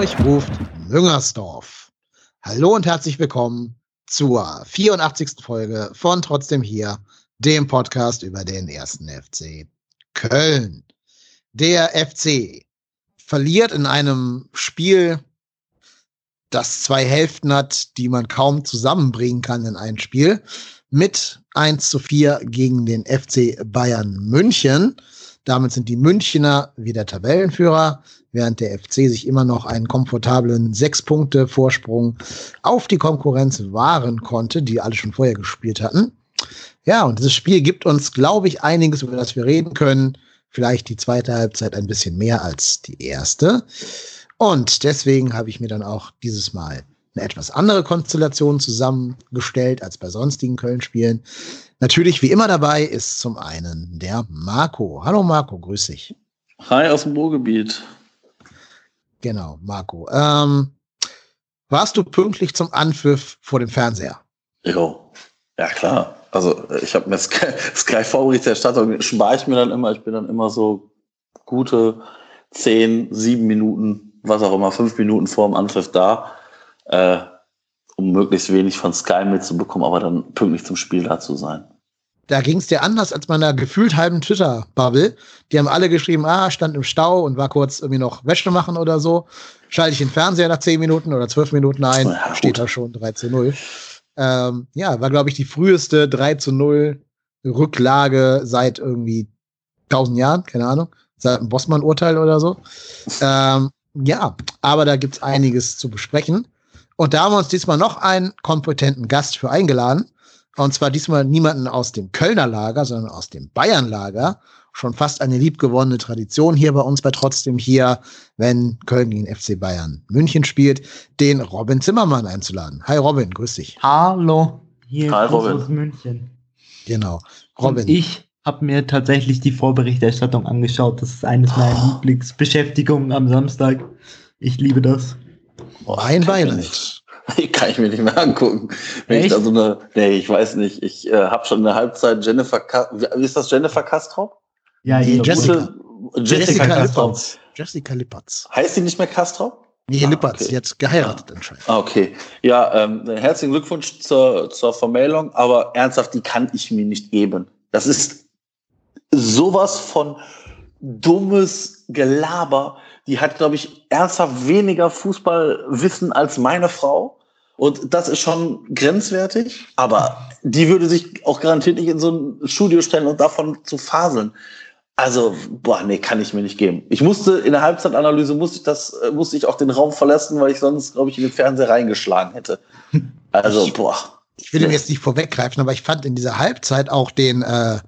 Hamburg ruft Müngersdorf. Hallo und herzlich willkommen zur 84. Folge von Trotzdem hier, dem Podcast über den ersten FC Köln. Der FC verliert in einem Spiel, das zwei Hälften hat, die man kaum zusammenbringen kann in ein Spiel, mit 1 zu 4 gegen den FC Bayern München. Damit sind die Münchner wieder Tabellenführer, während der FC sich immer noch einen komfortablen sechs Punkte Vorsprung auf die Konkurrenz wahren konnte, die alle schon vorher gespielt hatten. Ja, und dieses Spiel gibt uns, glaube ich, einiges, über das wir reden können. Vielleicht die zweite Halbzeit ein bisschen mehr als die erste. Und deswegen habe ich mir dann auch dieses Mal eine etwas andere Konstellation zusammengestellt als bei sonstigen Köln-Spielen. Natürlich, wie immer dabei, ist zum einen der Marco. Hallo Marco, grüß dich. Hi aus dem Ruhrgebiet. Genau, Marco. Ähm, warst du pünktlich zum Anpfiff vor dem Fernseher? Jo, ja klar. Also ich habe mir Sky, Sky Vorberichterstattung spare ich mir dann immer. Ich bin dann immer so gute zehn, sieben Minuten, was auch immer, fünf Minuten vor dem Anpfiff da äh, um möglichst wenig von Sky mitzubekommen, aber dann pünktlich zum Spiel da zu sein. Da ging es dir anders als meiner gefühlt halben Twitter-Bubble. Die haben alle geschrieben, ah, stand im Stau und war kurz irgendwie noch Wäsche machen oder so. Schalte ich den Fernseher nach 10 Minuten oder 12 Minuten ein, ja, steht da schon 3 zu 0. Ähm, ja, war, glaube ich, die früheste 3 zu 0 Rücklage seit irgendwie 1000 Jahren, keine Ahnung, seit dem Bossmann-Urteil oder so. Ähm, ja, aber da gibt es einiges zu besprechen. Und da haben wir uns diesmal noch einen kompetenten Gast für eingeladen. Und zwar diesmal niemanden aus dem Kölner Lager, sondern aus dem Bayern Lager. Schon fast eine liebgewonnene Tradition hier bei uns bei trotzdem hier, wenn Köln gegen FC Bayern München spielt, den Robin Zimmermann einzuladen. Hi Robin, grüß dich. Hallo, hier Hi, Robin. aus München. Genau. Robin. Und ich habe mir tatsächlich die Vorberichterstattung angeschaut. Das ist eines meiner oh. Lieblingsbeschäftigungen am Samstag. Ich liebe das. Oh, mein Beileid. Kann ich mir nicht mehr angucken. Wenn Echt? ich da so eine, nee, ich weiß nicht. Ich äh, habe schon eine Halbzeit Jennifer, wie ist das Jennifer Kastrop? Ja, die Jessica, Jessica, Jessica Lippertz. Jessica Lippertz. Heißt sie nicht mehr Kastrop? Nee, ah, Lippertz, okay. jetzt geheiratet anscheinend. Ah, okay. Ja, ähm, herzlichen Glückwunsch zur, zur Vermählung, aber ernsthaft, die kann ich mir nicht geben. Das ist sowas von dummes Gelaber die hat, glaube ich, ernsthaft weniger Fußballwissen als meine Frau. Und das ist schon grenzwertig. Aber die würde sich auch garantiert nicht in so ein Studio stellen und davon zu faseln. Also, boah, nee, kann ich mir nicht geben. Ich musste in der Halbzeitanalyse musste ich das, äh, musste ich auch den Raum verlassen, weil ich sonst, glaube ich, in den Fernseher reingeschlagen hätte. Also, boah. Ich will ihm jetzt nicht vorweggreifen, aber ich fand in dieser Halbzeit auch den äh,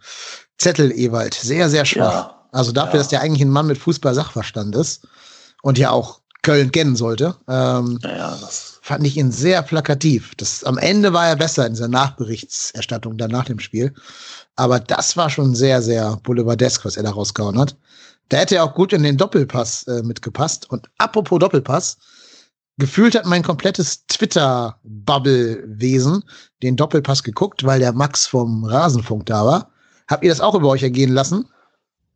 Zettel Ewald sehr, sehr schwach. Ja. Also dafür, ja. dass der eigentlich ein Mann mit Fußball-Sachverstand ist und ja auch Köln kennen sollte, ähm, ja, fand ich ihn sehr plakativ. Das, am Ende war er besser in dieser Nachberichtserstattung dann nach dem Spiel. Aber das war schon sehr, sehr boulevardesk, was er da rausgehauen hat. Da hätte er auch gut in den Doppelpass äh, mitgepasst. Und apropos Doppelpass, gefühlt hat mein komplettes Twitter-Bubble-Wesen den Doppelpass geguckt, weil der Max vom Rasenfunk da war. Habt ihr das auch über euch ergehen lassen?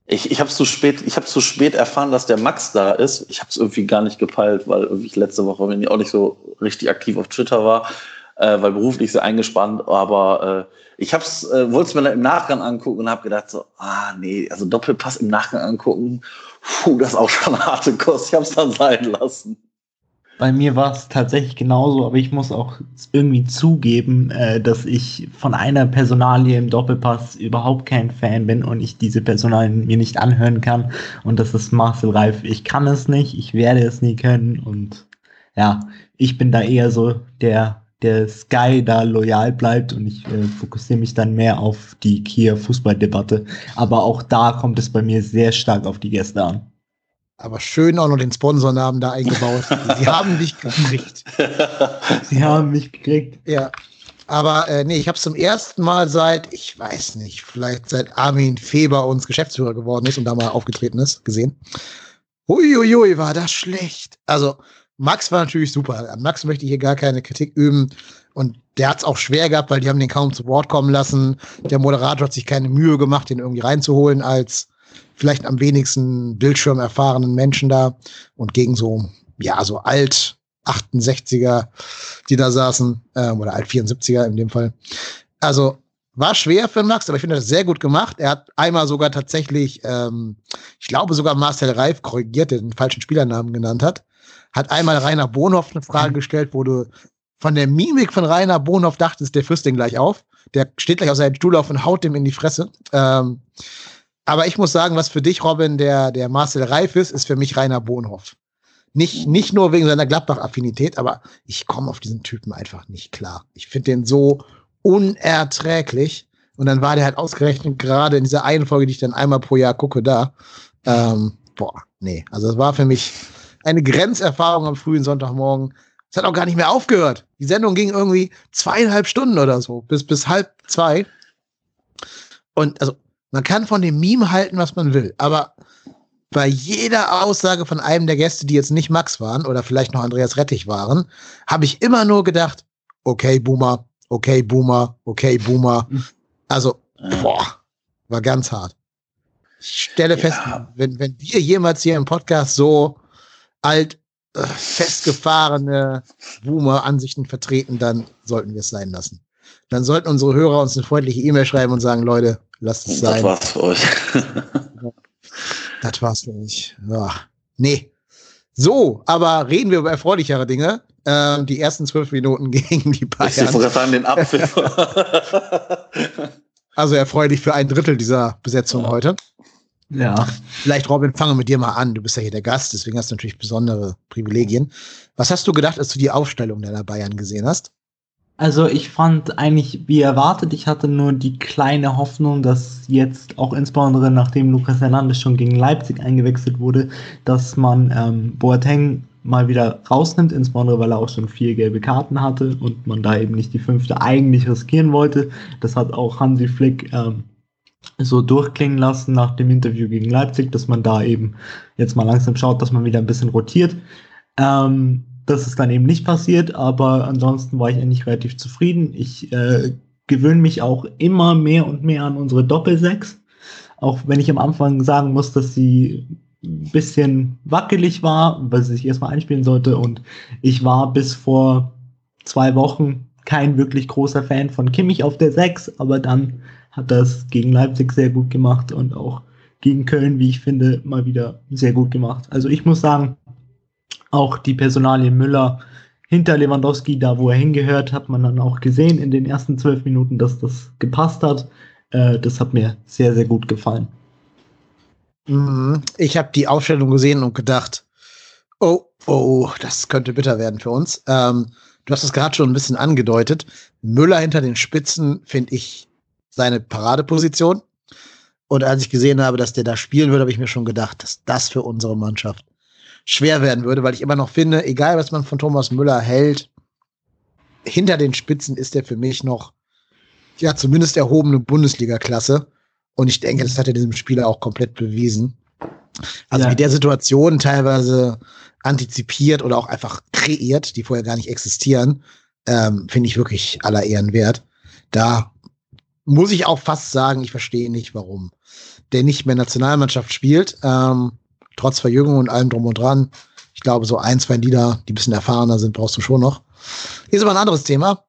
Ich, ich habe zu spät, ich habe zu spät erfahren, dass der Max da ist. Ich habe es irgendwie gar nicht gepeilt, weil irgendwie letzte Woche, ich auch nicht so richtig aktiv auf Twitter war, äh, weil beruflich sehr eingespannt. Aber äh, ich hab's, äh, wollte es mir dann im Nachgang angucken und habe gedacht so, ah nee, also Doppelpass im Nachgang angucken, puh, das ist auch schon harte Kost. Ich habe es dann sein lassen. Bei mir war es tatsächlich genauso, aber ich muss auch irgendwie zugeben, äh, dass ich von einer Personalie im Doppelpass überhaupt kein Fan bin und ich diese Personalien mir nicht anhören kann. Und das ist Marcel Reif. Ich kann es nicht, ich werde es nie können. Und ja, ich bin da eher so der, der Sky da loyal bleibt und ich äh, fokussiere mich dann mehr auf die Kia Fußballdebatte. Aber auch da kommt es bei mir sehr stark auf die Gäste an. Aber schön auch noch den Sponsornamen da eingebaut. Sie haben dich gekriegt. Sie haben mich gekriegt. Ja. Aber äh, nee, ich habe es zum ersten Mal seit, ich weiß nicht, vielleicht seit Armin Feber uns Geschäftsführer geworden ist und da mal aufgetreten ist, gesehen. Huiuiui, war das schlecht. Also, Max war natürlich super. An Max möchte ich hier gar keine Kritik üben. Und der hat es auch schwer gehabt, weil die haben den kaum zu Wort kommen lassen. Der Moderator hat sich keine Mühe gemacht, den irgendwie reinzuholen als vielleicht am wenigsten Bildschirm erfahrenen Menschen da und gegen so ja, so alt 68er, die da saßen, ähm, oder alt 74er in dem Fall. Also war schwer für Max, aber ich finde das sehr gut gemacht. Er hat einmal sogar tatsächlich, ähm, ich glaube sogar Marcel Reif korrigiert, der den falschen Spielernamen genannt hat. Hat einmal Rainer Bonhoff eine Frage gestellt, wo du von der Mimik von Rainer Bonhoff dachtest, der frisst den gleich auf. Der steht gleich aus seinem Stuhl auf und haut dem in die Fresse. Ähm, aber ich muss sagen, was für dich, Robin, der, der Marcel Reif ist, ist für mich Rainer Bonhoff. Nicht, nicht nur wegen seiner Gladbach-Affinität, aber ich komme auf diesen Typen einfach nicht klar. Ich finde den so unerträglich. Und dann war der halt ausgerechnet gerade in dieser einen Folge, die ich dann einmal pro Jahr gucke, da. Ähm, boah, nee. Also es war für mich eine Grenzerfahrung am frühen Sonntagmorgen. Es hat auch gar nicht mehr aufgehört. Die Sendung ging irgendwie zweieinhalb Stunden oder so, bis, bis halb zwei. Und also, man kann von dem Meme halten, was man will, aber bei jeder Aussage von einem der Gäste, die jetzt nicht Max waren oder vielleicht noch Andreas Rettich waren, habe ich immer nur gedacht, okay, Boomer, okay, Boomer, okay, Boomer. Also, boah, war ganz hart. Ich stelle ja. fest, wenn, wenn wir jemals hier im Podcast so alt, äh, festgefahrene Boomer-Ansichten vertreten, dann sollten wir es sein lassen. Dann sollten unsere Hörer uns eine freundliche E-Mail schreiben und sagen, Leute, lasst es sein. Das war's für euch. das war's für mich. Ja. Nee. So, aber reden wir über erfreulichere Dinge. Ähm, die ersten zwölf Minuten gegen die Bayern. Ich wollte sagen, den Apfel. also erfreulich für ein Drittel dieser Besetzung ja. heute. Ja. Vielleicht, Robin, fange mit dir mal an. Du bist ja hier der Gast, deswegen hast du natürlich besondere Privilegien. Was hast du gedacht, als du die Aufstellung deiner Bayern gesehen hast? Also ich fand eigentlich wie erwartet, ich hatte nur die kleine Hoffnung, dass jetzt auch insbesondere nachdem Lukas Hernandez schon gegen Leipzig eingewechselt wurde, dass man ähm, Boateng mal wieder rausnimmt, insbesondere weil er auch schon vier gelbe Karten hatte und man da eben nicht die fünfte eigentlich riskieren wollte. Das hat auch Hansi Flick ähm, so durchklingen lassen nach dem Interview gegen Leipzig, dass man da eben jetzt mal langsam schaut, dass man wieder ein bisschen rotiert. Ähm, das ist dann eben nicht passiert, aber ansonsten war ich eigentlich relativ zufrieden. Ich äh, gewöhne mich auch immer mehr und mehr an unsere Doppelsechs. Auch wenn ich am Anfang sagen muss, dass sie ein bisschen wackelig war, weil sie sich erstmal einspielen sollte. Und ich war bis vor zwei Wochen kein wirklich großer Fan von Kimmich auf der 6, aber dann hat das gegen Leipzig sehr gut gemacht und auch gegen Köln, wie ich finde, mal wieder sehr gut gemacht. Also ich muss sagen, auch die Personalie Müller hinter Lewandowski, da wo er hingehört, hat man dann auch gesehen in den ersten zwölf Minuten, dass das gepasst hat. Äh, das hat mir sehr, sehr gut gefallen. Mhm. Ich habe die Aufstellung gesehen und gedacht, oh, oh, das könnte bitter werden für uns. Ähm, du hast es gerade schon ein bisschen angedeutet. Müller hinter den Spitzen finde ich seine Paradeposition. Und als ich gesehen habe, dass der da spielen würde, habe ich mir schon gedacht, dass das für unsere Mannschaft schwer werden würde, weil ich immer noch finde, egal was man von Thomas Müller hält, hinter den Spitzen ist er für mich noch, ja, zumindest erhobene Bundesliga-Klasse. Und ich denke, das hat er diesem Spieler auch komplett bewiesen. Also ja. wie der Situation teilweise antizipiert oder auch einfach kreiert, die vorher gar nicht existieren, ähm, finde ich wirklich aller Ehren wert. Da muss ich auch fast sagen, ich verstehe nicht, warum der nicht mehr Nationalmannschaft spielt. Ähm, trotz Verjüngung und allem drum und dran. Ich glaube, so ein, zwei Lieder, die ein bisschen erfahrener sind, brauchst du schon noch. Hier ist aber ein anderes Thema.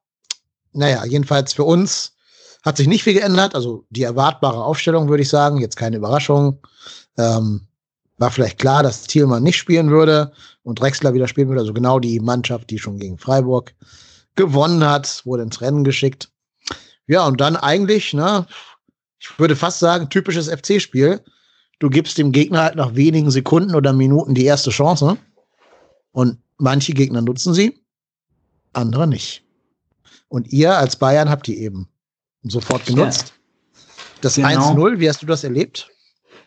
Naja, jedenfalls für uns hat sich nicht viel geändert. Also die erwartbare Aufstellung, würde ich sagen. Jetzt keine Überraschung. Ähm, war vielleicht klar, dass Thielmann nicht spielen würde und Drexler wieder spielen würde. Also genau die Mannschaft, die schon gegen Freiburg gewonnen hat, wurde ins Rennen geschickt. Ja, und dann eigentlich, ne, ich würde fast sagen, typisches FC-Spiel du gibst dem Gegner halt nach wenigen Sekunden oder Minuten die erste Chance. Und manche Gegner nutzen sie, andere nicht. Und ihr als Bayern habt die eben sofort genutzt. Ja. Das genau. 1-0, wie hast du das erlebt?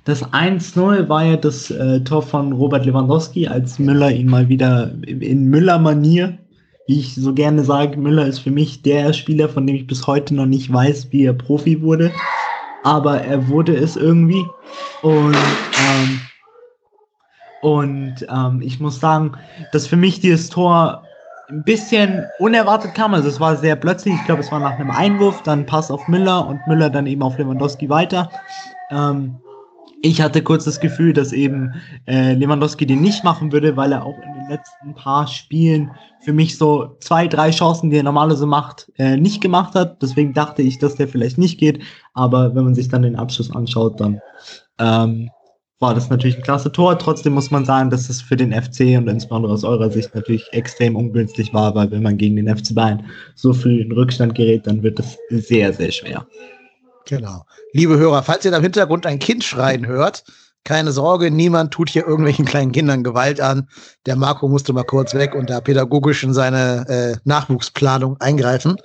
Das 1-0 war ja das äh, Tor von Robert Lewandowski, als Müller ihn mal wieder in Müller-Manier, wie ich so gerne sage, Müller ist für mich der Spieler, von dem ich bis heute noch nicht weiß, wie er Profi wurde aber er wurde es irgendwie. Und, ähm, und ähm, ich muss sagen, dass für mich dieses Tor ein bisschen unerwartet kam. Also es war sehr plötzlich, ich glaube, es war nach einem Einwurf, dann Pass auf Müller und Müller dann eben auf Lewandowski weiter. Ähm, ich hatte kurz das Gefühl, dass eben äh, Lewandowski den nicht machen würde, weil er auch in letzten paar Spielen für mich so zwei, drei Chancen, die er normalerweise macht, äh, nicht gemacht hat. Deswegen dachte ich, dass der vielleicht nicht geht. Aber wenn man sich dann den Abschluss anschaut, dann ähm, war das natürlich ein klasse Tor. Trotzdem muss man sagen, dass es für den FC und insbesondere aus eurer Sicht natürlich extrem ungünstig war, weil wenn man gegen den FC Bayern so früh in Rückstand gerät, dann wird es sehr, sehr schwer. Genau. Liebe Hörer, falls ihr da im Hintergrund ein Kind schreien hört, keine Sorge, niemand tut hier irgendwelchen kleinen Kindern Gewalt an. Der Marco musste mal kurz weg und da pädagogisch in seine äh, Nachwuchsplanung eingreifen.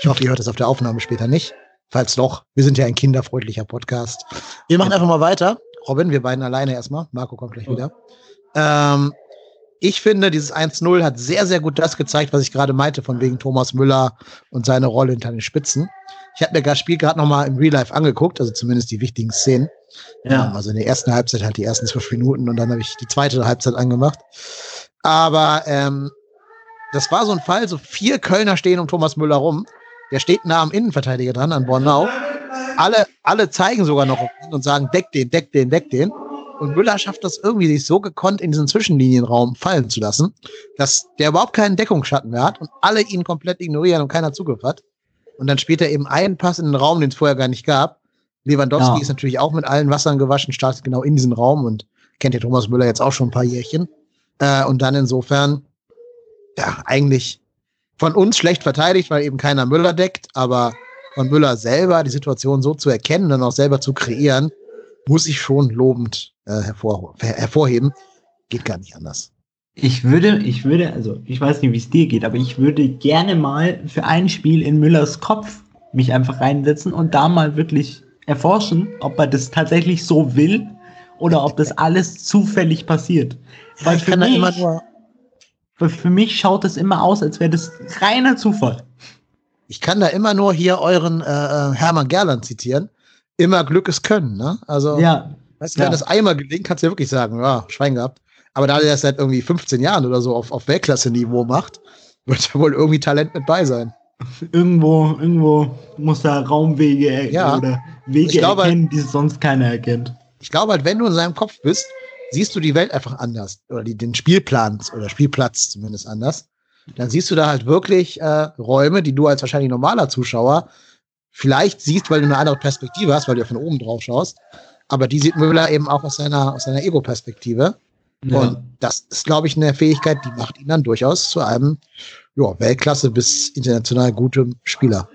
Ich hoffe, ihr hört es auf der Aufnahme später nicht. Falls doch, wir sind ja ein kinderfreundlicher Podcast. Wir machen einfach mal weiter. Robin, wir beiden alleine erstmal. Marco kommt gleich wieder. Ähm, ich finde, dieses 1-0 hat sehr, sehr gut das gezeigt, was ich gerade meinte, von wegen Thomas Müller und seine Rolle hinter den Spitzen. Ich habe mir das Spiel gerade nochmal im Real Life angeguckt, also zumindest die wichtigen Szenen. Ja. Also in der ersten Halbzeit halt die ersten zwölf Minuten und dann habe ich die zweite Halbzeit angemacht. Aber ähm, das war so ein Fall, so vier Kölner stehen um Thomas Müller rum. Der steht nah am Innenverteidiger dran, an Bornau. Alle, alle zeigen sogar noch und sagen, deck den, deck den, deck den. Und Müller schafft das irgendwie, sich so gekonnt in diesen Zwischenlinienraum fallen zu lassen, dass der überhaupt keinen Deckungsschatten mehr hat und alle ihn komplett ignorieren und keiner Zugriff hat. Und dann spielt er eben einen Pass in den Raum, den es vorher gar nicht gab. Lewandowski ja. ist natürlich auch mit allen Wassern gewaschen, startet genau in diesen Raum und kennt ja Thomas Müller jetzt auch schon ein paar Jährchen. Äh, und dann insofern, ja, eigentlich von uns schlecht verteidigt, weil eben keiner Müller deckt, aber von Müller selber die Situation so zu erkennen und auch selber zu kreieren, muss ich schon lobend äh, hervor, hervorheben. Geht gar nicht anders. Ich würde, ich würde, also ich weiß nicht, wie es dir geht, aber ich würde gerne mal für ein Spiel in Müllers Kopf mich einfach reinsetzen und da mal wirklich erforschen, ob er das tatsächlich so will oder ob das alles zufällig passiert. Weil für mich, weil für mich schaut es immer aus, als wäre das reiner Zufall. Ich kann da immer nur hier euren äh, äh Hermann Gerland zitieren. Immer Glück ist Können, ne? Also, ja, weißt du, wenn ja. das einmal gelingt, kannst du ja wirklich sagen, ja, Schwein gehabt. Aber da er das seit irgendwie 15 Jahren oder so auf, auf Weltklasse-Niveau macht, wird da wohl irgendwie Talent mit bei sein. Irgendwo, irgendwo muss da Raumwege ja. oder Wege glaube, erkennen, die sonst keiner erkennt. Ich glaube halt, wenn du in seinem Kopf bist, siehst du die Welt einfach anders. Oder die, den Spielplan oder Spielplatz zumindest anders. Dann siehst du da halt wirklich äh, Räume, die du als wahrscheinlich normaler Zuschauer vielleicht siehst, weil du eine andere Perspektive hast, weil du ja von oben drauf schaust. Aber die sieht Müller eben auch aus seiner, aus seiner Ego-Perspektive. Ja. Und das ist, glaube ich, eine Fähigkeit, die macht ihn dann durchaus zu einem ja, Weltklasse bis international gutem Spieler.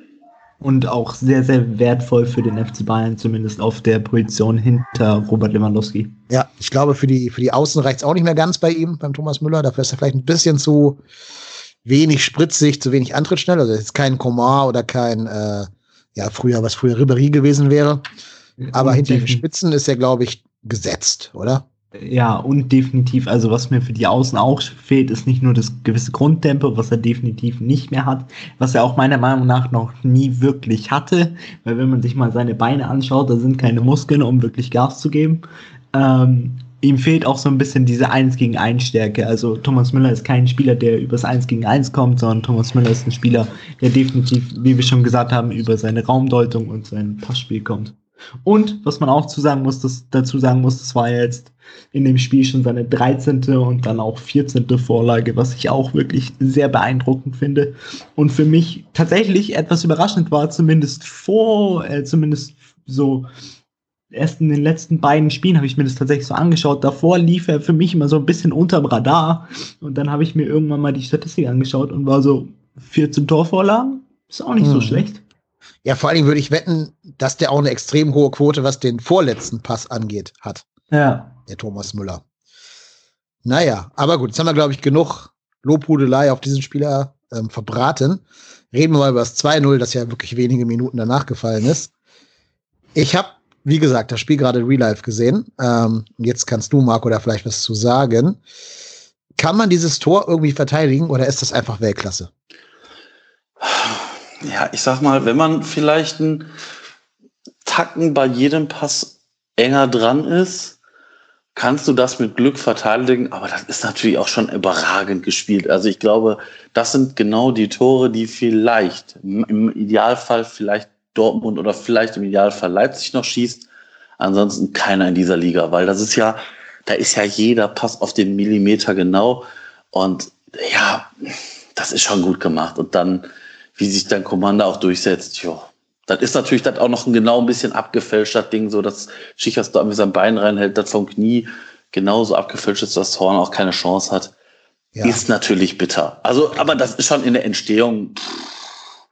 Und auch sehr, sehr wertvoll für den FC Bayern, zumindest auf der Position hinter Robert Lewandowski. Ja, ich glaube, für die, für die Außen reicht es auch nicht mehr ganz bei ihm, beim Thomas Müller. Dafür ist er vielleicht ein bisschen zu wenig spritzig, zu wenig antrittsschnell. Also jetzt kein Komar oder kein, äh, ja, früher, was früher Ribéry gewesen wäre. Aber hinter den Spitzen ist er, glaube ich, gesetzt, oder? Ja, und definitiv, also was mir für die Außen auch fehlt, ist nicht nur das gewisse Grundtempo, was er definitiv nicht mehr hat, was er auch meiner Meinung nach noch nie wirklich hatte, weil wenn man sich mal seine Beine anschaut, da sind keine Muskeln, um wirklich Gas zu geben. Ähm, ihm fehlt auch so ein bisschen diese 1 gegen 1 Stärke. Also Thomas Müller ist kein Spieler, der übers 1 gegen 1 kommt, sondern Thomas Müller ist ein Spieler, der definitiv, wie wir schon gesagt haben, über seine Raumdeutung und sein Passspiel kommt. Und was man auch zu sagen muss, das, dazu sagen muss, das war jetzt in dem Spiel schon seine 13. und dann auch 14. Vorlage, was ich auch wirklich sehr beeindruckend finde. Und für mich tatsächlich etwas überraschend war, zumindest vor, äh, zumindest so erst in den letzten beiden Spielen habe ich mir das tatsächlich so angeschaut. Davor lief er für mich immer so ein bisschen unterm Radar. Und dann habe ich mir irgendwann mal die Statistik angeschaut und war so 14 Torvorlagen. Ist auch nicht mhm. so schlecht. Ja, vor allen Dingen würde ich wetten, dass der auch eine extrem hohe Quote, was den vorletzten Pass angeht, hat. Ja. Der Thomas Müller. Naja, aber gut, jetzt haben wir, glaube ich, genug Lobhudelei auf diesen Spieler ähm, verbraten. Reden wir mal über das 2-0, das ja wirklich wenige Minuten danach gefallen ist. Ich habe, wie gesagt, das Spiel gerade Real Life gesehen. Ähm, jetzt kannst du, Marco, da vielleicht was zu sagen. Kann man dieses Tor irgendwie verteidigen oder ist das einfach Weltklasse? Ja, ich sag mal, wenn man vielleicht einen Tacken bei jedem Pass enger dran ist, kannst du das mit Glück verteidigen, aber das ist natürlich auch schon überragend gespielt. Also ich glaube, das sind genau die Tore, die vielleicht im Idealfall vielleicht Dortmund oder vielleicht im Idealfall Leipzig noch schießt. Ansonsten keiner in dieser Liga, weil das ist ja, da ist ja jeder Pass auf den Millimeter genau. Und ja, das ist schon gut gemacht. Und dann, wie sich dann Commander auch durchsetzt, jo. Das ist natürlich das auch noch ein genau ein bisschen abgefälschter Ding, so dass Schichers da irgendwie sein Bein reinhält, das vom Knie genauso abgefälscht ist, dass Horn auch keine Chance hat. Ja. Ist natürlich bitter. Also, aber das ist schon in der Entstehung, pff,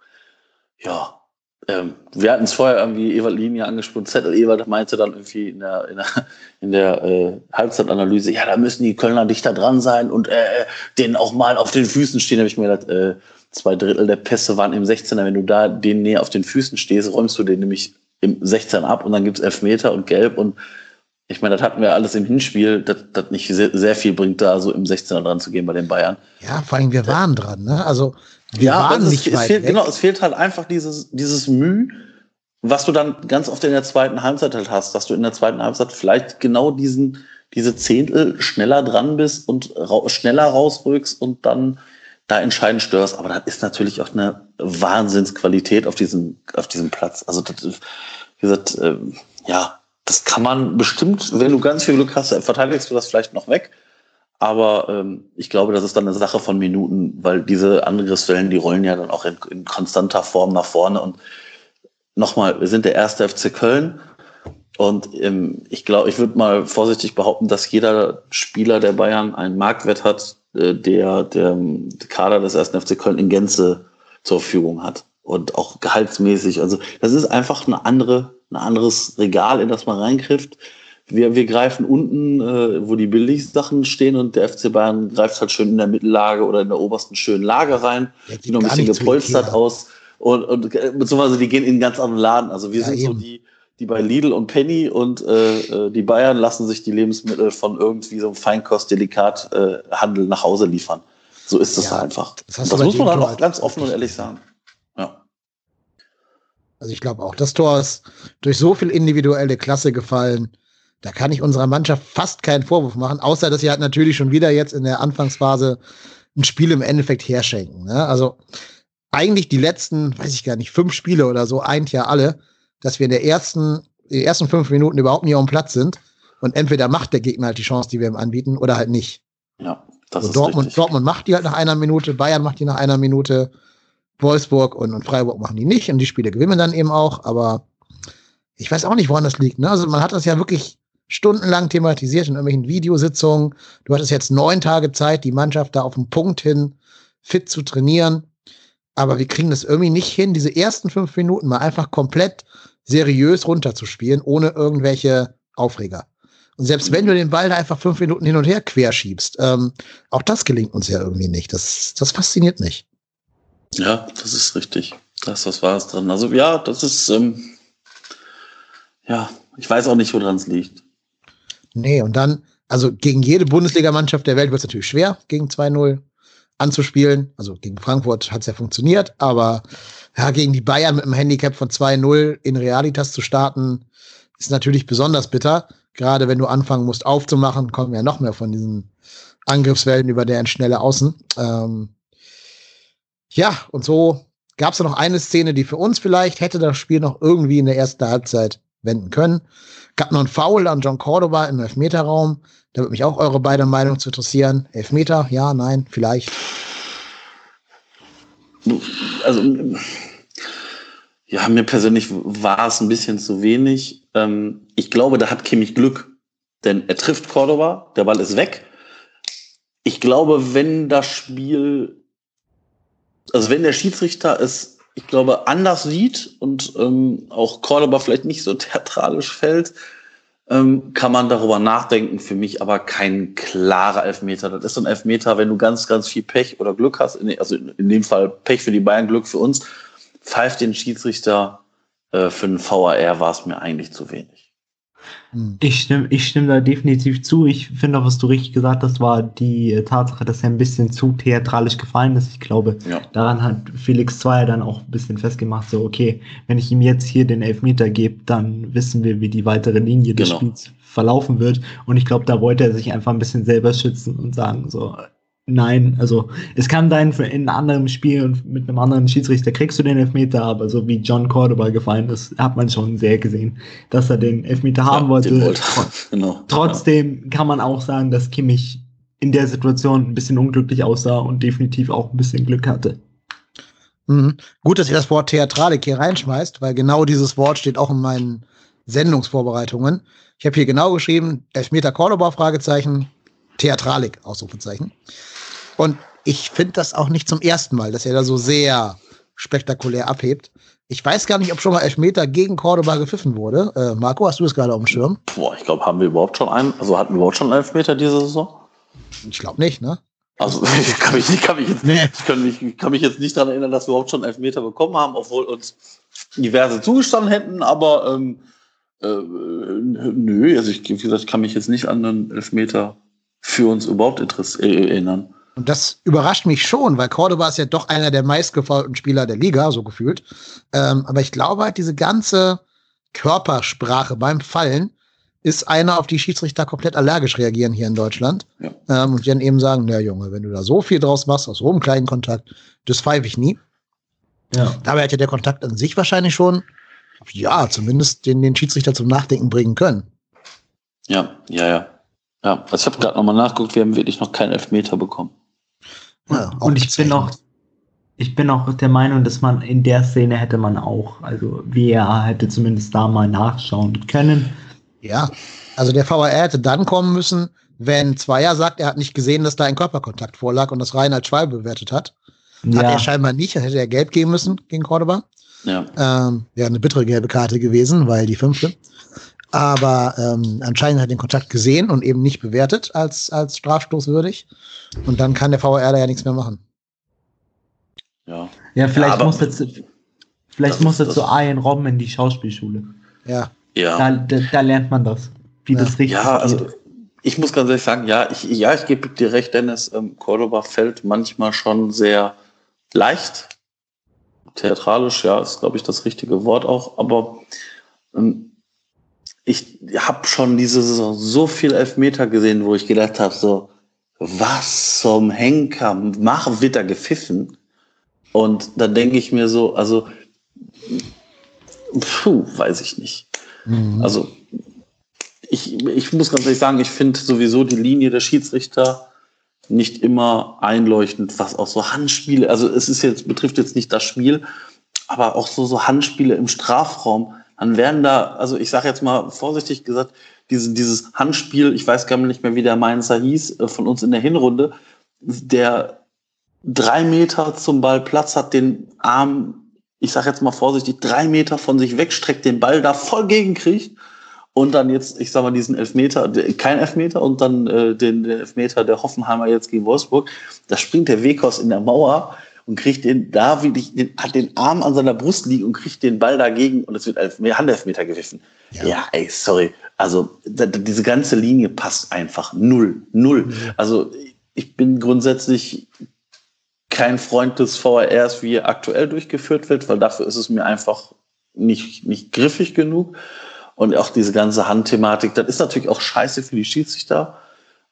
ja, ähm, wir hatten es vorher irgendwie Ewald Linie angesprochen. Zettel Ewald meinte dann irgendwie in der, in der, in der äh, Halbzeitanalyse, ja, da müssen die Kölner dichter dran sein und äh, denen auch mal auf den Füßen stehen. Habe ich mir gedacht, äh, zwei Drittel der Pässe waren im 16er. Wenn du da denen näher auf den Füßen stehst, räumst du den nämlich im 16 ab und dann gibt's Elfmeter und Gelb und ich meine, das hatten wir alles im Hinspiel, dass das nicht sehr, sehr, viel bringt, da so im 16er dran zu gehen bei den Bayern. Ja, vor allem wir waren dran, ne? Also wir ja, waren nicht es, weit es fehlt. Genau, es fehlt halt einfach dieses, dieses Mühe, was du dann ganz oft in der zweiten Halbzeit halt hast, dass du in der zweiten Halbzeit vielleicht genau diesen, diese Zehntel schneller dran bist und ra schneller rausrückst und dann da entscheidend störst. Aber das ist natürlich auch eine Wahnsinnsqualität auf diesem, auf diesem Platz. Also, das, wie gesagt, äh, ja, das kann man bestimmt, wenn du ganz viel Glück hast, verteidigst du das vielleicht noch weg. Aber ähm, ich glaube, das ist dann eine Sache von Minuten, weil diese Angriffswellen, die rollen ja dann auch in, in konstanter Form nach vorne. Und nochmal, wir sind der erste FC Köln. Und ähm, ich glaube, ich würde mal vorsichtig behaupten, dass jeder Spieler der Bayern einen Marktwert hat, der, der, der Kader des ersten FC Köln in Gänze zur Verfügung hat. Und auch gehaltsmäßig. Also das ist einfach eine andere, ein anderes Regal, in das man reingrifft wir, wir greifen unten, äh, wo die Billigsachen stehen und der FC Bayern greift halt schön in der Mittellage oder in der obersten schönen Lage rein, ja, die noch ein bisschen gepolstert aus und, und beziehungsweise die gehen in einen ganz anderen Laden. Also wir ja, sind eben. so die, die bei Lidl und Penny und äh, äh, die Bayern lassen sich die Lebensmittel von irgendwie so einem Feinkost-Delikat-Handel äh, nach Hause liefern. So ist es ja, einfach. Das, das muss man dann auch ganz offen und ehrlich sagen. Ja. Also ich glaube auch, das Tor ist durch so viel individuelle Klasse gefallen da kann ich unserer Mannschaft fast keinen Vorwurf machen, außer dass sie halt natürlich schon wieder jetzt in der Anfangsphase ein Spiel im Endeffekt herschenken. Ne? Also eigentlich die letzten, weiß ich gar nicht, fünf Spiele oder so, eint ja alle, dass wir in der ersten, den ersten fünf Minuten überhaupt nie auf dem Platz sind. Und entweder macht der Gegner halt die Chance, die wir ihm anbieten, oder halt nicht. Ja, das also ist Dortmund, richtig. Dortmund macht die halt nach einer Minute, Bayern macht die nach einer Minute, Wolfsburg und, und Freiburg machen die nicht und die Spiele gewinnen dann eben auch, aber ich weiß auch nicht, woran das liegt. Ne? Also man hat das ja wirklich stundenlang thematisiert in irgendwelchen Videositzungen. Du hattest jetzt neun Tage Zeit, die Mannschaft da auf den Punkt hin fit zu trainieren. Aber wir kriegen das irgendwie nicht hin, diese ersten fünf Minuten mal einfach komplett seriös runterzuspielen, ohne irgendwelche Aufreger. Und selbst wenn du den Ball da einfach fünf Minuten hin und her querschiebst, ähm, auch das gelingt uns ja irgendwie nicht. Das, das fasziniert mich. Ja, das ist richtig. Das, was war es dran. Also ja, das ist, ähm, ja, ich weiß auch nicht, woran es liegt. Nee, und dann, also gegen jede Bundesligamannschaft der Welt wird es natürlich schwer, gegen 2-0 anzuspielen. Also gegen Frankfurt hat es ja funktioniert, aber ja, gegen die Bayern mit einem Handicap von 2-0 in Realitas zu starten, ist natürlich besonders bitter. Gerade wenn du anfangen musst aufzumachen, kommen ja noch mehr von diesen Angriffswellen über deren schnelle Außen. Ähm ja, und so gab es noch eine Szene, die für uns vielleicht hätte das Spiel noch irgendwie in der ersten Halbzeit wenden können. Gab noch einen Foul an John Cordoba im Elfmeterraum. Da würde mich auch eure beiden Meinung zu interessieren. Elfmeter, ja, nein, vielleicht. Also, ja, mir persönlich war es ein bisschen zu wenig. Ähm, ich glaube, da hat Kimmich Glück, denn er trifft Cordoba, der Ball ist weg. Ich glaube, wenn das Spiel, also wenn der Schiedsrichter es ich glaube, anders sieht und ähm, auch Cordoba vielleicht nicht so theatralisch fällt, ähm, kann man darüber nachdenken. Für mich aber kein klarer Elfmeter. Das ist ein Elfmeter, wenn du ganz, ganz viel Pech oder Glück hast, also in dem Fall Pech für die Bayern, Glück für uns, pfeift den Schiedsrichter äh, für einen VAR war es mir eigentlich zu wenig. Hm. Ich stimme, ich stimme da definitiv zu. Ich finde auch, was du richtig gesagt hast, war die äh, Tatsache, dass er ein bisschen zu theatralisch gefallen ist. Ich glaube, ja. daran hat Felix Zweier dann auch ein bisschen festgemacht, so, okay, wenn ich ihm jetzt hier den Elfmeter gebe, dann wissen wir, wie die weitere Linie des genau. Spiels verlaufen wird. Und ich glaube, da wollte er sich einfach ein bisschen selber schützen und sagen, so, Nein, also es kann sein, in einem anderen Spiel und mit einem anderen Schiedsrichter kriegst du den Elfmeter, aber so wie John Cordoba gefallen ist, hat man schon sehr gesehen, dass er den Elfmeter ja, haben wollte. wollte. genau. Trotzdem ja. kann man auch sagen, dass Kimmich in der Situation ein bisschen unglücklich aussah und definitiv auch ein bisschen Glück hatte. Mhm. Gut, dass ihr das Wort Theatralik hier reinschmeißt, weil genau dieses Wort steht auch in meinen Sendungsvorbereitungen. Ich habe hier genau geschrieben, Elfmeter Cordoba, Fragezeichen, Theatralik, Ausrufezeichen. Und ich finde das auch nicht zum ersten Mal, dass er da so sehr spektakulär abhebt. Ich weiß gar nicht, ob schon mal Elfmeter gegen Cordoba gepfiffen wurde. Äh, Marco, hast du es gerade auf dem Schirm? Boah, ich glaube, haben wir überhaupt schon einen, also hatten wir überhaupt schon einen Elfmeter diese Saison? Ich glaube nicht, ne? Also ich kann mich, ich kann mich, jetzt, nee. ich kann mich, ich kann mich jetzt nicht daran erinnern, dass wir überhaupt schon Elfmeter bekommen haben, obwohl uns diverse zugestanden hätten, aber ähm, äh, nö, also ich, wie gesagt, ich kann mich jetzt nicht an einen Elfmeter für uns überhaupt äh, erinnern. Und das überrascht mich schon, weil Cordoba ist ja doch einer der meistgefaulten Spieler der Liga, so gefühlt. Ähm, aber ich glaube halt, diese ganze Körpersprache beim Fallen ist einer, auf die Schiedsrichter komplett allergisch reagieren hier in Deutschland. Ja. Ähm, und die dann eben sagen, na Junge, wenn du da so viel draus machst, aus so einem kleinen Kontakt, das pfeife ich nie. Ja. Dabei ja der Kontakt an sich wahrscheinlich schon, ja, zumindest den, den Schiedsrichter zum Nachdenken bringen können. Ja, ja, ja. Ja, also ich habe gerade nochmal nachgeguckt, wir haben wirklich noch keinen Elfmeter bekommen. Ja, und ich bin auch, ich bin auch der Meinung, dass man in der Szene hätte man auch, also VAR hätte zumindest da mal nachschauen können. Ja, also der VAR hätte dann kommen müssen, wenn Zweier sagt, er hat nicht gesehen, dass da ein Körperkontakt vorlag und das rein als Schwalbe bewertet hat. Ja. Hat er scheinbar nicht, dann hätte er gelb geben müssen gegen Cordoba. Ja. Ähm, Wäre eine bittere gelbe Karte gewesen, weil die fünfte aber ähm, anscheinend hat er den Kontakt gesehen und eben nicht bewertet als, als strafstoßwürdig. Und dann kann der VR da ja nichts mehr machen. Ja, ja vielleicht ja, muss jetzt, vielleicht muss er zu Ian Robben in die Schauspielschule. Ja. ja. Da, da, da lernt man das, wie ja. das richtig Ja, also ich muss ganz ehrlich sagen, ja, ich, ja, ich gebe dir recht, Dennis, ähm, Cordoba fällt manchmal schon sehr leicht. Theatralisch, ja, ist, glaube ich, das richtige Wort auch, aber ähm, ich habe schon diese Saison so viel Elfmeter gesehen, wo ich gedacht habe, so, was zum Henker, machen wird da gepfiffen? Und dann denke ich mir so, also, puh, weiß ich nicht. Mhm. Also, ich, ich muss ganz ehrlich sagen, ich finde sowieso die Linie der Schiedsrichter nicht immer einleuchtend, was auch so Handspiele, also es ist jetzt, betrifft jetzt nicht das Spiel, aber auch so, so Handspiele im Strafraum dann werden da, also ich sage jetzt mal vorsichtig gesagt, diese, dieses Handspiel, ich weiß gar nicht mehr, wie der Mainzer hieß, äh, von uns in der Hinrunde, der drei Meter zum Ball Platz hat, den Arm, ich sage jetzt mal vorsichtig, drei Meter von sich wegstreckt, den Ball da voll gegenkriegt und dann jetzt, ich sag mal, diesen Elfmeter, kein Elfmeter und dann äh, den, den Elfmeter der Hoffenheimer jetzt gegen Wolfsburg, da springt der Wekos in der Mauer und kriegt den da wirklich, den, hat den Arm an seiner Brust liegen und kriegt den Ball dagegen und es wird als Handelfmeter gewiffen. Ja. ja, ey, sorry. Also da, diese ganze Linie passt einfach null, null. Ja. Also ich bin grundsätzlich kein Freund des VRs, wie er aktuell durchgeführt wird, weil dafür ist es mir einfach nicht, nicht griffig genug. Und auch diese ganze Handthematik, das ist natürlich auch scheiße für die Schiedsrichter.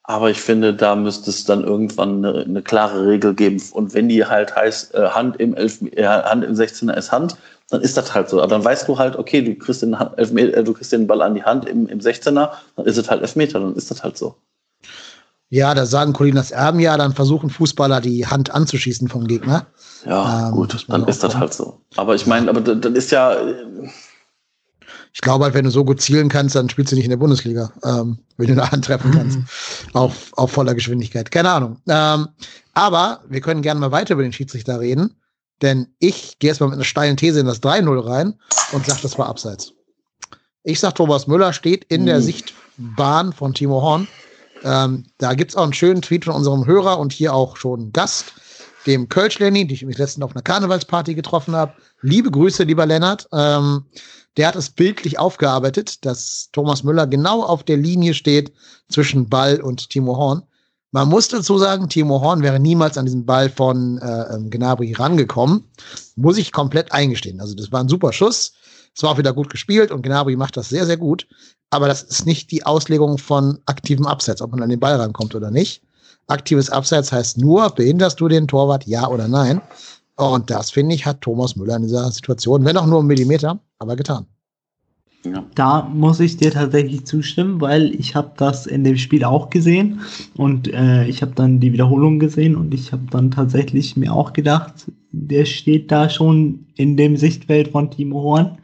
Aber ich finde, da müsste es dann irgendwann eine, eine klare Regel geben. Und wenn die halt heißt, äh, Hand im Elf, äh, Hand im 16er ist Hand, dann ist das halt so. Aber dann weißt du halt, okay, du kriegst den, Elfmeter, äh, du kriegst den Ball an die Hand im, im 16er, dann ist es halt Elfmeter, dann ist das halt so. Ja, da sagen Colinas Erben ja, dann versuchen Fußballer die Hand anzuschießen vom Gegner. Ja, ähm, gut, dann ist das halt so. Aber ich meine, aber dann ist ja, ich glaube halt, wenn du so gut zielen kannst, dann spielst du nicht in der Bundesliga, ähm, wenn du eine Hand treffen kannst. Mhm. Auf, auf voller Geschwindigkeit. Keine Ahnung. Ähm, aber wir können gerne mal weiter über den Schiedsrichter reden, denn ich gehe erstmal mit einer steilen These in das 3-0 rein und sage, das war abseits. Ich sag, Thomas Müller steht in mhm. der Sichtbahn von Timo Horn. Ähm, da gibt's auch einen schönen Tweet von unserem Hörer und hier auch schon Gast, dem Kölsch Lenny, die ich mich letztens auf einer Karnevalsparty getroffen habe. Liebe Grüße, lieber Lennart. Ähm, der hat es bildlich aufgearbeitet, dass Thomas Müller genau auf der Linie steht zwischen Ball und Timo Horn. Man muss dazu sagen, Timo Horn wäre niemals an diesen Ball von äh, ähm, Gnabry rangekommen. Muss ich komplett eingestehen. Also das war ein super Schuss. Es war auch wieder gut gespielt und Gnabry macht das sehr, sehr gut. Aber das ist nicht die Auslegung von aktivem Abseits, ob man an den Ball rankommt oder nicht. Aktives Abseits heißt nur, behinderst du den Torwart, ja oder nein. Und das, finde ich, hat Thomas Müller in dieser Situation, wenn auch nur einen Millimeter, aber getan. Ja. Da muss ich dir tatsächlich zustimmen, weil ich habe das in dem Spiel auch gesehen und äh, ich habe dann die Wiederholung gesehen und ich habe dann tatsächlich mir auch gedacht, der steht da schon in dem Sichtfeld von Timo Horn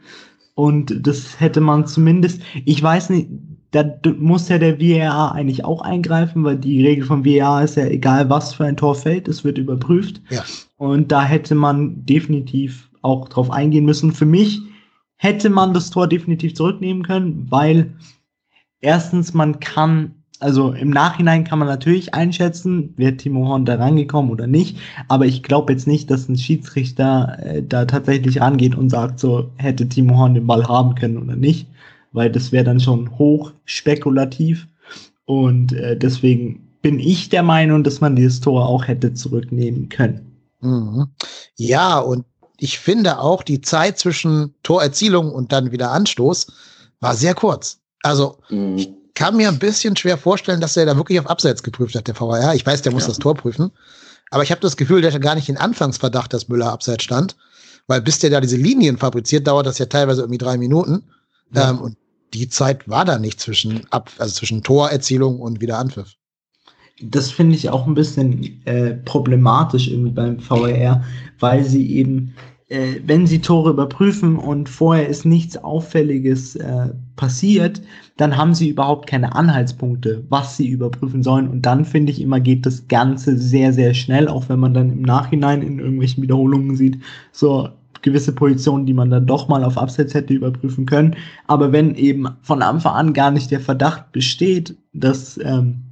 und das hätte man zumindest, ich weiß nicht, da muss ja der VAR eigentlich auch eingreifen, weil die Regel vom VAR ist ja egal, was für ein Tor fällt, es wird überprüft. Ja. Und da hätte man definitiv auch drauf eingehen müssen. Für mich hätte man das Tor definitiv zurücknehmen können, weil erstens man kann, also im Nachhinein kann man natürlich einschätzen, wird Timo Horn da rangekommen oder nicht, aber ich glaube jetzt nicht, dass ein Schiedsrichter äh, da tatsächlich rangeht und sagt, so hätte Timo Horn den Ball haben können oder nicht, weil das wäre dann schon hoch spekulativ und äh, deswegen bin ich der Meinung, dass man dieses Tor auch hätte zurücknehmen können. Mhm. Ja, und ich finde auch, die Zeit zwischen Torerzielung und dann wieder Anstoß war sehr kurz. Also mhm. ich kann mir ein bisschen schwer vorstellen, dass er da wirklich auf Abseits geprüft hat, der VAR. Ich weiß, der muss ja. das Tor prüfen. Aber ich habe das Gefühl, der hat gar nicht den Anfangsverdacht, dass Müller abseits stand. Weil bis der da diese Linien fabriziert, dauert das ja teilweise irgendwie drei Minuten. Ja. Ähm, und die Zeit war da nicht zwischen, Ab also zwischen Torerzielung und wieder Anpfiff das finde ich auch ein bisschen äh, problematisch irgendwie beim VAR, weil sie eben, äh, wenn sie Tore überprüfen und vorher ist nichts Auffälliges äh, passiert, dann haben sie überhaupt keine Anhaltspunkte, was sie überprüfen sollen. Und dann finde ich immer, geht das Ganze sehr, sehr schnell, auch wenn man dann im Nachhinein in irgendwelchen Wiederholungen sieht, so gewisse Positionen, die man dann doch mal auf Abseits hätte überprüfen können. Aber wenn eben von Anfang an gar nicht der Verdacht besteht, dass ähm,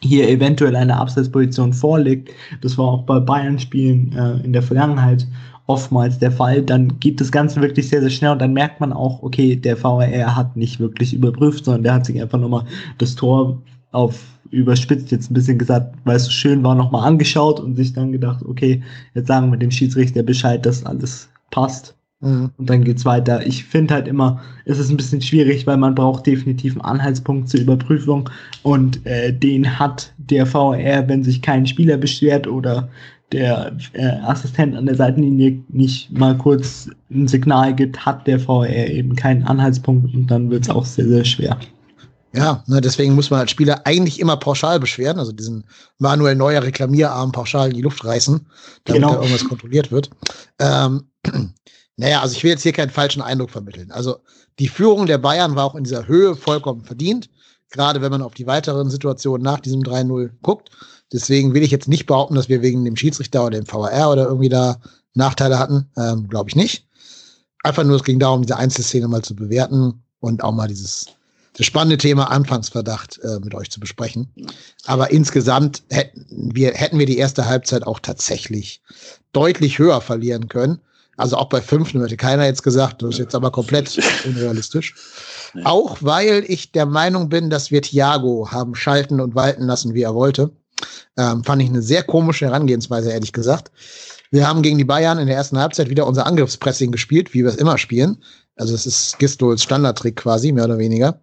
hier eventuell eine Abseitsposition vorliegt, das war auch bei Bayern-Spielen äh, in der Vergangenheit oftmals der Fall, dann geht das Ganze wirklich sehr, sehr schnell und dann merkt man auch, okay, der VAR hat nicht wirklich überprüft, sondern der hat sich einfach nochmal das Tor auf überspitzt jetzt ein bisschen gesagt, weil es so schön war, nochmal angeschaut und sich dann gedacht, okay, jetzt sagen wir dem Schiedsrichter Bescheid, dass alles passt. Mhm. Und dann geht's weiter. Ich finde halt immer, es ist ein bisschen schwierig, weil man braucht definitiv einen Anhaltspunkt zur Überprüfung und äh, den hat der VR, wenn sich kein Spieler beschwert oder der äh, Assistent an der Seitenlinie nicht mal kurz ein Signal gibt, hat der VR eben keinen Anhaltspunkt und dann wird's auch sehr, sehr schwer. Ja, ne, deswegen muss man als Spieler eigentlich immer pauschal beschweren, also diesen Manuel Neuer Reklamierarm pauschal in die Luft reißen, damit genau. da irgendwas kontrolliert wird. Ähm, naja, also ich will jetzt hier keinen falschen Eindruck vermitteln. Also die Führung der Bayern war auch in dieser Höhe vollkommen verdient, gerade wenn man auf die weiteren Situationen nach diesem 3-0 guckt. Deswegen will ich jetzt nicht behaupten, dass wir wegen dem Schiedsrichter oder dem VAR oder irgendwie da Nachteile hatten. Ähm, Glaube ich nicht. Einfach nur, es ging darum, diese Einzelszene mal zu bewerten und auch mal dieses das spannende Thema Anfangsverdacht äh, mit euch zu besprechen. Aber insgesamt hätten wir, hätten wir die erste Halbzeit auch tatsächlich deutlich höher verlieren können. Also auch bei fünf hätte keiner jetzt gesagt, das ist jetzt aber komplett unrealistisch. Nee. Auch weil ich der Meinung bin, dass wir Thiago haben schalten und walten lassen, wie er wollte. Ähm, fand ich eine sehr komische Herangehensweise, ehrlich gesagt. Wir haben gegen die Bayern in der ersten Halbzeit wieder unser Angriffspressing gespielt, wie wir es immer spielen. Also es ist Gistols Standardtrick quasi, mehr oder weniger.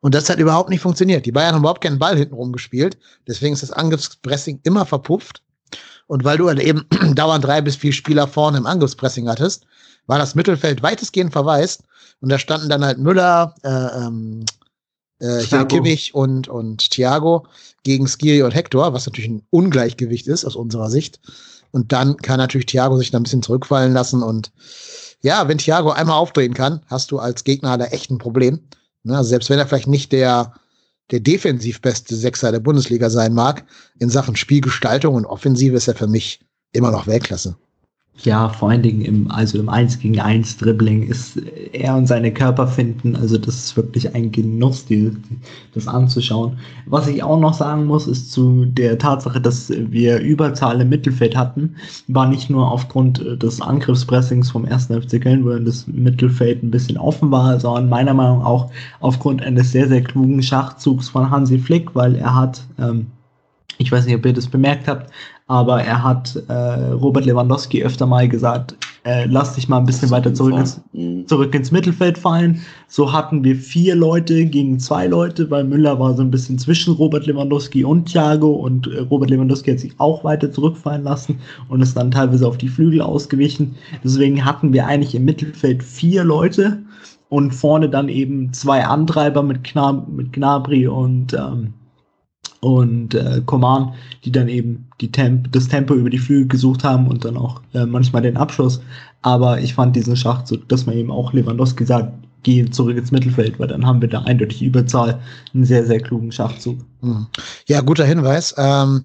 Und das hat überhaupt nicht funktioniert. Die Bayern haben überhaupt keinen Ball hinten gespielt. Deswegen ist das Angriffspressing immer verpufft. Und weil du eben dauernd drei bis vier Spieler vorne im Angriffspressing hattest, war das Mittelfeld weitestgehend verwaist. Und da standen dann halt Müller, äh, ähm, äh, hier Kimmich und, und Thiago gegen Skiri und Hector, was natürlich ein Ungleichgewicht ist aus unserer Sicht. Und dann kann natürlich Thiago sich da ein bisschen zurückfallen lassen. Und ja, wenn Thiago einmal aufdrehen kann, hast du als Gegner da echt ein Problem. Ne? Also selbst wenn er vielleicht nicht der der defensiv beste Sechser der Bundesliga sein mag, in Sachen Spielgestaltung und Offensive ist er für mich immer noch Weltklasse. Ja, vor allen Dingen im, also im 1 gegen 1 Dribbling ist er und seine Körper finden, also das ist wirklich ein Genuss, die, das anzuschauen. Was ich auch noch sagen muss, ist zu der Tatsache, dass wir Überzahl im Mittelfeld hatten, war nicht nur aufgrund des Angriffspressings vom 1. FC Köln, wo das Mittelfeld ein bisschen offen war, sondern meiner Meinung nach auch aufgrund eines sehr, sehr klugen Schachzugs von Hansi Flick, weil er hat, ähm, ich weiß nicht, ob ihr das bemerkt habt, aber er hat äh, Robert Lewandowski öfter mal gesagt, äh, lass dich mal ein bisschen weiter zurück ins, mhm. zurück ins Mittelfeld fallen. So hatten wir vier Leute gegen zwei Leute, weil Müller war so ein bisschen zwischen Robert Lewandowski und Thiago und äh, Robert Lewandowski hat sich auch weiter zurückfallen lassen und ist dann teilweise auf die Flügel ausgewichen. Deswegen hatten wir eigentlich im Mittelfeld vier Leute und vorne dann eben zwei Antreiber mit, Knab mit Gnabry und, ähm, und äh, Coman, die dann eben die Temp das Tempo über die Flügel gesucht haben und dann auch äh, manchmal den Abschluss. Aber ich fand diesen Schachzug, dass man eben auch Lewandowski sagt, geh zurück ins Mittelfeld, weil dann haben wir da eindeutig Überzahl, einen sehr, sehr klugen Schachzug. Hm. Ja, guter Hinweis. Ähm,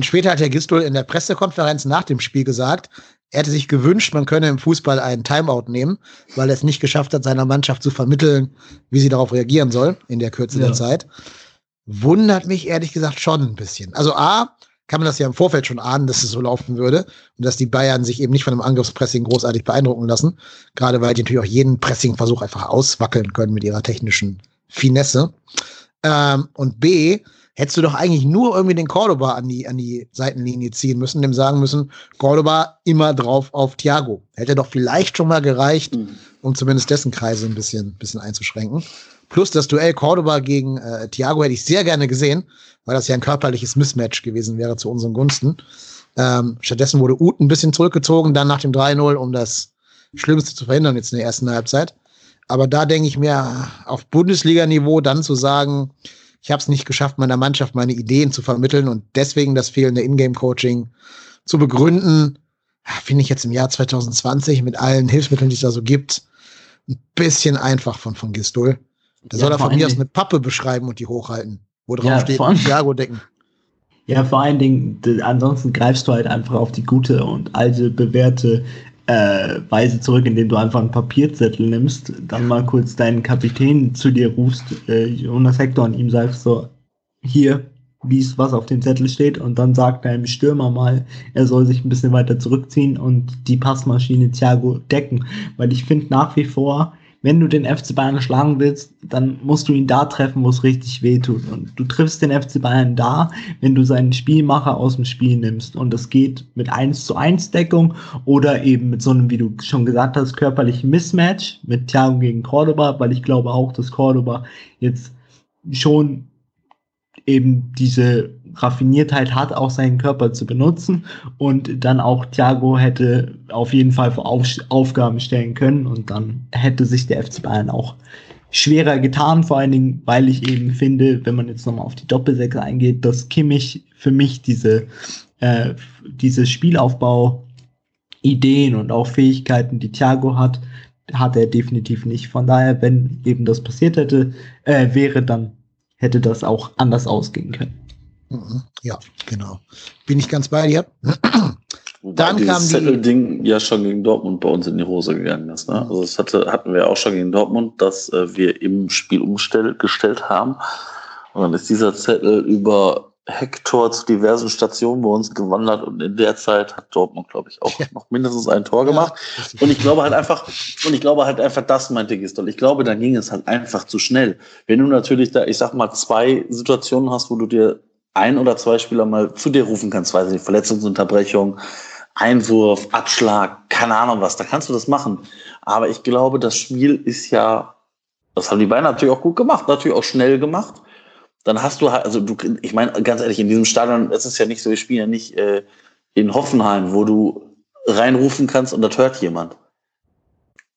später hat Herr Gistol in der Pressekonferenz nach dem Spiel gesagt, er hätte sich gewünscht, man könne im Fußball einen Timeout nehmen, weil er es nicht geschafft hat, seiner Mannschaft zu vermitteln, wie sie darauf reagieren soll in der Kürze ja. der Zeit. Wundert mich ehrlich gesagt schon ein bisschen. Also A, kann man das ja im Vorfeld schon ahnen, dass es so laufen würde und dass die Bayern sich eben nicht von einem Angriffspressing großartig beeindrucken lassen. Gerade weil die natürlich auch jeden Pressingversuch einfach auswackeln können mit ihrer technischen Finesse. Ähm, und B, hättest du doch eigentlich nur irgendwie den Cordoba an die, an die Seitenlinie ziehen müssen, dem sagen müssen, Cordoba immer drauf auf Thiago. Hätte doch vielleicht schon mal gereicht, mhm. um zumindest dessen Kreise ein bisschen, bisschen einzuschränken. Plus das Duell Cordoba gegen äh, Thiago hätte ich sehr gerne gesehen, weil das ja ein körperliches Mismatch gewesen wäre zu unseren Gunsten. Ähm, stattdessen wurde Uth ein bisschen zurückgezogen, dann nach dem 3-0, um das Schlimmste zu verhindern jetzt in der ersten Halbzeit. Aber da denke ich mir, auf Bundesliga-Niveau dann zu sagen, ich habe es nicht geschafft, meiner Mannschaft meine Ideen zu vermitteln und deswegen das fehlende Ingame-Coaching zu begründen, finde ich jetzt im Jahr 2020 mit allen Hilfsmitteln, die es da so gibt, ein bisschen einfach von, von Gistol. Da ja, soll er von mir aus eine Pappe beschreiben und die hochhalten, wo drauf ja, steht, Thiago decken. Ja, vor allen Dingen, ansonsten greifst du halt einfach auf die gute und alte, bewährte äh, Weise zurück, indem du einfach einen Papierzettel nimmst, dann mal kurz deinen Kapitän zu dir rufst, äh, Jonas Hector, und ihm sagst so, hier, liest, was auf dem Zettel steht, und dann sagt deinem Stürmer mal, er soll sich ein bisschen weiter zurückziehen und die Passmaschine Thiago decken. Weil ich finde nach wie vor, wenn du den FC Bayern schlagen willst, dann musst du ihn da treffen, wo es richtig weh tut. Und du triffst den FC Bayern da, wenn du seinen Spielmacher aus dem Spiel nimmst. Und das geht mit 1 zu 1 Deckung oder eben mit so einem, wie du schon gesagt hast, körperlichen Mismatch mit Thiago gegen Cordoba, weil ich glaube auch, dass Cordoba jetzt schon eben diese Raffiniertheit hat, auch seinen Körper zu benutzen und dann auch Thiago hätte auf jeden Fall vor Auf Aufgaben stellen können und dann hätte sich der FC Bayern auch schwerer getan, vor allen Dingen, weil ich eben finde, wenn man jetzt nochmal auf die Doppelsechs eingeht, dass Kimmich für mich diese, äh, diese Spielaufbau Ideen und auch Fähigkeiten, die Thiago hat, hat er definitiv nicht. Von daher, wenn eben das passiert hätte, äh, wäre, dann hätte das auch anders ausgehen können. Mhm. Ja, genau. Bin ich ganz bei dir. Dann kam die Ding ja schon gegen Dortmund bei uns in die Hose gegangen ist. Ne? Also das hatte, hatten wir auch schon gegen Dortmund, dass äh, wir im Spiel umgestellt haben. Und dann ist dieser Zettel über Hector zu diversen Stationen bei uns gewandert und in der Zeit hat Dortmund, glaube ich, auch ja. noch mindestens ein Tor gemacht. Ja, und ich glaube halt einfach, und ich glaube halt einfach, das meinte Gistol. Ich glaube, dann ging es halt einfach zu schnell. Wenn du natürlich da, ich sag mal, zwei Situationen hast, wo du dir ein oder zwei Spieler mal zu dir rufen kannst, weiß ich, Verletzungsunterbrechung, Einwurf, Abschlag, keine Ahnung was, da kannst du das machen. Aber ich glaube, das Spiel ist ja, das haben die beiden natürlich auch gut gemacht, natürlich auch schnell gemacht. Dann hast du halt, also du, ich meine, ganz ehrlich, in diesem Stadion, es ist ja nicht so, ich spiele ja nicht äh, in Hoffenheim, wo du reinrufen kannst und das hört jemand.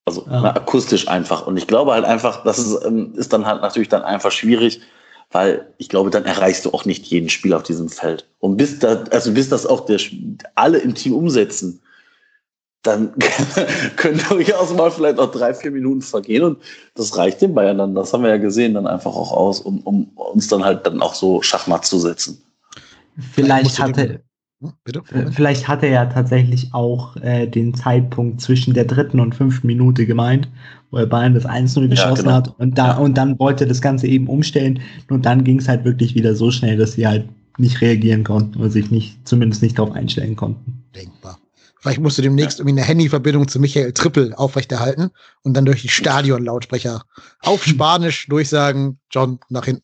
Also ja. na, akustisch einfach. Und ich glaube halt einfach, das ist, ähm, ist dann halt natürlich dann einfach schwierig, weil ich glaube, dann erreichst du auch nicht jeden Spieler auf diesem Feld. Und bis da, also bis das auch der, alle im Team umsetzen, dann können durchaus mal vielleicht auch drei, vier Minuten vergehen und das reicht den Bayern dann, das haben wir ja gesehen, dann einfach auch aus, um, um uns dann halt dann auch so Schachmatt zu setzen. Vielleicht hatte, Bitte? Vielleicht hat er ja tatsächlich auch äh, den Zeitpunkt zwischen der dritten und fünften Minute gemeint, wo er Bayern das 1-0 geschossen ja, genau. hat und, da, und dann wollte das Ganze eben umstellen und dann ging es halt wirklich wieder so schnell, dass sie halt nicht reagieren konnten oder sich nicht, zumindest nicht darauf einstellen konnten. Denkbar. Vielleicht musst du demnächst irgendwie eine Handyverbindung zu Michael Trippel aufrechterhalten und dann durch die Stadionlautsprecher auf Spanisch durchsagen, John, nach hinten.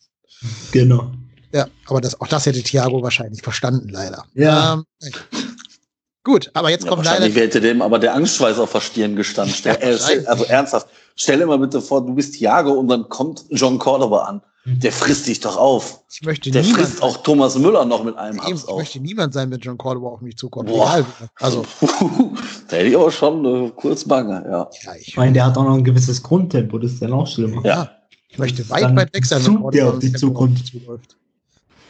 Genau. Ja, aber das, auch das hätte Thiago wahrscheinlich verstanden, leider. Ja. Ähm, gut, aber jetzt ja, kommt leider. hätte dem aber der Angstschweiß auf der Stirn gestanden. Stell, äh, also ernsthaft, stell dir mal bitte vor, du bist Thiago und dann kommt John Cordoba an. Der frisst dich doch auf. Ich möchte Der niemand frisst auch Thomas Müller noch mit einem Haps ich auf. möchte niemand sein, wenn John Cordoba auf mich zukommt. Boah. Egal. Also, da hätte ich aber schon äh, kurz Bange, ja. ja, ich, Ich meine, der hat auch noch ein gewisses Grundtempo, das ist dann auch schlimmer. Ja. ich möchte weit, weit weg sein, zuckt der auf auf mich zuläuft.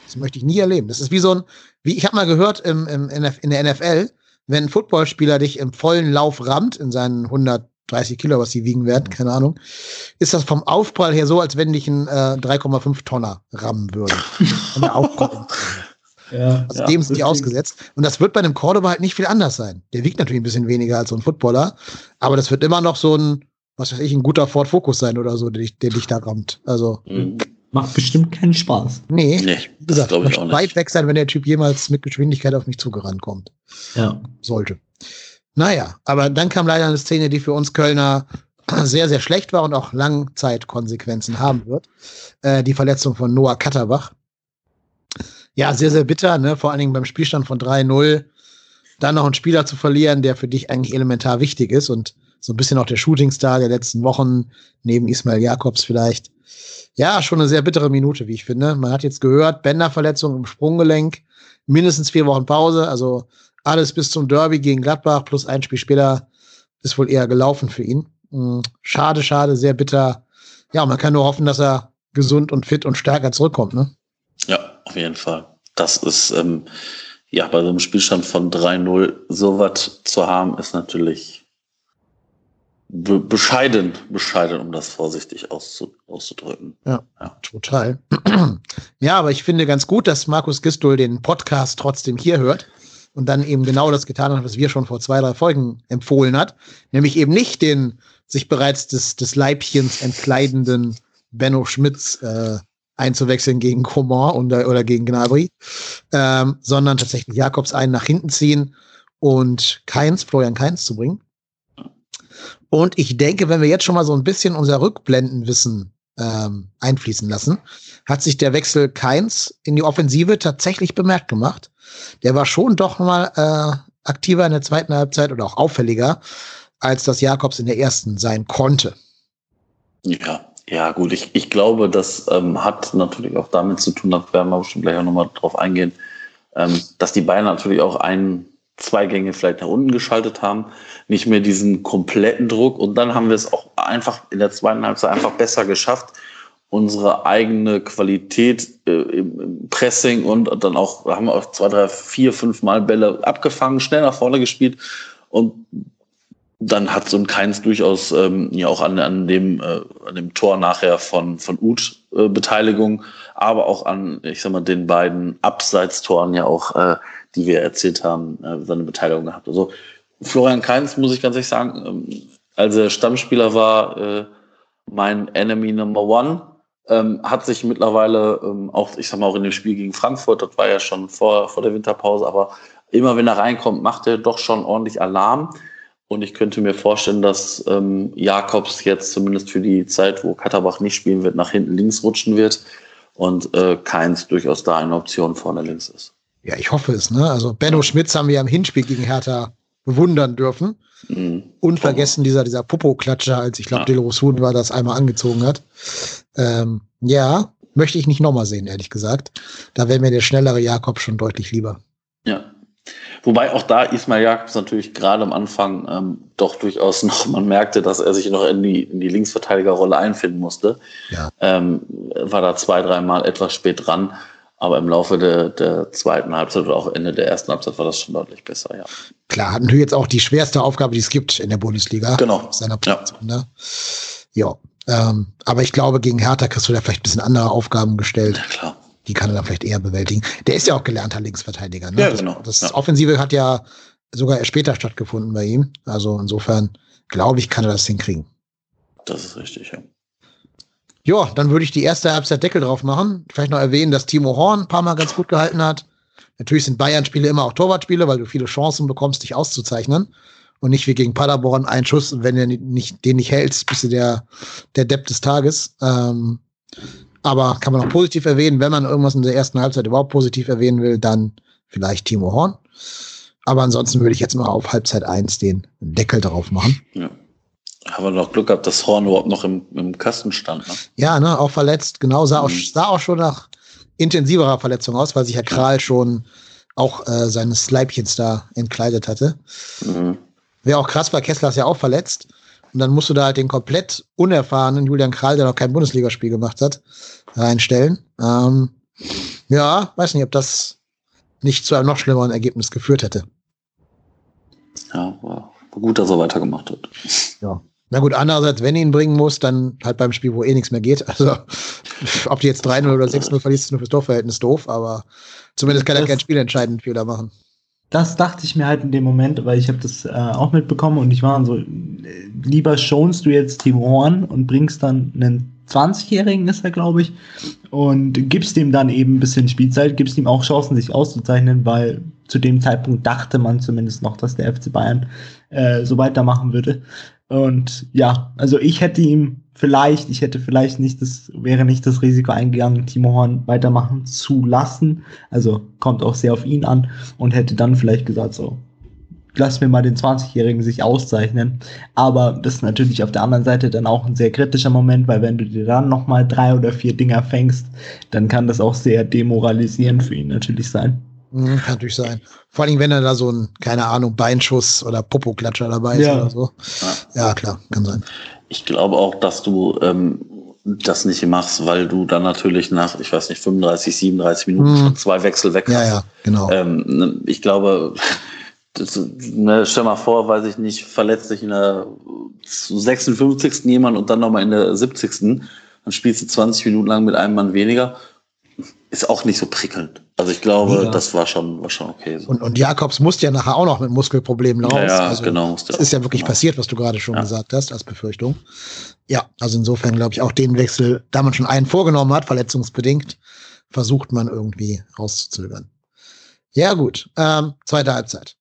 Das möchte ich nie erleben. Das ist wie so ein, wie ich habe mal gehört im, im, NF in der NFL, wenn ein Footballspieler dich im vollen Lauf rammt, in seinen 130 Kilo, was sie wiegen werden, keine Ahnung, ist das vom Aufprall her so, als wenn dich ein äh, 3,5 Tonner rammen würde. Von der Aufprall. Ja. Also Ja, dem sind die ausgesetzt. Und das wird bei einem Cordoba halt nicht viel anders sein. Der wiegt natürlich ein bisschen weniger als so ein Footballer, aber das wird immer noch so ein, was weiß ich, ein guter Ford Focus sein oder so, der dich, der dich da rammt. Also, Mhm. Macht bestimmt keinen Spaß. nee, Nee, wie das gesagt, glaube ich auch nicht. weit weg sein, wenn der Typ jemals mit Geschwindigkeit auf mich zugerannt kommt. Ja. Sollte. Naja, aber dann kam leider eine Szene, die für uns Kölner sehr, sehr schlecht war und auch Langzeitkonsequenzen haben wird. Äh, die Verletzung von Noah Katterbach. Ja, sehr, sehr bitter, ne? vor allen Dingen beim Spielstand von 3-0. Dann noch einen Spieler zu verlieren, der für dich eigentlich elementar wichtig ist und so ein bisschen auch der Shootingstar der letzten Wochen, neben Ismail Jakobs vielleicht. Ja, schon eine sehr bittere Minute, wie ich finde. Man hat jetzt gehört, Bänderverletzung im Sprunggelenk, mindestens vier Wochen Pause, also alles bis zum Derby gegen Gladbach plus ein Spiel später ist wohl eher gelaufen für ihn. Mm, Schade, schade, sehr bitter. Ja, man kann nur hoffen, dass er gesund und fit und stärker zurückkommt, ne? Ja, auf jeden Fall. Das ist, ähm, ja, bei so einem Spielstand von 3-0 sowas zu haben, ist natürlich be bescheiden, bescheiden, um das vorsichtig auszu auszudrücken. Total. ja, aber ich finde ganz gut, dass Markus Gistol den Podcast trotzdem hier hört und dann eben genau das getan hat, was wir schon vor zwei, drei Folgen empfohlen hat. Nämlich eben nicht den sich bereits des, des Leibchens entkleidenden Benno Schmitz äh, einzuwechseln gegen Coman oder, oder gegen Gnabry, ähm, sondern tatsächlich Jakobs einen nach hinten ziehen und Keins, Florian Keins zu bringen. Und ich denke, wenn wir jetzt schon mal so ein bisschen unser Rückblendenwissen ähm, einfließen lassen, hat sich der Wechsel Keins in die Offensive tatsächlich bemerkt gemacht. Der war schon doch mal äh, aktiver in der zweiten Halbzeit oder auch auffälliger, als das Jakobs in der ersten sein konnte. Ja, ja, gut. Ich, ich glaube, das ähm, hat natürlich auch damit zu tun, da werden wir bestimmt gleich auch nochmal drauf eingehen, ähm, dass die Bayern natürlich auch ein, zwei Gänge vielleicht nach unten geschaltet haben, nicht mehr diesen kompletten Druck. Und dann haben wir es auch einfach in der zweiten Halbzeit einfach besser geschafft, unsere eigene Qualität äh, im, Pressing und dann auch, haben wir auch zwei, drei, vier, fünf Mal Bälle abgefangen, schnell nach vorne gespielt. Und dann hat so ein Keins durchaus ähm, ja auch an, an, dem, äh, an dem Tor nachher von, von Uth äh, Beteiligung, aber auch an, ich sag mal, den beiden Abseitstoren ja auch, äh, die wir erzählt haben, äh, seine Beteiligung gehabt. Also Florian Keins, muss ich ganz ehrlich sagen, ähm, als er Stammspieler war, äh, mein Enemy Number One, ähm, hat sich mittlerweile ähm, auch, ich sag mal, auch in dem Spiel gegen Frankfurt, das war ja schon vor, vor der Winterpause, aber immer wenn er reinkommt, macht er doch schon ordentlich Alarm. Und ich könnte mir vorstellen, dass ähm, Jakobs jetzt zumindest für die Zeit, wo Katterbach nicht spielen wird, nach hinten links rutschen wird und äh, Keins durchaus da eine Option vorne links ist. Ja, ich hoffe es. Ne? Also Benno Schmitz haben wir ja im Hinspiel gegen Hertha bewundern dürfen. Mhm. Unvergessen dieser, dieser Popo-Klatscher, als ich glaube, Ja. Delors Huhn war, das einmal angezogen hat. Ähm, ja, möchte ich nicht nochmal sehen, ehrlich gesagt. Da wäre mir der schnellere Jakob schon deutlich lieber. Ja. Wobei auch da Ismail Jakobs natürlich gerade am Anfang ähm, doch durchaus noch, man merkte, dass er sich noch in die, in die Linksverteidigerrolle einfinden musste. Ja. Ähm, war da zwei, dreimal etwas spät dran. Aber im Laufe der, der zweiten Halbzeit oder auch Ende der ersten Halbzeit war das schon deutlich besser, ja. Klar, hat natürlich jetzt auch die schwerste Aufgabe, die es gibt in der Bundesliga. Genau. Seiner Position, ne? Ja. Ähm, aber ich glaube, gegen Hertha kriegst du da vielleicht ein bisschen andere Aufgaben gestellt. Ja, klar. Die kann er dann vielleicht eher bewältigen. Der ist ja auch gelernter Linksverteidiger. Ne? Ja, das, genau. Das Ja. Offensive hat ja sogar später stattgefunden bei ihm. Also insofern glaube ich, kann er das hinkriegen. Das ist richtig, ja. Ja, dann würde ich die erste Halbzeit Deckel drauf machen. Vielleicht noch erwähnen, dass Timo Horn ein paar Mal ganz gut gehalten hat. Natürlich sind Bayern-Spiele immer auch Torwartspiele, weil du viele Chancen bekommst, dich auszuzeichnen. Und nicht wie gegen Paderborn ein Schuss, wenn du nicht, den nicht hältst, bist du der, der Depp des Tages. Ähm, aber kann man auch positiv erwähnen, wenn man irgendwas in der ersten Halbzeit überhaupt positiv erwähnen will, dann vielleicht Timo Horn. Aber ansonsten würde ich jetzt mal auf Halbzeit 1 den Deckel drauf machen. ja. Haben wir noch Glück gehabt, dass Horn überhaupt noch im, im Kasten stand. Ne? Ja, ne, auch verletzt. Genau, sah, mhm. auch, sah auch schon nach intensiverer Verletzung aus, weil sich Herr Kral schon auch äh, seines Leibchens da entkleidet hatte. Mhm. Wäre auch krass, weil Kessler ist ja auch verletzt. Und dann musst du da halt den komplett unerfahrenen Julian Kral, der noch kein Bundesligaspiel gemacht hat, reinstellen. Ähm, ja, weiß nicht, ob das nicht zu einem noch schlimmeren Ergebnis geführt hätte. Ja, war gut, dass er weitergemacht hat. Ja. Na gut, andererseits, wenn ihn bringen muss, dann halt beim Spiel, wo eh nichts mehr geht. Also, ob die jetzt 3-0 oder 6-0 verliest, ist nur fürs Torverhältnis doof, aber zumindest kann er kein Spiel entscheidend Fehler machen. Das dachte ich mir halt in dem Moment, weil ich habe das äh, auch mitbekommen und ich war so, lieber schonst du jetzt Timo Horn und bringst dann einen 20-Jährigen ist er, glaube ich, und gibst ihm dann eben ein bisschen Spielzeit, gibst ihm auch Chancen, sich auszuzeichnen, weil zu dem Zeitpunkt dachte man zumindest noch, dass der FC Bayern äh, so weitermachen würde. Und ja, also ich hätte ihm vielleicht, ich hätte vielleicht nicht das, wäre nicht das Risiko eingegangen, Timo Horn weitermachen zu lassen. Also kommt auch sehr auf ihn an und hätte dann vielleicht gesagt, so, lass mir mal den 20-Jährigen sich auszeichnen. Aber das ist natürlich auf der anderen Seite dann auch ein sehr kritischer Moment, weil wenn du dir dann nochmal drei oder vier Dinger fängst, dann kann das auch sehr demoralisierend für ihn natürlich sein. Mhm, kann natürlich sein. Vor allem, wenn er da so ein, keine Ahnung, Beinschuss oder Popoklatscher dabei ist ja. oder so. Ja. ja. klar, kann sein. Ich glaube auch, dass du ähm, das nicht machst, weil du dann natürlich nach, ich weiß nicht, 35, 37 Minuten hm. schon zwei Wechsel weg hast. Ja, ja, genau. Ähm, ne, ich glaube, das, ne, stell mal vor, weiß ich nicht, verletzt sich in der 56. jemand und dann nochmal in der 70. Dann spielst du 20 Minuten lang mit einem Mann weniger ist auch nicht so prickelnd. Also ich glaube, ja. das war schon, war schon okay. So. Und, und Jakobs musste ja nachher auch noch mit Muskelproblemen raus. Ja, also, genau. Das ist ja wirklich genau. passiert, was du gerade schon ja. gesagt hast, als Befürchtung. Ja, also insofern glaube ich auch den Wechsel, da man schon einen vorgenommen hat, verletzungsbedingt, versucht man irgendwie rauszuzögern. Ja, gut. Ähm, zweite Halbzeit.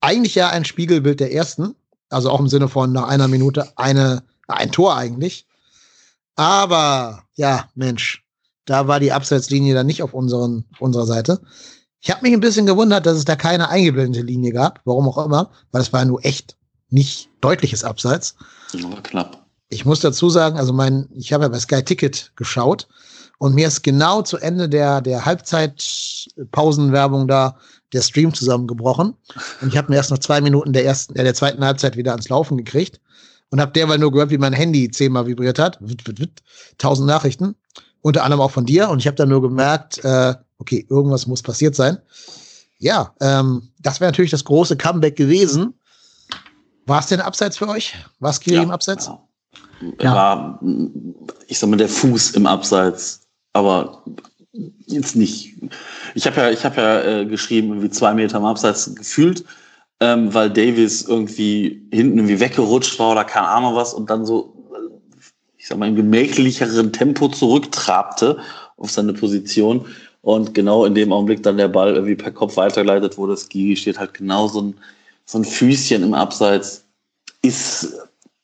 Eigentlich ja ein Spiegelbild der ersten. Also auch im Sinne von nach einer Minute eine, ein Tor eigentlich. Aber ja, Mensch, da war die Abseitslinie dann nicht auf, unseren, auf unserer Seite. Ich habe mich ein bisschen gewundert, dass es da keine eingeblendete Linie gab, warum auch immer, weil es war nur echt nicht deutliches Abseits. Aber knapp. Ich muss dazu sagen, also mein, ich habe ja bei Sky Ticket geschaut und mir ist genau zu Ende der, der Halbzeitpausenwerbung da der Stream zusammengebrochen. Und ich habe mir erst noch zwei Minuten der ersten, äh, der zweiten Halbzeit wieder ans Laufen gekriegt und habe derweil nur gehört, wie mein Handy zehnmal vibriert hat. Witt, witt, witt, tausend Nachrichten unter anderem auch von dir. Und ich habe dann nur gemerkt, äh, okay, irgendwas muss passiert sein. Ja, ähm, das wäre natürlich das große Comeback gewesen. War es denn abseits für euch? War es Kiri ja, im Abseits? Ja. ja. War, ich sag mal, der Fuß im Abseits, aber jetzt nicht. Ich habe ja, ich habe ja äh, geschrieben, irgendwie zwei Meter im Abseits gefühlt, ähm, weil Davis irgendwie hinten irgendwie weggerutscht war oder keine Ahnung was und dann so ich sag mal, im gemächlicheren Tempo zurücktrabte auf seine Position. Und genau in dem Augenblick dann der Ball irgendwie per Kopf weitergeleitet wurde. Das Gigi steht halt genau so ein, so ein Füßchen im Abseits. Ist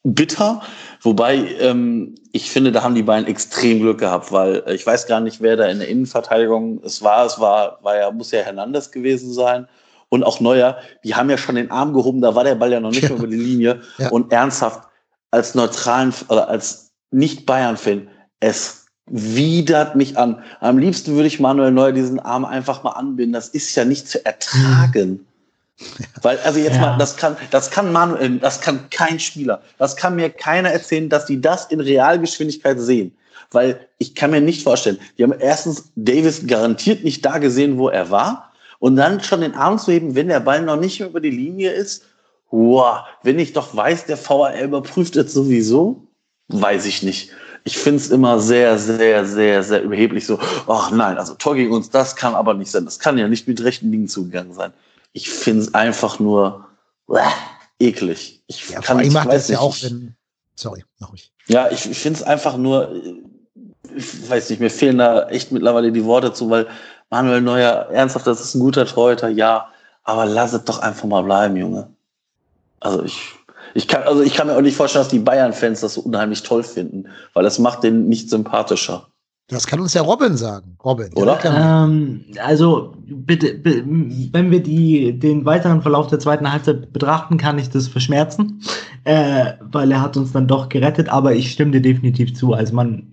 bitter. Wobei ähm, ich finde, da haben die beiden extrem Glück gehabt, weil äh, ich weiß gar nicht, wer da in der Innenverteidigung es war. Es war, war ja, muss ja Hernandez gewesen sein. Und auch Neuer, die haben ja schon den Arm gehoben, da war der Ball ja noch nicht ja. über die Linie. Ja. Und ernsthaft, als neutralen oder als nicht-Bayern-Fan, es widert mich an. Am liebsten würde ich Manuel Neuer diesen Arm einfach mal anbinden. Das ist ja nicht zu ertragen. Ja. Weil, also jetzt ja. mal, das kann, das kann Manuel, das kann kein Spieler. Das kann mir keiner erzählen, dass die das in Realgeschwindigkeit sehen. Weil ich kann mir nicht vorstellen, die haben erstens Davis garantiert nicht da gesehen, wo er war. Und dann schon den Arm zu heben, wenn der Ball noch nicht über die Linie ist. Wow, wenn ich doch weiß, der VAR überprüft es sowieso weiß ich nicht. Ich finde es immer sehr, sehr, sehr, sehr überheblich so, ach nein, also Tor gegen uns, das kann aber nicht sein. Das kann ja nicht mit rechten Dingen zugegangen sein. Ich finde es einfach nur äh, eklig. Ich ja, kann, ich mache das ja auch, wenn. Sorry, mach ich. Ja, ich, ich finde es einfach nur, ich weiß nicht, mir fehlen da echt mittlerweile die Worte zu, weil Manuel Neuer, ernsthaft, das ist ein guter Torhüter, ja, aber lass es doch einfach mal bleiben, Junge. Also ich ich kann, also ich kann mir auch nicht vorstellen, dass die Bayern-Fans das so unheimlich toll finden, weil das macht den nicht sympathischer. Das kann uns ja Robin sagen. Robin, oder? Ähm, also bitte, wenn wir die, den weiteren Verlauf der zweiten Halbzeit betrachten, kann ich das verschmerzen. äh, weil er hat uns dann doch gerettet, aber ich stimme dir definitiv zu. Also man,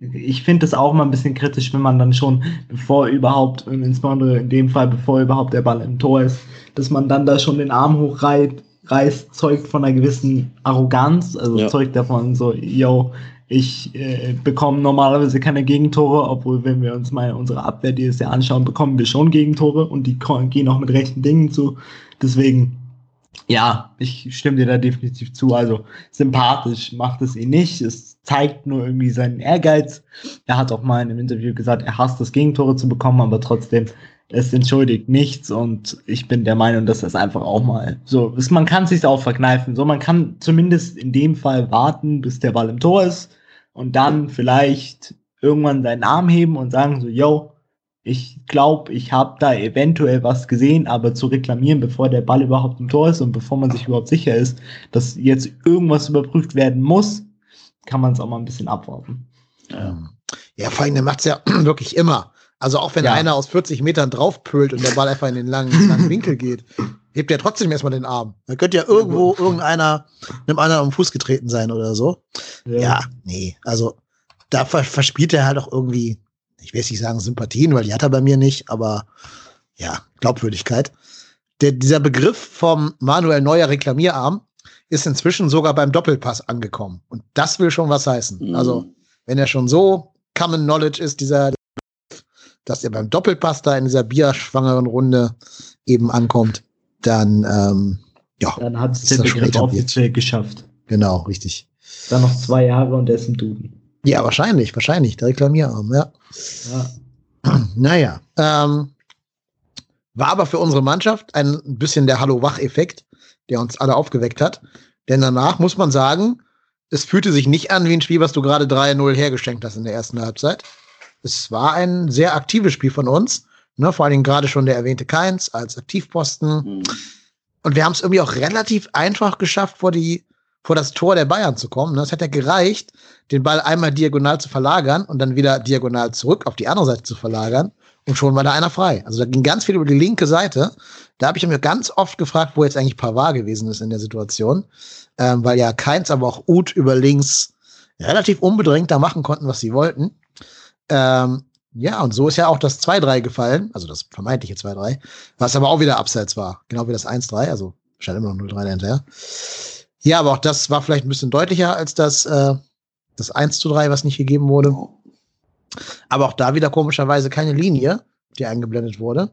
ich finde es auch mal ein bisschen kritisch, wenn man dann schon, bevor überhaupt, insbesondere in dem Fall, bevor überhaupt der Ball im Tor ist, dass man dann da schon den Arm hochreißt, reißt, zeugt von einer gewissen Arroganz, also ja. zeugt davon so, yo, ich äh, bekomme normalerweise keine Gegentore, obwohl, wenn wir uns mal unsere Abwehr dieses Jahr anschauen, bekommen wir schon Gegentore und die gehen auch mit rechten Dingen zu. Deswegen, ja, ich stimme dir da definitiv zu. Also sympathisch macht es ihn nicht. Es zeigt nur irgendwie seinen Ehrgeiz. Er hat auch mal in einem Interview gesagt, er hasst es, Gegentore zu bekommen, aber trotzdem es entschuldigt nichts und ich bin der Meinung, dass das einfach auch mal so ist. Man kann sich auch verkneifen. So, man kann zumindest in dem Fall warten, bis der Ball im Tor ist und dann vielleicht irgendwann seinen Arm heben und sagen so, yo, ich glaube, ich habe da eventuell was gesehen, aber zu reklamieren, bevor der Ball überhaupt im Tor ist und bevor man sich überhaupt sicher ist, dass jetzt irgendwas überprüft werden muss, kann man es auch mal ein bisschen abwarten. Ja, ja vor allem, der macht es ja wirklich immer. Also auch wenn ja. einer aus 40 Metern draufpölt und der Ball einfach in den langen, langen Winkel geht, hebt er trotzdem erstmal den Arm. Da könnte ja irgendwo irgendeiner einem anderen am Fuß getreten sein oder so. Ja, ja nee, also da verspielt er halt auch irgendwie, ich will jetzt nicht sagen Sympathien, weil die hat er bei mir nicht, aber ja, Glaubwürdigkeit. Der, dieser Begriff vom Manuel Neuer Reklamierarm ist inzwischen sogar beim Doppelpass angekommen. Und das will schon was heißen. Mhm. Also, wenn er schon so Common Knowledge ist, dieser dass er beim Doppelpass da in dieser bierschwangeren Runde eben ankommt, dann, ähm, ja. Dann hat es den Begriff offiziell geschafft. Genau, richtig. Dann noch zwei Jahre und er ist im Duden. Ja, wahrscheinlich, wahrscheinlich, der Reklamierarm, ja. ja. Naja, ähm, war aber für unsere Mannschaft ein bisschen der Hallo-Wach-Effekt, der uns alle aufgeweckt hat. Denn danach muss man sagen, es fühlte sich nicht an wie ein Spiel, was du gerade 3-0 hergeschenkt hast in der ersten Halbzeit es war ein sehr aktives Spiel von uns. Ne, vor allen Dingen gerade schon der erwähnte Keins als Aktivposten. Mhm. Und wir haben es irgendwie auch relativ einfach geschafft, vor, die, vor das Tor der Bayern zu kommen. Ne? Es hat ja gereicht, den Ball einmal diagonal zu verlagern und dann wieder diagonal zurück auf die andere Seite zu verlagern. Und schon war da einer frei. Also da ging ganz viel über die linke Seite. Da habe ich mir ganz oft gefragt, wo jetzt eigentlich Pavard gewesen ist in der Situation. Ähm, weil ja Keins, aber auch Uth über links relativ unbedingt da machen konnten, was sie wollten. Ähm, ja, und so ist ja auch das 2-3 gefallen, also das vermeintliche 2-3, was aber auch wieder abseits war, genau wie das 1-3, also stand immer noch 0-3 dahinter. Ja, aber auch das war vielleicht ein bisschen deutlicher als das, äh, das 1 3, was nicht gegeben wurde. Aber auch da wieder komischerweise keine Linie, die eingeblendet wurde.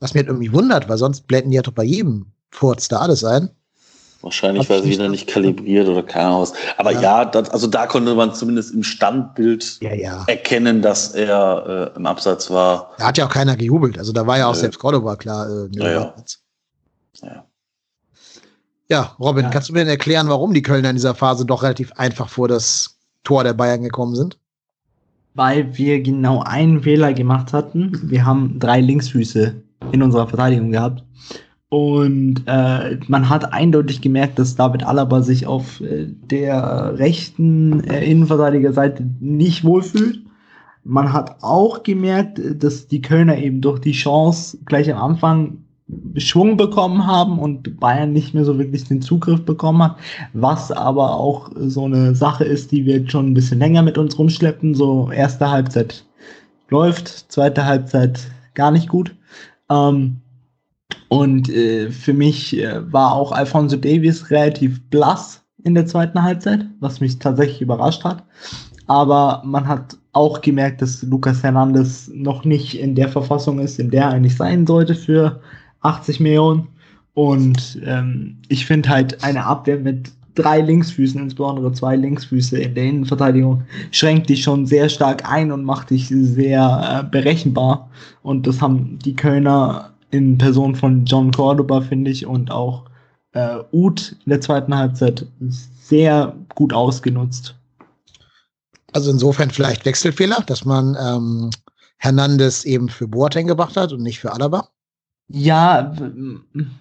Was mir halt irgendwie wundert, weil sonst blenden die ja doch bei jedem Furz da alles ein. Wahrscheinlich war sie wieder nicht kalibriert oder keine Ahnung was. Aber ja, ja das, also da konnte man zumindest im Standbild ja, ja. erkennen, dass er äh, im Absatz war. Da hat ja auch keiner gejubelt. Also da war ja auch selbst Cordoba klar. Äh, ja, ja. ja, Robin, kannst du mir denn erklären, warum die Kölner in dieser Phase doch relativ einfach vor das Tor der Bayern gekommen sind? Weil wir genau einen Fehler gemacht hatten. Wir haben drei Linksfüße in unserer Verteidigung gehabt. Und äh, man hat eindeutig gemerkt, dass David Alaba sich auf äh, der rechten äh, Innenverteidigerseite nicht wohlfühlt. Man hat auch gemerkt, dass die Kölner eben durch die Chance gleich am Anfang Schwung bekommen haben und Bayern nicht mehr so wirklich den Zugriff bekommen hat, was aber auch so eine Sache ist, die wir jetzt schon ein bisschen länger mit uns rumschleppen. So erste Halbzeit läuft, zweite Halbzeit gar nicht gut. Ähm, und äh, für mich äh, war auch Alfonso Davies relativ blass in der zweiten Halbzeit, was mich tatsächlich überrascht hat. Aber man hat auch gemerkt, dass Lucas Hernandez noch nicht in der Verfassung ist, in der er eigentlich sein sollte für 80 Millionen. Und ähm, ich finde halt eine Abwehr mit drei Linksfüßen, insbesondere zwei Linksfüße in der Innenverteidigung, schränkt dich schon sehr stark ein und macht dich sehr äh, berechenbar. Und das haben die Kölner in Person von John Cordoba, finde ich, und auch äh, Uth in der zweiten Halbzeit sehr gut ausgenutzt. Also insofern vielleicht Wechselfehler, dass man ähm, Hernandez eben für Boateng gebracht hat und nicht für Alaba? Ja,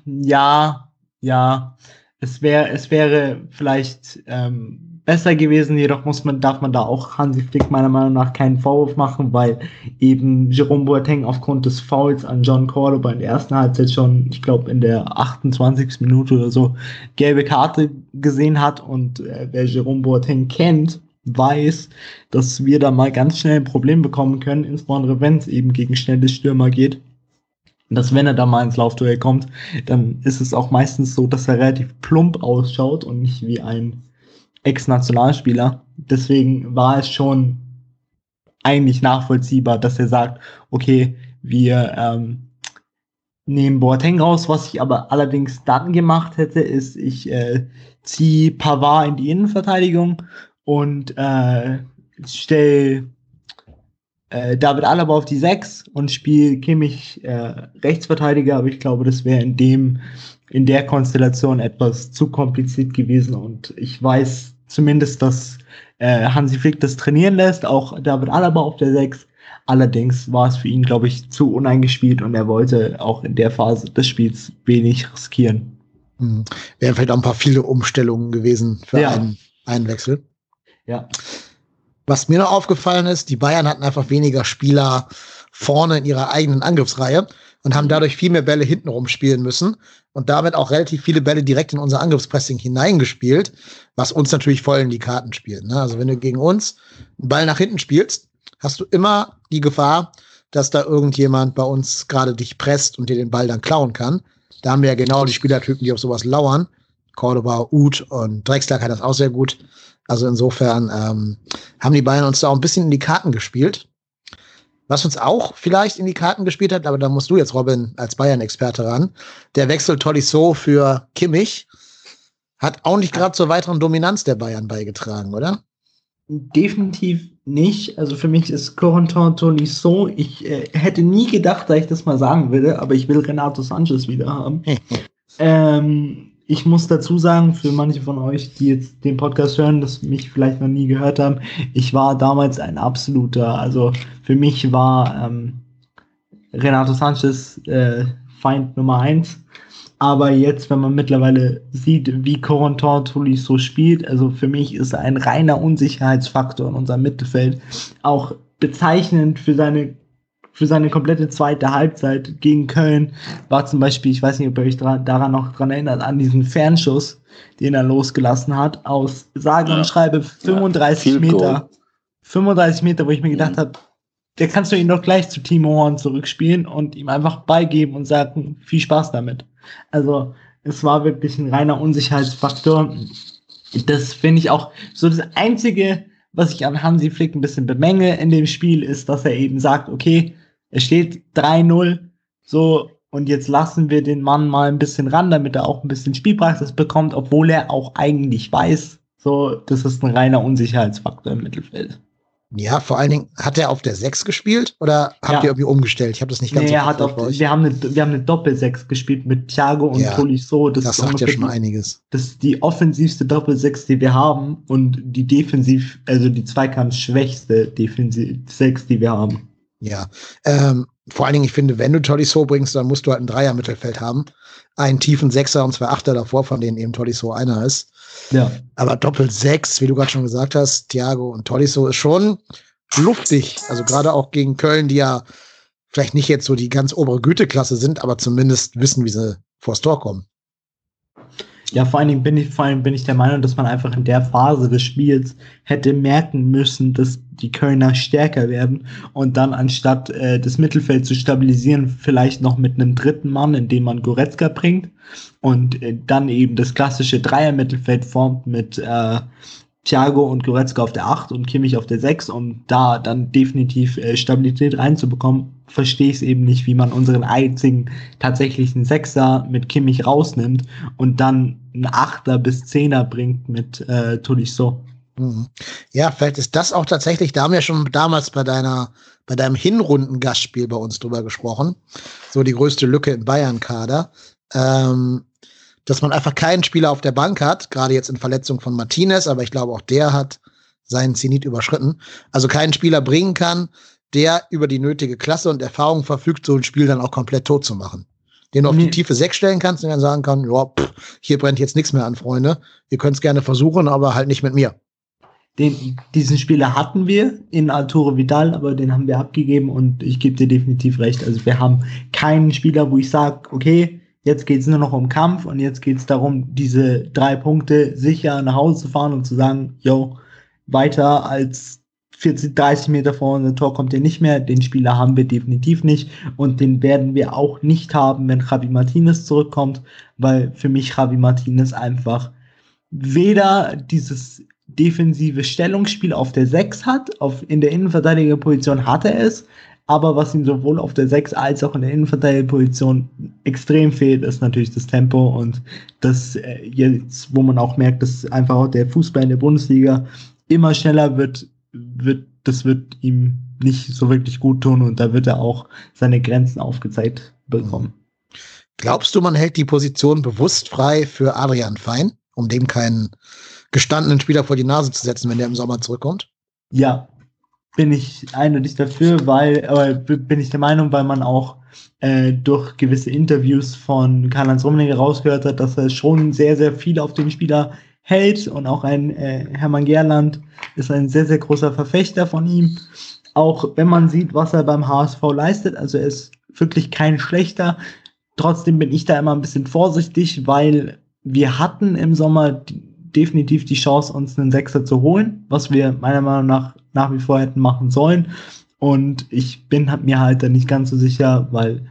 ja, ja. Es wäre, es wäre vielleicht ähm, besser gewesen, jedoch muss man, darf man da auch Hansi Flick meiner Meinung nach keinen Vorwurf machen, weil eben Jerome Boateng aufgrund des Fouls an John Cordoba in der ersten Halbzeit schon, ich glaube, in der 28. Minute oder so gelbe Karte gesehen hat und äh, wer Jerome Boateng kennt, weiß, dass wir da mal ganz schnell ein Problem bekommen können, insbesondere wenn es eben gegen schnelle Stürmer geht dass wenn er da mal ins Laufduell kommt, dann ist es auch meistens so, dass er relativ plump ausschaut und nicht wie ein Ex-Nationalspieler. Deswegen war es schon eigentlich nachvollziehbar, dass er sagt, okay, wir ähm, nehmen Boateng raus. Was ich aber allerdings dann gemacht hätte, ist, ich äh, ziehe Pavard in die Innenverteidigung und äh, stelle äh, David Alaba auf die 6 und spiele Kimmich äh, Rechtsverteidiger, aber ich glaube, das wäre in dem, in der Konstellation etwas zu kompliziert gewesen und ich weiß zumindest, dass äh, Hansi Flick das trainieren lässt, auch David Alaba auf der 6. Allerdings war es für ihn, glaube ich, zu uneingespielt und er wollte auch in der Phase des Spiels wenig riskieren. Hm. Wären vielleicht auch ein paar viele Umstellungen gewesen für ja. einen, einen Wechsel. Ja. Was mir noch aufgefallen ist, die Bayern hatten einfach weniger Spieler vorne in ihrer eigenen Angriffsreihe und haben dadurch viel mehr Bälle hintenrum spielen müssen und damit auch relativ viele Bälle direkt in unser Angriffspressing hineingespielt, was uns natürlich voll in die Karten spielt. Ne? Also wenn du gegen uns einen Ball nach hinten spielst, hast du immer die Gefahr, dass da irgendjemand bei uns gerade dich presst und dir den Ball dann klauen kann. Da haben wir ja genau die Spielertypen, die auf sowas lauern. Cordoba, Uth und Drexler kann das auch sehr gut. Also insofern ähm, haben die Bayern uns da auch ein bisschen in die Karten gespielt. Was uns auch vielleicht in die Karten gespielt hat, aber da musst du jetzt, Robin, als Bayern-Experte ran. Der Wechsel Tolisso für Kimmich hat auch nicht gerade zur weiteren Dominanz der Bayern beigetragen, oder? Definitiv nicht. Also für mich ist Corentin Tolisso, ich äh, hätte nie gedacht, dass ich das mal sagen würde, aber ich will Renato Sanchez wieder haben. ähm, ich muss dazu sagen, für manche von euch, die jetzt den Podcast hören, das mich vielleicht noch nie gehört haben, ich war damals ein absoluter, also für mich war ähm, Renato Sanchez äh, Feind Nummer eins. Aber jetzt, wenn man mittlerweile sieht, wie Corentin so spielt, also für mich ist er ein reiner Unsicherheitsfaktor in unserem Mittelfeld. Auch bezeichnend für seine für seine komplette zweite Halbzeit gegen Köln war zum Beispiel, ich weiß nicht, ob ihr euch daran noch dran erinnert, an diesen Fernschuss, den er losgelassen hat, aus sage und schreibe 35 ja, Meter. Goal. 35 Meter, wo ich mir gedacht mhm. habe, der kannst du ihn doch gleich zu Timo Horn zurückspielen und ihm einfach beigeben und sagen, viel Spaß damit. Also, es war wirklich ein reiner Unsicherheitsfaktor. Das finde ich auch so das einzige, was ich an Hansi Flick ein bisschen bemänge in dem Spiel, ist, dass er eben sagt, okay, es steht 3-0, so, und jetzt lassen wir den Mann mal ein bisschen ran, damit er auch ein bisschen Spielpraxis bekommt, obwohl er auch eigentlich weiß, so, das ist ein reiner Unsicherheitsfaktor im Mittelfeld. Ja, vor allen Dingen, hat er auf der 6 gespielt oder habt ja. ihr irgendwie umgestellt? Ich habe das nicht ganz nee, er hat auf, wir haben eine, wir haben eine Doppel-6 gespielt mit Thiago und ja, Tolisso. Das, das sagt ja schon einiges. Das ist die offensivste Doppel-6, die wir haben und die defensiv, also die zweikampfschwächste Defensiv-6, die wir haben. Ja, ähm, vor allen Dingen, ich finde, wenn du Tolisso bringst, dann musst du halt ein Dreier-Mittelfeld haben. Einen tiefen Sechser und zwei Achter davor, von denen eben Tolisso einer ist. Ja. Aber Doppel sechs, wie du gerade schon gesagt hast, Thiago und Tolisso ist schon luftig. Also gerade auch gegen Köln, die ja vielleicht nicht jetzt so die ganz obere Güteklasse sind, aber zumindest wissen, wie sie vors Tor kommen. Ja, vor allen Dingen bin ich, vor allem bin ich der Meinung, dass man einfach in der Phase des Spiels hätte merken müssen, dass die Kölner stärker werden und dann anstatt äh, das Mittelfeld zu stabilisieren, vielleicht noch mit einem dritten Mann, indem man Goretzka bringt und äh, dann eben das klassische Dreier-Mittelfeld formt mit äh, Thiago und Goretzka auf der 8 und Kimmich auf der 6, um da dann definitiv äh, Stabilität reinzubekommen, verstehe ich es eben nicht, wie man unseren einzigen tatsächlichen Sechser mit Kimmich rausnimmt und dann einen Achter bis Zehner bringt mit äh, Tolisso. Mhm. Ja, vielleicht ist das auch tatsächlich, da haben wir schon damals bei deiner, bei deinem Hinrunden-Gastspiel bei uns drüber gesprochen. So die größte Lücke im Bayern-Kader. Ähm, dass man einfach keinen Spieler auf der Bank hat, gerade jetzt in Verletzung von Martinez, aber ich glaube auch der hat seinen Zenit überschritten. Also keinen Spieler bringen kann, der über die nötige Klasse und Erfahrung verfügt, so ein Spiel dann auch komplett tot zu machen. Den du auf die tiefe Sechs stellen kannst und dann sagen kann, ja, pff, hier brennt jetzt nichts mehr an, Freunde. Ihr könnt es gerne versuchen, aber halt nicht mit mir. Den, diesen Spieler hatten wir in Arturo Vidal, aber den haben wir abgegeben und ich gebe dir definitiv recht. Also wir haben keinen Spieler, wo ich sage, okay, jetzt geht es nur noch um Kampf und jetzt geht es darum, diese drei Punkte sicher nach Hause zu fahren und zu sagen, yo, weiter als 40, 30 Meter vor unser Tor kommt er nicht mehr. Den Spieler haben wir definitiv nicht. Und den werden wir auch nicht haben, wenn Javi Martinez zurückkommt, weil für mich Javi Martinez einfach weder dieses defensive Stellungsspiel auf der 6 hat, auf, in der Innenverteidigerposition hat er es, aber was ihm sowohl auf der 6 als auch in der Innenverteidigerposition extrem fehlt, ist natürlich das Tempo und das äh, jetzt, wo man auch merkt, dass einfach der Fußball in der Bundesliga immer schneller wird, wird, das wird ihm nicht so wirklich gut tun und da wird er auch seine Grenzen aufgezeigt bekommen. Glaubst du, man hält die Position bewusst frei für Adrian Fein, um dem keinen gestandenen Spieler vor die Nase zu setzen, wenn der im Sommer zurückkommt? Ja, bin ich eindeutig dafür, weil, aber bin ich der Meinung, weil man auch äh, durch gewisse Interviews von Karl-Heinz Rummenigge rausgehört hat, dass er schon sehr, sehr viel auf den Spieler hält und auch ein äh, Hermann Gerland ist ein sehr, sehr großer Verfechter von ihm. Auch wenn man sieht, was er beim HSV leistet, also er ist wirklich kein schlechter. Trotzdem bin ich da immer ein bisschen vorsichtig, weil wir hatten im Sommer definitiv die Chance, uns einen Sechser zu holen, was wir meiner Meinung nach nach wie vor hätten machen sollen. Und ich bin mir halt da nicht ganz so sicher, weil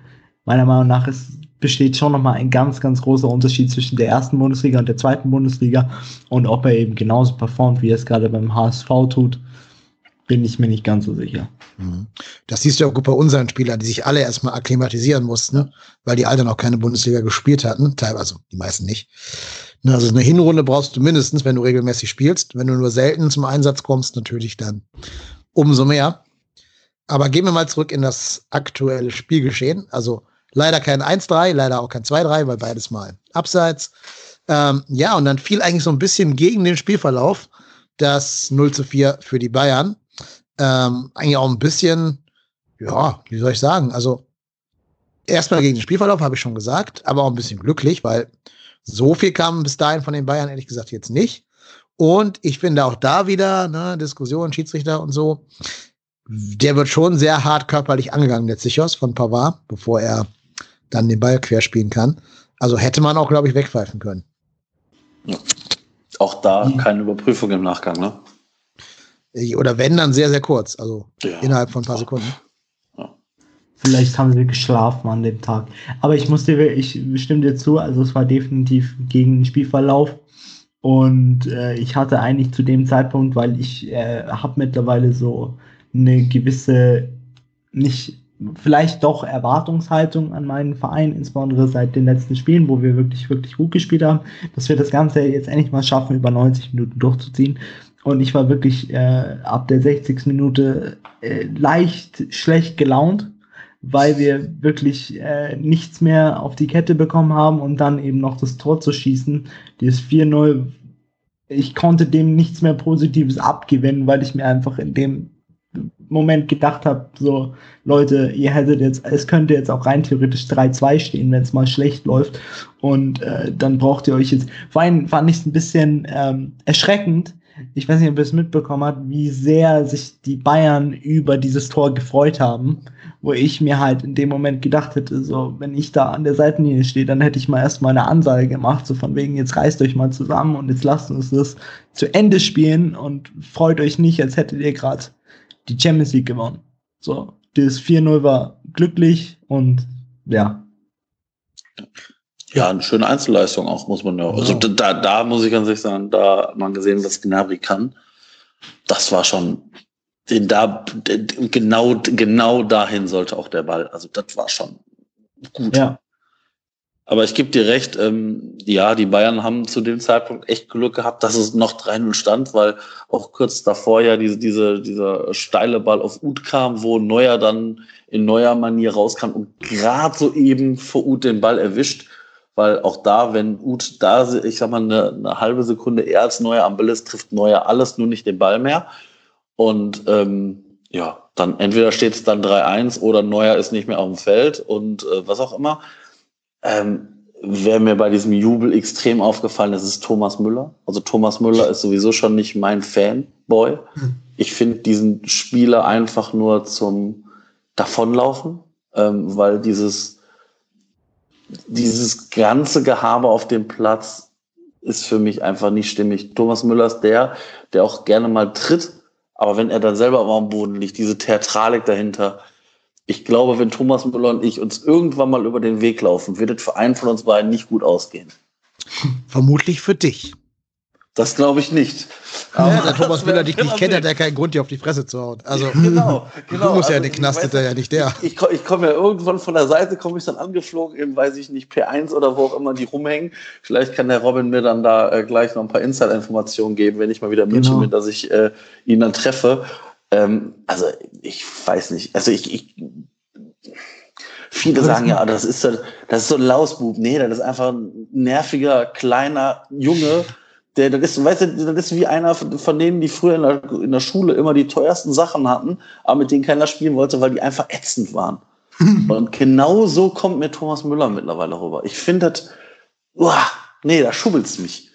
meiner Meinung nach ist besteht schon nochmal ein ganz, ganz großer Unterschied zwischen der ersten Bundesliga und der zweiten Bundesliga. Und ob er eben genauso performt, wie er es gerade beim HSV tut, bin ich mir nicht ganz so sicher. Mhm. Das siehst du auch gut bei unseren Spielern, die sich alle erstmal akklimatisieren mussten, weil die alle noch keine Bundesliga gespielt hatten. Teilweise, die meisten nicht. Also eine Hinrunde brauchst du mindestens, wenn du regelmäßig spielst. Wenn du nur selten zum Einsatz kommst, natürlich dann umso mehr. Aber gehen wir mal zurück in das aktuelle Spielgeschehen. Also Leider kein 1-3, leider auch kein 2-3, weil beides mal abseits. Ähm, ja, und dann fiel eigentlich so ein bisschen gegen den Spielverlauf das 0 zu 4 für die Bayern. Ähm, eigentlich auch ein bisschen, ja, wie soll ich sagen, also erstmal gegen den Spielverlauf, habe ich schon gesagt, aber auch ein bisschen glücklich, weil so viel kam bis dahin von den Bayern ehrlich gesagt jetzt nicht. Und ich finde auch da wieder, ne, Diskussion, Schiedsrichter und so, der wird schon sehr hart körperlich angegangen, der Zichos von Pavard, bevor er dann den Ball querspielen kann. Also hätte man auch, glaube ich, wegpfeifen können. Auch da mhm. keine Überprüfung im Nachgang, ne? Oder wenn, dann sehr, sehr kurz. Also ja. innerhalb von ein paar Sekunden. Vielleicht haben sie geschlafen an dem Tag. Aber ich muss dir, ich stimme dir zu, also es war definitiv gegen den Spielverlauf. Und äh, ich hatte eigentlich zu dem Zeitpunkt, weil ich äh, habe mittlerweile so eine gewisse, nicht vielleicht doch Erwartungshaltung an meinen Verein, insbesondere seit den letzten Spielen, wo wir wirklich, wirklich gut gespielt haben, dass wir das Ganze jetzt endlich mal schaffen, über 90 Minuten durchzuziehen. Und ich war wirklich äh, ab der 60. Minute äh, leicht schlecht gelaunt, weil wir wirklich äh, nichts mehr auf die Kette bekommen haben und dann eben noch das Tor zu schießen. Dieses 4-0, ich konnte dem nichts mehr Positives abgewinnen, weil ich mir einfach in dem Moment gedacht habe, so Leute, ihr hättet jetzt, es könnte jetzt auch rein theoretisch 3-2 stehen, wenn es mal schlecht läuft. Und äh, dann braucht ihr euch jetzt, vor allem fand ich es ein bisschen ähm, erschreckend. Ich weiß nicht, ob ihr es mitbekommen habt, wie sehr sich die Bayern über dieses Tor gefreut haben, wo ich mir halt in dem Moment gedacht hätte, so, wenn ich da an der Seitenlinie stehe, dann hätte ich mal erstmal eine Ansage gemacht, so von wegen, jetzt reißt euch mal zusammen und jetzt lasst uns das zu Ende spielen und freut euch nicht, als hättet ihr gerade die Champions League gewonnen. So, das 4-0 war glücklich und ja. Ja, eine schöne Einzelleistung auch, muss man ja. Also da, da muss ich ganz ehrlich sagen, da hat man gesehen, was Gnabry kann. Das war schon, da, genau, genau dahin sollte auch der Ball. Also das war schon gut. Ja. Aber ich gebe dir recht, ähm, ja, die Bayern haben zu dem Zeitpunkt echt Glück gehabt, dass es noch 3-0 stand, weil auch kurz davor ja diese, diese, dieser steile Ball auf Ut kam, wo Neuer dann in neuer Manier rauskam und gerade so eben vor Ut den Ball erwischt. Weil auch da, wenn Ut da, ich sag mal, eine, eine halbe Sekunde eher als Neuer am Ball ist, trifft Neuer alles, nur nicht den Ball mehr. Und ähm, ja, dann entweder steht es dann 3-1 oder Neuer ist nicht mehr auf dem Feld und äh, was auch immer. Ähm, wer mir bei diesem Jubel extrem aufgefallen ist, ist Thomas Müller. Also Thomas Müller ist sowieso schon nicht mein Fanboy. Ich finde diesen Spieler einfach nur zum Davonlaufen, ähm, weil dieses, dieses ganze Gehabe auf dem Platz ist für mich einfach nicht stimmig. Thomas Müller ist der, der auch gerne mal tritt, aber wenn er dann selber am Boden liegt, diese Theatralik dahinter, ich glaube, wenn Thomas Müller und ich uns irgendwann mal über den Weg laufen, wird es für einen von uns beiden nicht gut ausgehen. Vermutlich für dich. Das glaube ich nicht. Aber ja, der Thomas Müller dich nicht kennt, hat ja keinen Grund, dir auf die Fresse zu hauen. Also, genau, genau. Du musst ja also, in den Knast, ist ja nicht der. Ich, ich, ich komme ja irgendwann von der Seite, komme ich dann angeflogen, eben weiß ich nicht, P1 oder wo auch immer die rumhängen. Vielleicht kann der Robin mir dann da äh, gleich noch ein paar Insider-Informationen geben, wenn ich mal wieder München genau. bin, dass ich äh, ihn dann treffe. Ähm, also ich weiß nicht. Also ich, ich viele sagen ja, das ist so, das ist so ein Lausbub. Nee, das ist einfach ein nerviger, kleiner Junge. Der, das ist, weißt du, das ist wie einer von denen, die früher in der, in der Schule immer die teuersten Sachen hatten, aber mit denen keiner spielen wollte, weil die einfach ätzend waren. Und genau so kommt mir Thomas Müller mittlerweile rüber. Ich finde das, uah, nee, da schubbelt's mich.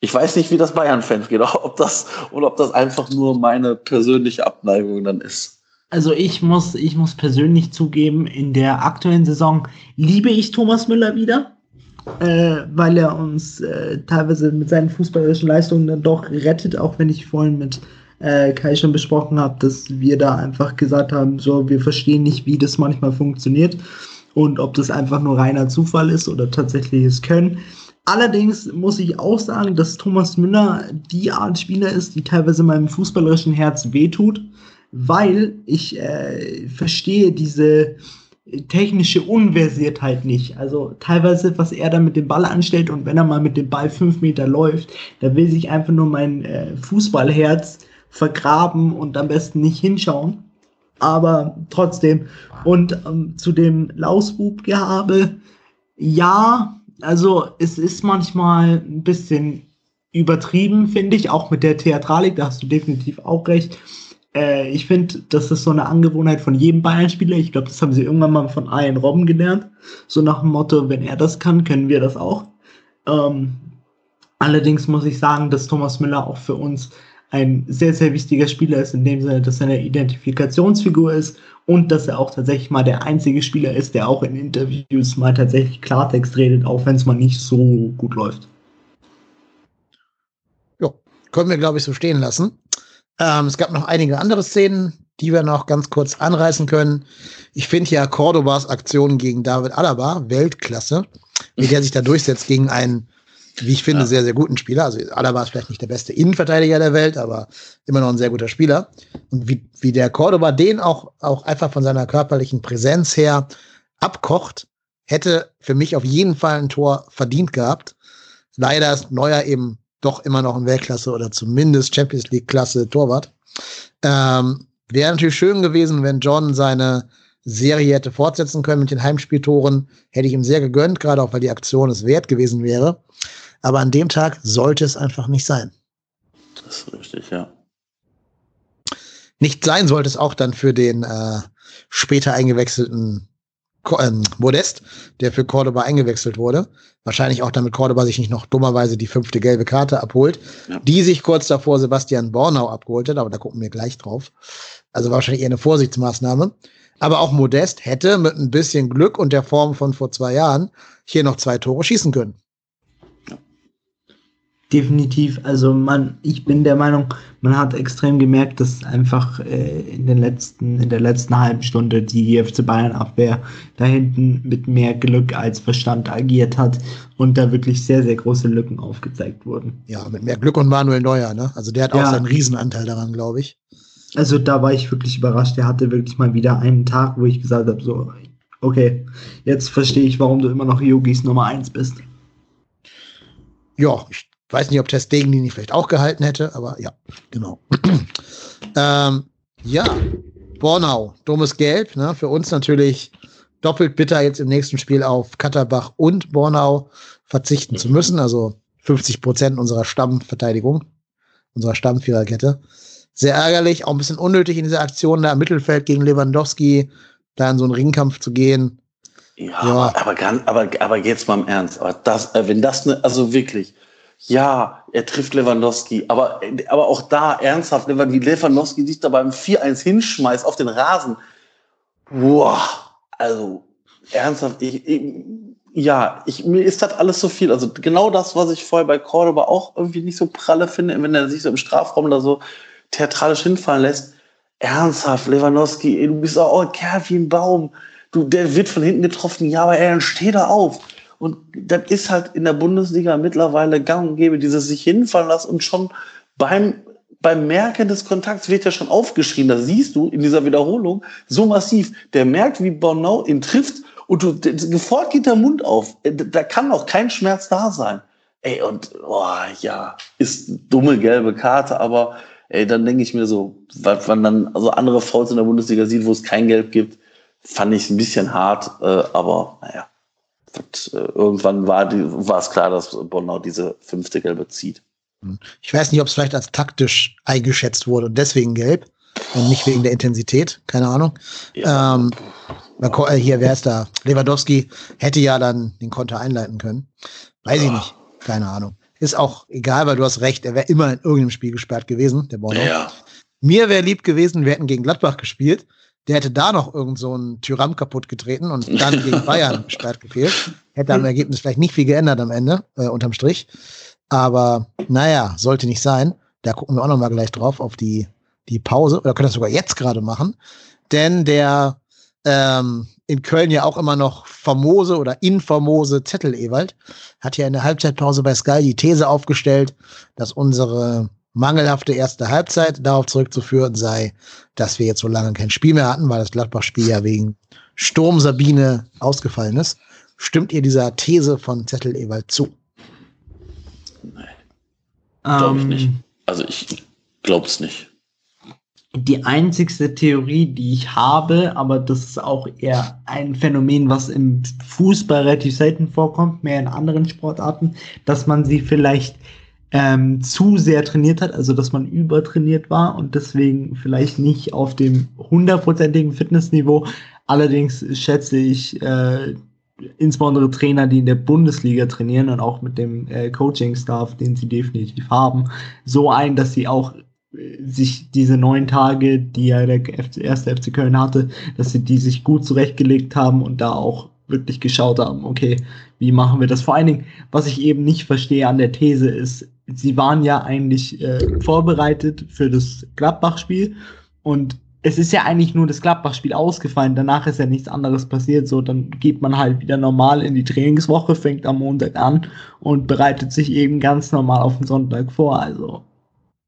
Ich weiß nicht, wie das Bayern-Fans geht, ob das, oder ob das einfach nur meine persönliche Abneigung dann ist. Also ich muss, ich muss persönlich zugeben, in der aktuellen Saison liebe ich Thomas Müller wieder, äh, weil er uns äh, teilweise mit seinen fußballerischen Leistungen dann doch rettet, auch wenn ich vorhin mit äh, Kai schon besprochen habe, dass wir da einfach gesagt haben, so, wir verstehen nicht, wie das manchmal funktioniert und ob das einfach nur reiner Zufall ist oder tatsächliches Können. Allerdings muss ich auch sagen, dass Thomas Müller die Art Spieler ist, die teilweise meinem fußballerischen Herz wehtut, weil ich äh, verstehe diese technische Unversiertheit nicht. Also teilweise, was er da mit dem Ball anstellt und wenn er mal mit dem Ball fünf Meter läuft, da will sich einfach nur mein äh, Fußballherz vergraben und am besten nicht hinschauen. Aber trotzdem. Und ähm, zu dem Lausbub-Gehabe, ja, also es ist manchmal ein bisschen übertrieben, finde ich, auch mit der Theatralik, da hast du definitiv auch recht. Äh, ich finde, das ist so eine Angewohnheit von jedem Bayern-Spieler. Ich glaube, das haben sie irgendwann mal von Ian Robben gelernt. So nach dem Motto, wenn er das kann, können wir das auch. Ähm, allerdings muss ich sagen, dass Thomas Müller auch für uns ein sehr, sehr wichtiger Spieler ist, in dem Sinne, dass er eine Identifikationsfigur ist und dass er auch tatsächlich mal der einzige Spieler ist, der auch in Interviews mal tatsächlich Klartext redet, auch wenn es mal nicht so gut läuft. Ja, können wir, glaube ich, so stehen lassen. Ähm, es gab noch einige andere Szenen, die wir noch ganz kurz anreißen können. Ich finde ja Cordobas Aktion gegen David Alaba Weltklasse, wie der sich da durchsetzt gegen einen wie ich finde, ja. sehr, sehr guten Spieler. Also Alaba ist vielleicht nicht der beste Innenverteidiger der Welt, aber immer noch ein sehr guter Spieler. Und wie, wie der Cordoba den auch, auch einfach von seiner körperlichen Präsenz her abkocht, hätte für mich auf jeden Fall ein Tor verdient gehabt. Leider ist Neuer eben doch immer noch ein Weltklasse oder zumindest Champions League-Klasse Torwart. Ähm, Wäre natürlich schön gewesen, wenn John seine Serie hätte fortsetzen können mit den Heimspieltoren. Hätte ich ihm sehr gegönnt, gerade auch weil die Aktion es wert gewesen wäre. Aber an dem Tag sollte es einfach nicht sein. Das ist richtig, ja. Nicht sein sollte es auch dann für den äh, später eingewechselten ähm, Modest, der für Cordoba eingewechselt wurde. Wahrscheinlich auch damit Cordoba sich nicht noch dummerweise die fünfte gelbe Karte abholt, ja. die sich kurz davor Sebastian Bornau abgeholt hat, aber da gucken wir gleich drauf. Also wahrscheinlich eher eine Vorsichtsmaßnahme. Aber auch Modest hätte mit ein bisschen Glück und der Form von vor zwei Jahren hier noch zwei Tore schießen können. Definitiv. Also man, ich bin der Meinung, man hat extrem gemerkt, dass einfach äh, in den letzten, in der letzten halben Stunde die FC Bayern Abwehr da hinten mit mehr Glück als Verstand agiert hat und da wirklich sehr, sehr große Lücken aufgezeigt wurden. Ja, mit mehr Glück und Manuel Neuer, ne? Also der hat ja. auch seinen Riesenanteil daran, glaube ich. Also da war ich wirklich überrascht. Der hatte wirklich mal wieder einen Tag, wo ich gesagt habe, so, okay, jetzt verstehe ich, warum du immer noch Yogis Nummer 1 bist. Ja, ich weiß nicht, ob Testegen die nicht vielleicht auch gehalten hätte, aber ja, genau. ähm, ja, Bornau, dummes Gelb, ne? für uns natürlich doppelt bitter, jetzt im nächsten Spiel auf Katterbach und Bornau verzichten zu müssen, also 50 Prozent unserer Stammverteidigung, unserer Stammviererkette. Sehr ärgerlich, auch ein bisschen unnötig in dieser Aktion da im Mittelfeld gegen Lewandowski, da in so einen Ringkampf zu gehen. Ja, ja. Aber, aber, aber, aber jetzt mal im Ernst. Aber das, äh, wenn das ne, also wirklich, ja, er trifft Lewandowski, aber, aber auch da ernsthaft, wie Lewandowski sich da beim 4-1 hinschmeißt auf den Rasen. Boah, also ernsthaft, ich, ich, ja, ich, mir ist das alles so viel. Also genau das, was ich vorher bei Cordoba auch irgendwie nicht so pralle finde, wenn er sich so im Strafraum da so theatralisch hinfallen lässt. Ernsthaft, Lewandowski, ey, du bist auch ein Kerl wie ein Baum. Du, der wird von hinten getroffen, ja, aber er steht da auf. Und das ist halt in der Bundesliga mittlerweile gang und gäbe, dieses sich hinfallen lassen und schon beim, beim Merken des Kontakts wird ja schon aufgeschrien. Das siehst du in dieser Wiederholung so massiv. Der merkt, wie Bornau ihn trifft und du, sofort geht der Mund auf. Äh, da kann auch kein Schmerz da sein. Ey, und, boah, ja, ist dumme gelbe Karte, aber ey, dann denke ich mir so, was man dann also andere Fouls in der Bundesliga sieht, wo es kein Gelb gibt, fand ich ein bisschen hart, äh, aber naja, irgendwann war, die, war es klar, dass Bonnau diese fünfte Gelbe zieht. Hm. Ich weiß nicht, ob es vielleicht als taktisch eingeschätzt wurde und deswegen gelb und nicht wegen der Intensität, keine Ahnung. Ja. Ähm, äh, hier, wer ist da? Lewandowski hätte ja dann den Konter einleiten können. Weiß ich nicht. Keine Ahnung. Ist auch egal, weil du hast recht, er wäre immer in irgendeinem Spiel gesperrt gewesen, der Bordeaux. Ja. Mir wäre lieb gewesen, wir hätten gegen Gladbach gespielt. Der hätte da noch irgend so einen Tyram kaputt getreten und dann gegen Bayern gesperrt gefehlt. Hätte am Ergebnis vielleicht nicht viel geändert am Ende, äh, unterm Strich. Aber naja, sollte nicht sein. Da gucken wir auch noch mal gleich drauf auf die, die Pause. Oder können das sogar jetzt gerade machen. Denn der ähm, in Köln ja auch immer noch famose oder infamose Zettel Ewald, hat ja in der Halbzeitpause bei Sky die These aufgestellt, dass unsere mangelhafte erste Halbzeit darauf zurückzuführen sei, dass wir jetzt so lange kein Spiel mehr hatten, weil das Gladbach-Spiel ja wegen Sturm Sabine ausgefallen ist. Stimmt ihr dieser These von Zettel Ewald zu? Nein. Glaube ich nicht. Ähm. Also ich glaube es nicht die einzigste Theorie, die ich habe, aber das ist auch eher ein Phänomen, was im Fußball relativ selten vorkommt, mehr in anderen Sportarten, dass man sie vielleicht ähm, zu sehr trainiert hat, also dass man übertrainiert war und deswegen vielleicht nicht auf dem hundertprozentigen Fitnessniveau. Allerdings schätze ich äh, insbesondere Trainer, die in der Bundesliga trainieren und auch mit dem äh, Coaching-Staff, den sie definitiv haben, so ein, dass sie auch sich diese neun Tage, die ja der erste FC Köln hatte, dass sie die sich gut zurechtgelegt haben und da auch wirklich geschaut haben, okay, wie machen wir das? Vor allen Dingen, was ich eben nicht verstehe an der These ist, sie waren ja eigentlich äh, vorbereitet für das Gladbach-Spiel. Und es ist ja eigentlich nur das Gladbach-Spiel ausgefallen, danach ist ja nichts anderes passiert, so dann geht man halt wieder normal in die Trainingswoche, fängt am Montag an und bereitet sich eben ganz normal auf den Sonntag vor, also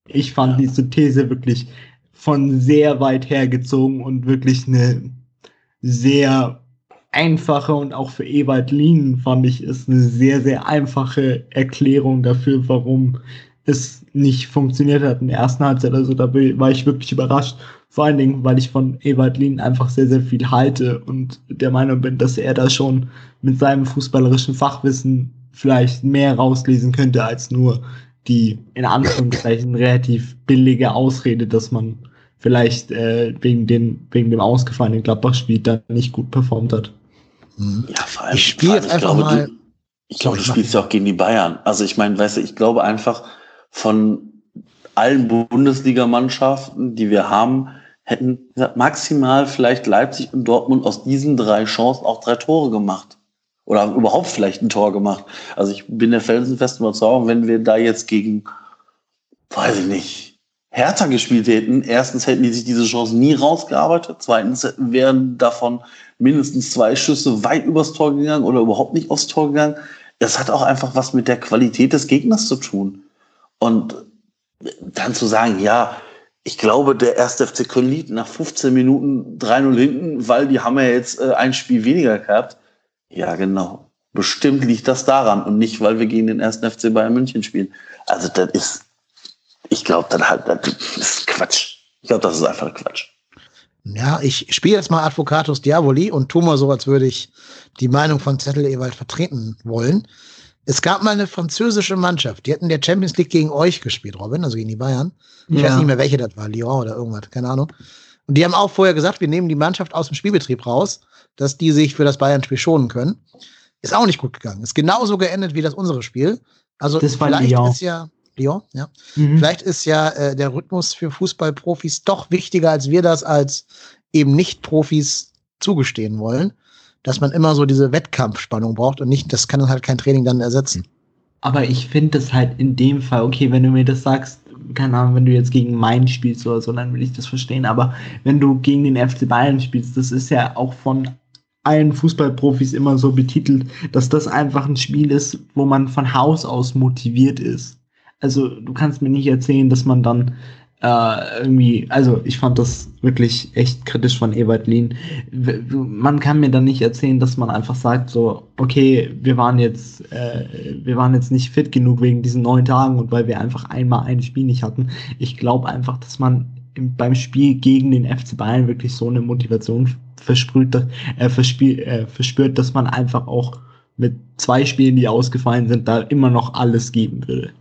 ich fand ja. diese These wirklich von sehr weit her gezogen und wirklich eine sehr einfache und auch für Ewald Lien fand ich ist eine sehr, sehr einfache Erklärung dafür, warum es nicht funktioniert hat in der ersten Halbzeit. Also da war ich wirklich überrascht. Vor allen Dingen, weil ich von Ewald Lien einfach sehr, sehr viel halte und der Meinung bin, dass er da schon mit seinem fußballerischen Fachwissen vielleicht mehr rauslesen könnte als nur die in Anführungszeichen relativ billige Ausrede, dass man vielleicht äh, wegen, den, wegen dem ausgefallenen Gladbach-Spiel dann nicht gut performt hat. Mhm. Ja, vor allem, ich spiele jetzt einfach glaube, mal. Du, ich glaube, du spielst ja auch gegen die Bayern. Also ich meine, weißt du, ich glaube einfach von allen Bundesligamannschaften, die wir haben, hätten maximal vielleicht Leipzig und Dortmund aus diesen drei Chancen auch drei Tore gemacht oder überhaupt vielleicht ein Tor gemacht. Also ich bin der felsenfesten Überzeugung, wenn wir da jetzt gegen, weiß ich nicht, Hertha gespielt hätten, erstens hätten die sich diese Chance nie rausgearbeitet, zweitens wären davon mindestens zwei Schüsse weit übers Tor gegangen oder überhaupt nicht aufs Tor gegangen. Das hat auch einfach was mit der Qualität des Gegners zu tun. Und dann zu sagen, ja, ich glaube, der erste FC Köln liegt nach 15 Minuten 3-0 hinten, weil die haben ja jetzt äh, ein Spiel weniger gehabt. Ja, genau. Bestimmt liegt das daran und nicht, weil wir gegen den ersten FC Bayern München spielen. Also das ist, ich glaube, dann halt, das ist Quatsch. Ich glaube, das ist einfach Quatsch. Ja, ich spiele jetzt mal Advocatus Diaboli und tu mal so, als würde ich die Meinung von Zettel Ewald vertreten wollen. Es gab mal eine französische Mannschaft, die hatten der Champions League gegen euch gespielt, Robin, also gegen die Bayern. Ich ja. weiß nicht mehr, welche das war, Lyon oder irgendwas, keine Ahnung. Und die haben auch vorher gesagt, wir nehmen die Mannschaft aus dem Spielbetrieb raus, dass die sich für das Bayern-Spiel schonen können. Ist auch nicht gut gegangen. Ist genauso geendet wie das unsere Spiel. Also Das war vielleicht ist ja Lyon, ja. Mhm. Vielleicht ist ja äh, der Rhythmus für Fußballprofis doch wichtiger, als wir das als eben Nicht-Profis zugestehen wollen. Dass man immer so diese Wettkampfspannung braucht und nicht, das kann dann halt kein Training dann ersetzen. Aber ich finde es halt in dem Fall, okay, wenn du mir das sagst, keine Ahnung, wenn du jetzt gegen Main spielst oder so, dann will ich das verstehen. Aber wenn du gegen den FC Bayern spielst, das ist ja auch von allen Fußballprofis immer so betitelt, dass das einfach ein Spiel ist, wo man von Haus aus motiviert ist. Also du kannst mir nicht erzählen, dass man dann äh, irgendwie, also ich fand das wirklich echt kritisch von Ebert Lien. Man kann mir dann nicht erzählen, dass man einfach sagt, so, okay, wir waren jetzt, äh, wir waren jetzt nicht fit genug wegen diesen neun Tagen und weil wir einfach einmal ein Spiel nicht hatten. Ich glaube einfach, dass man im, beim Spiel gegen den FC Bayern wirklich so eine Motivation versprüht, äh, verspiel, äh, verspürt, dass man einfach auch mit zwei Spielen, die ausgefallen sind, da immer noch alles geben würde.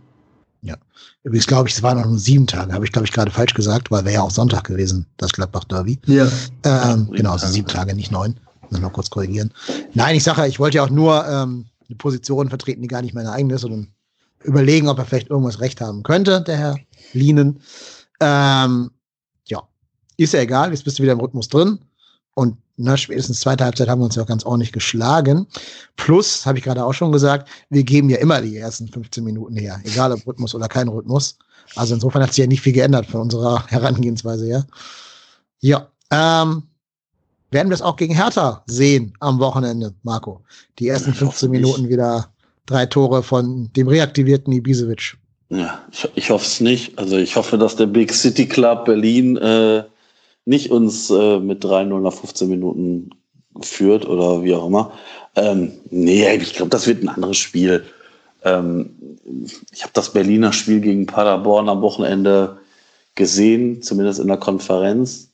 Übrigens glaube ich, es waren noch nur sieben Tage, habe ich glaube ich gerade falsch gesagt, weil wäre ja auch Sonntag gewesen, das Gladbach-Derby. Ja. Ähm, genau, also sieben Tage, nicht neun. Muss noch kurz korrigieren. Nein, ich sage ja, ich wollte ja auch nur ähm, eine Position vertreten, die gar nicht meine eigene ist, sondern überlegen, ob er vielleicht irgendwas recht haben könnte, der Herr Lienen. Ähm, ja, ist ja egal, jetzt bist du wieder im Rhythmus drin. Und na, spätestens zweite Halbzeit haben wir uns ja auch ganz ordentlich geschlagen. Plus, habe ich gerade auch schon gesagt, wir geben ja immer die ersten 15 Minuten her, egal ob Rhythmus oder kein Rhythmus. Also insofern hat sich ja nicht viel geändert von unserer Herangehensweise her. Ja, ähm, werden wir es auch gegen Hertha sehen am Wochenende, Marco. Die ersten 15 Hoffentlich. Minuten wieder drei Tore von dem reaktivierten Ibisevic. Ja, ich, ich hoffe es nicht. Also ich hoffe, dass der Big City Club Berlin äh, nicht uns äh, mit 3-0 nach 15 Minuten führt oder wie auch immer. Ähm, nee, ich glaube, das wird ein anderes Spiel. Ähm, ich habe das Berliner Spiel gegen Paderborn am Wochenende gesehen, zumindest in der Konferenz.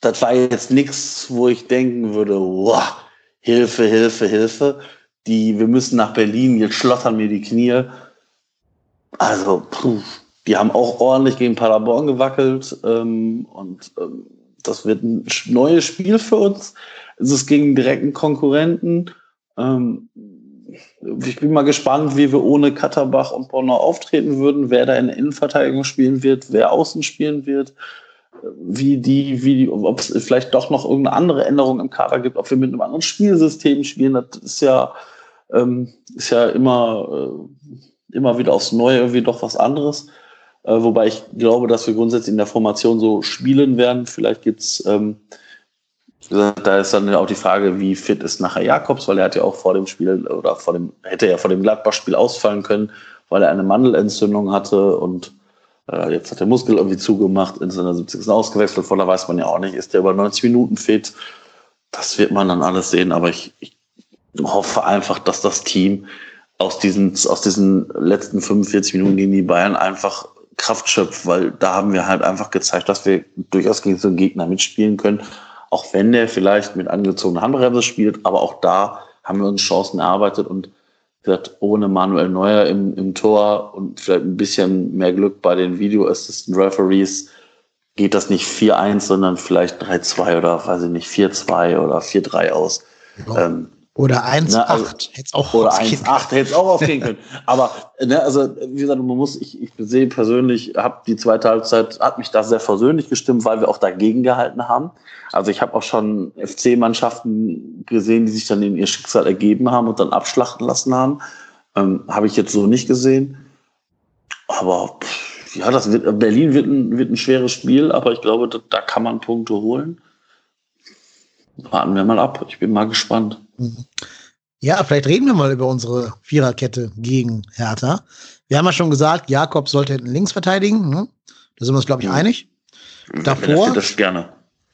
Das war jetzt nichts, wo ich denken würde, wow, Hilfe, Hilfe, Hilfe. Die, wir müssen nach Berlin, jetzt schlottern mir die Knie. Also, puh, die haben auch ordentlich gegen Paderborn gewackelt ähm, und ähm, das wird ein neues Spiel für uns. Es ist gegen direkten Konkurrenten. Ähm, ich bin mal gespannt, wie wir ohne Katterbach und Bonner auftreten würden, wer da in der Innenverteidigung spielen wird, wer außen spielen wird, wie die, wie die, ob es vielleicht doch noch irgendeine andere Änderung im Kader gibt, ob wir mit einem anderen Spielsystem spielen. Das ist ja, ähm, ist ja immer, äh, immer wieder aufs Neue irgendwie doch was anderes. Äh, wobei ich glaube, dass wir grundsätzlich in der Formation so spielen werden. Vielleicht gibt's ähm, wie gesagt, da ist dann auch die Frage, wie fit ist nachher Jakobs, weil er hat ja auch vor dem Spiel oder vor dem, hätte ja vor dem Gladbach-Spiel ausfallen können, weil er eine Mandelentzündung hatte und äh, jetzt hat der Muskel irgendwie zugemacht, in seiner 70. ausgewechselt, von da weiß man ja auch nicht, ist der über 90 Minuten fit. Das wird man dann alles sehen, aber ich, ich hoffe einfach, dass das Team aus diesen, aus diesen letzten 45 Minuten gegen die Bayern einfach Kraft schöpft, weil da haben wir halt einfach gezeigt, dass wir durchaus gegen so einen Gegner mitspielen können, auch wenn der vielleicht mit angezogener Handbremse spielt, aber auch da haben wir uns Chancen erarbeitet und gesagt, ohne Manuel Neuer im, im Tor und vielleicht ein bisschen mehr Glück bei den Video Assistant Referees geht das nicht 4-1, sondern vielleicht 3-2 oder weiß ich nicht, 4-2 oder 4-3 aus. Ähm, Oder 1-8. Na, also- Hätt's auch oder ausgehen 1,8 hätte es auch aufgehen können. Aber ne, also wie gesagt, man muss, ich, ich sehe persönlich, habe die zweite Halbzeit, hat mich da sehr versöhnlich gestimmt, weil wir auch dagegen gehalten haben. Also ich habe auch schon FC-Mannschaften gesehen, die sich dann in ihr Schicksal ergeben haben und dann abschlachten lassen haben. Ähm, habe ich jetzt so nicht gesehen. Aber pff, ja, das wird, Berlin wird ein, wird ein schweres Spiel, aber ich glaube, da, da kann man Punkte holen. Warten wir mal ab. Ich bin mal gespannt. Mhm. Ja, vielleicht reden wir mal über unsere Viererkette gegen Hertha. Wir haben ja schon gesagt, Jakob sollte hinten links verteidigen. Ne? Da sind wir uns, glaube ich, Mhm. einig. Davor? Wer Das gerne.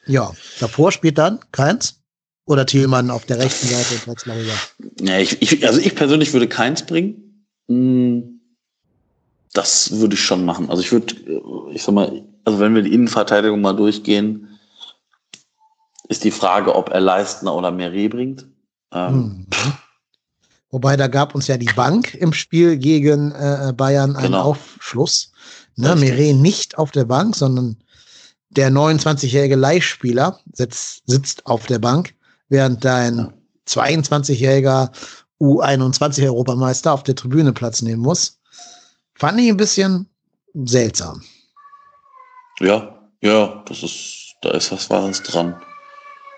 Ja, davor spielt dann Keins oder Thielmann auf der rechten Seite und. Ja, ich, ich, also ich persönlich würde keins bringen. Hm, Das würde ich schon machen. Also ich würde, ich sag mal, also wenn wir die Innenverteidigung mal durchgehen, ist die Frage, ob er Leistner oder Meret bringt. Ähm, Mhm. Wobei da gab uns ja die Bank im Spiel gegen äh, Bayern einen Genau. Aufschluss. Ne. Meret nicht auf der Bank, sondern der 29-jährige Leihspieler sitzt, sitzt auf der Bank, während dein 22-jähriger U21-Europameister auf der Tribüne Platz nehmen muss. Fand ich ein bisschen seltsam. Ja, ja, das ist, da ist was Wahres dran.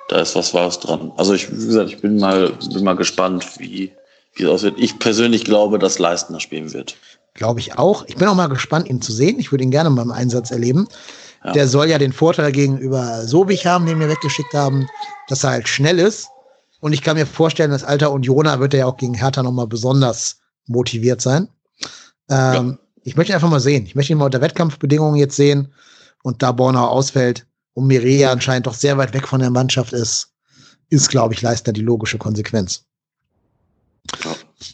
Da ist was Wahres dran. Also ich, wie gesagt, ich bin mal, bin mal gespannt, wie, wie es aussieht. Ich persönlich glaube, dass Leistner spielen wird. Glaube ich auch. Ich bin auch mal gespannt, ihn zu sehen. Ich würde ihn gerne mal im Einsatz erleben. Ja. Der soll ja den Vorteil gegenüber Sobich haben, den wir weggeschickt haben, dass er halt schnell ist. Und ich kann mir vorstellen, dass alter Unioner wird er ja auch gegen Hertha nochmal besonders motiviert sein. Ähm, ja. Ich möchte ihn einfach mal sehen. Ich möchte ihn mal unter Wettkampfbedingungen jetzt sehen. Und da Bornau ausfällt und Mireia anscheinend doch sehr weit weg von der Mannschaft ist, ist, glaube ich, Leistner die logische Konsequenz.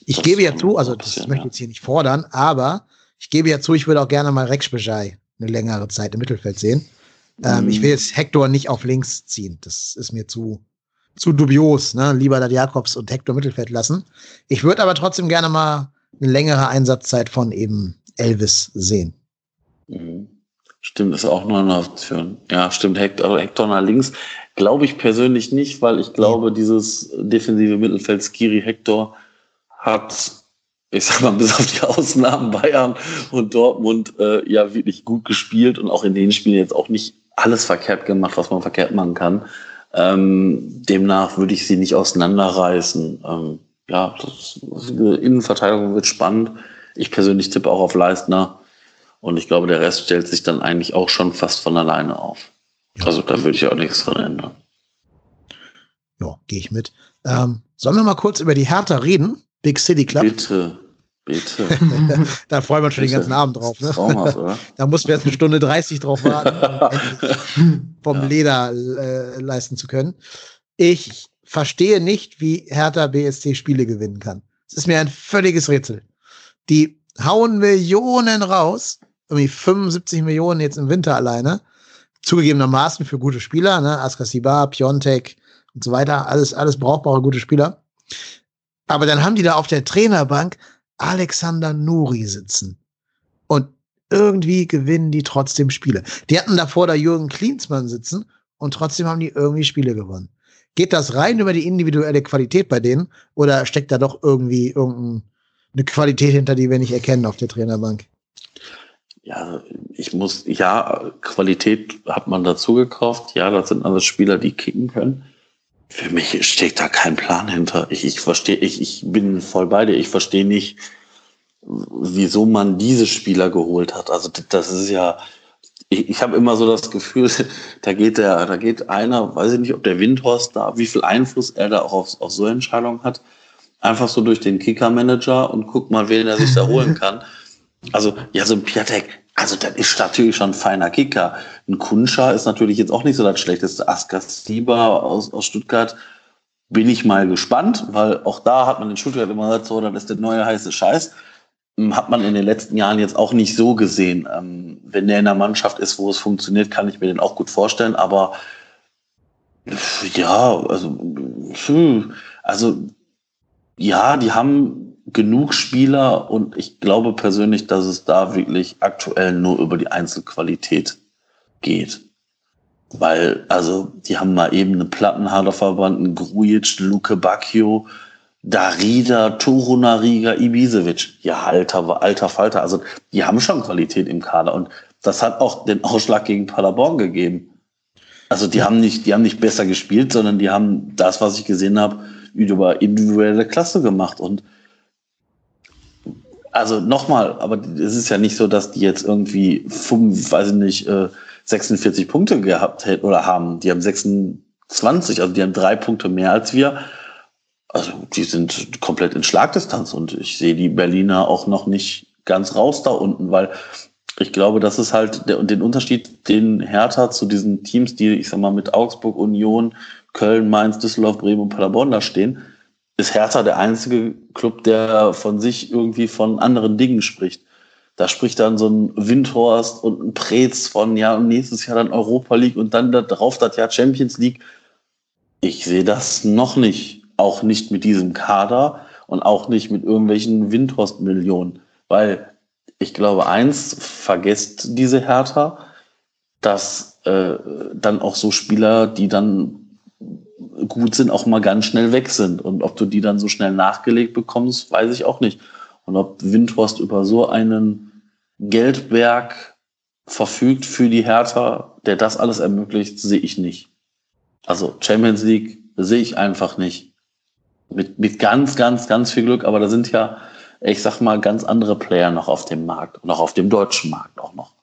Ich gebe ja zu, also das möchte ich jetzt hier nicht fordern, aber ich gebe ja zu, ich würde auch gerne mal Rex Bejai eine längere Zeit im Mittelfeld sehen. Mhm. Ähm, ich will mhm. jetzt Hector nicht auf links ziehen. Das ist mir zu, zu dubios. Ne? Lieber da Jakobs und Hector Mittelfeld lassen. Ich würde aber trotzdem gerne mal eine längere Einsatzzeit von eben Elvis sehen. Mhm. Stimmt, ist auch noch eine Option. Ja, stimmt, Hector, Hector nach links. Glaube ich persönlich nicht, weil ich glaube, ja. dieses defensive Mittelfeld Skiri Hector hat ich sag mal, bis auf die Ausnahmen Bayern und Dortmund äh, ja wirklich gut gespielt und auch in den Spielen jetzt auch nicht alles verkehrt gemacht, was man verkehrt machen kann. Ähm, demnach würde ich sie nicht auseinanderreißen. Ähm, ja, das, das, Innenverteidigung wird spannend. Ich persönlich tippe auch auf Leistner und ich glaube, der Rest stellt sich dann eigentlich auch schon fast von alleine auf. Ja. Also da würde ich auch nichts dran ändern. Ja, gehe ich mit. Ähm, sollen wir mal kurz über die Hertha reden? Big City Club. Bitte. Bitte. da freuen wir uns schon den ganzen Abend drauf. Ne? da mussten wir jetzt eine Stunde 30 drauf warten, um vom ja. Leder äh, leisten zu können. Ich verstehe nicht, wie Hertha BSC Spiele gewinnen kann. Es ist mir ein völliges Rätsel. Die hauen Millionen raus, irgendwie 75 Millionen jetzt im Winter alleine, zugegebenermaßen für gute Spieler, ne? Askasiba, Piontek und so weiter, alles, alles brauchbare gute Spieler. Aber dann haben die da auf der Trainerbank Alexander Nuri sitzen. Und irgendwie gewinnen die trotzdem Spiele. Die hatten davor da Jürgen Klinsmann sitzen und trotzdem haben die irgendwie Spiele gewonnen. Geht das rein über die individuelle Qualität bei denen oder steckt da doch irgendwie irgendeine Qualität hinter, die wir nicht erkennen auf der Trainerbank? Ja, ich muss, ja, Qualität hat man dazu gekauft. Ja, das sind alles Spieler, die kicken können. Für mich steckt da kein Plan hinter. Ich, ich verstehe, ich, ich bin voll bei dir. Ich verstehe nicht, wieso man diese Spieler geholt hat. Also das ist ja, ich, ich habe immer so das Gefühl, da geht der, da geht einer, weiß ich nicht, ob der Windhorst da, wie viel Einfluss er da auch auf, auf so Entscheidungen hat, einfach so durch den Kicker-Manager und guck mal, wen er sich da holen kann. Also, ja, so ein Piatek, also das ist natürlich schon ein feiner Kicker. Ein Kunscher ist natürlich jetzt auch nicht so das schlechteste. Asker Stieber aus, aus Stuttgart bin ich mal gespannt, weil auch da hat man in Stuttgart immer gesagt, so, das ist der neue heiße Scheiß. Hm, hat man in den letzten Jahren jetzt auch nicht so gesehen. Ähm, wenn der in der Mannschaft ist, wo es funktioniert, kann ich mir den auch gut vorstellen. Aber ja, also, also ja, die haben genug Spieler und ich glaube persönlich, dass es da wirklich aktuell nur über die Einzelqualität geht. Weil, also, die haben mal eben eine Plattenhader verbannt, einen Grujic, Luke Bacchio, Darida, Torunariga, Ibisevic. Ja, alter, alter Falter. Also, die haben schon Qualität im Kader und das hat auch den Ausschlag gegen Paderborn gegeben. Also, die haben nicht, die haben nicht besser gespielt, sondern die haben das, was ich gesehen habe, über individuelle Klasse gemacht und also nochmal, aber es ist ja nicht so, dass die jetzt irgendwie, fünf, weiß ich nicht, 46 äh, Punkte gehabt hätten oder haben. Die haben 26, also die haben drei Punkte mehr als wir. Also die sind komplett in Schlagdistanz und ich sehe die Berliner auch noch nicht ganz raus da unten, weil ich glaube, das ist halt der, den Unterschied, den Hertha zu diesen Teams, die, ich sag mal, mit Augsburg, Union, Köln, Mainz, Düsseldorf, Bremen und Paderborn da stehen, ist Hertha der einzige Club, der von sich irgendwie von anderen Dingen spricht. Da spricht dann so ein Windhorst und ein Preetz von, ja, nächstes Jahr dann Europa League und dann darauf das Jahr Champions League. Ich sehe das noch nicht. Auch nicht mit diesem Kader und auch nicht mit irgendwelchen Windhorst-Millionen. Weil ich glaube, eins vergesst diese Hertha, dass äh, dann auch so Spieler, die dann gut sind, auch mal ganz schnell weg sind. Und ob du die dann so schnell nachgelegt bekommst, weiß ich auch nicht. Und ob Windhorst über so einen Geldberg verfügt für die Hertha, der das alles ermöglicht, sehe ich nicht. Also Champions League sehe ich einfach nicht. Mit, mit ganz, ganz, ganz viel Glück, aber da sind ja, ich sag mal, ganz andere Player noch auf dem Markt, noch auf dem deutschen Markt auch noch.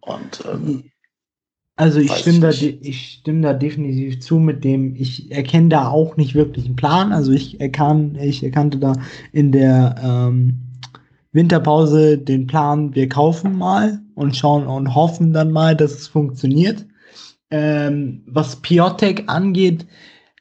Und ähm, also ich stimme, da, ich stimme da definitiv zu mit dem, ich erkenne da auch nicht wirklich einen Plan. Also ich erkan, ich erkannte da in der ähm, Winterpause den Plan, wir kaufen mal und schauen und hoffen dann mal, dass es funktioniert. Ähm, was Piotek angeht,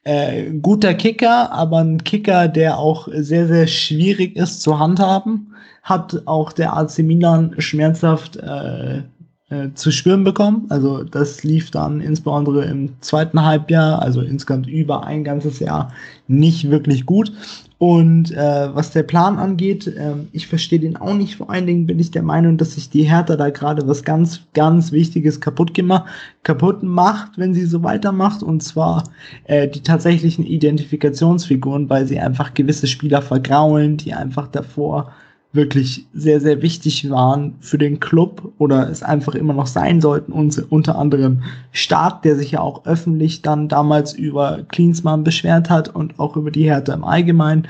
äh, guter Kicker, aber ein Kicker, der auch sehr, sehr schwierig ist zu handhaben, hat auch der AC Milan schmerzhaft äh, äh, zu spüren bekommen. Also das lief dann insbesondere im zweiten Halbjahr, also insgesamt über ein ganzes Jahr, nicht wirklich gut. Und äh, was der Plan angeht, äh, ich verstehe den auch nicht. Vor allen Dingen bin ich der Meinung, dass sich die Hertha da gerade was ganz, ganz Wichtiges kaputt gemacht, kaputt macht, wenn sie so weitermacht. Und zwar äh, die tatsächlichen Identifikationsfiguren, weil sie einfach gewisse Spieler vergraulen, die einfach davor wirklich sehr, sehr wichtig waren für den Club oder es einfach immer noch sein sollten. Und unter anderem Staat, der sich ja auch öffentlich dann damals über Klinsmann beschwert hat und auch über die Härte im Allgemeinen.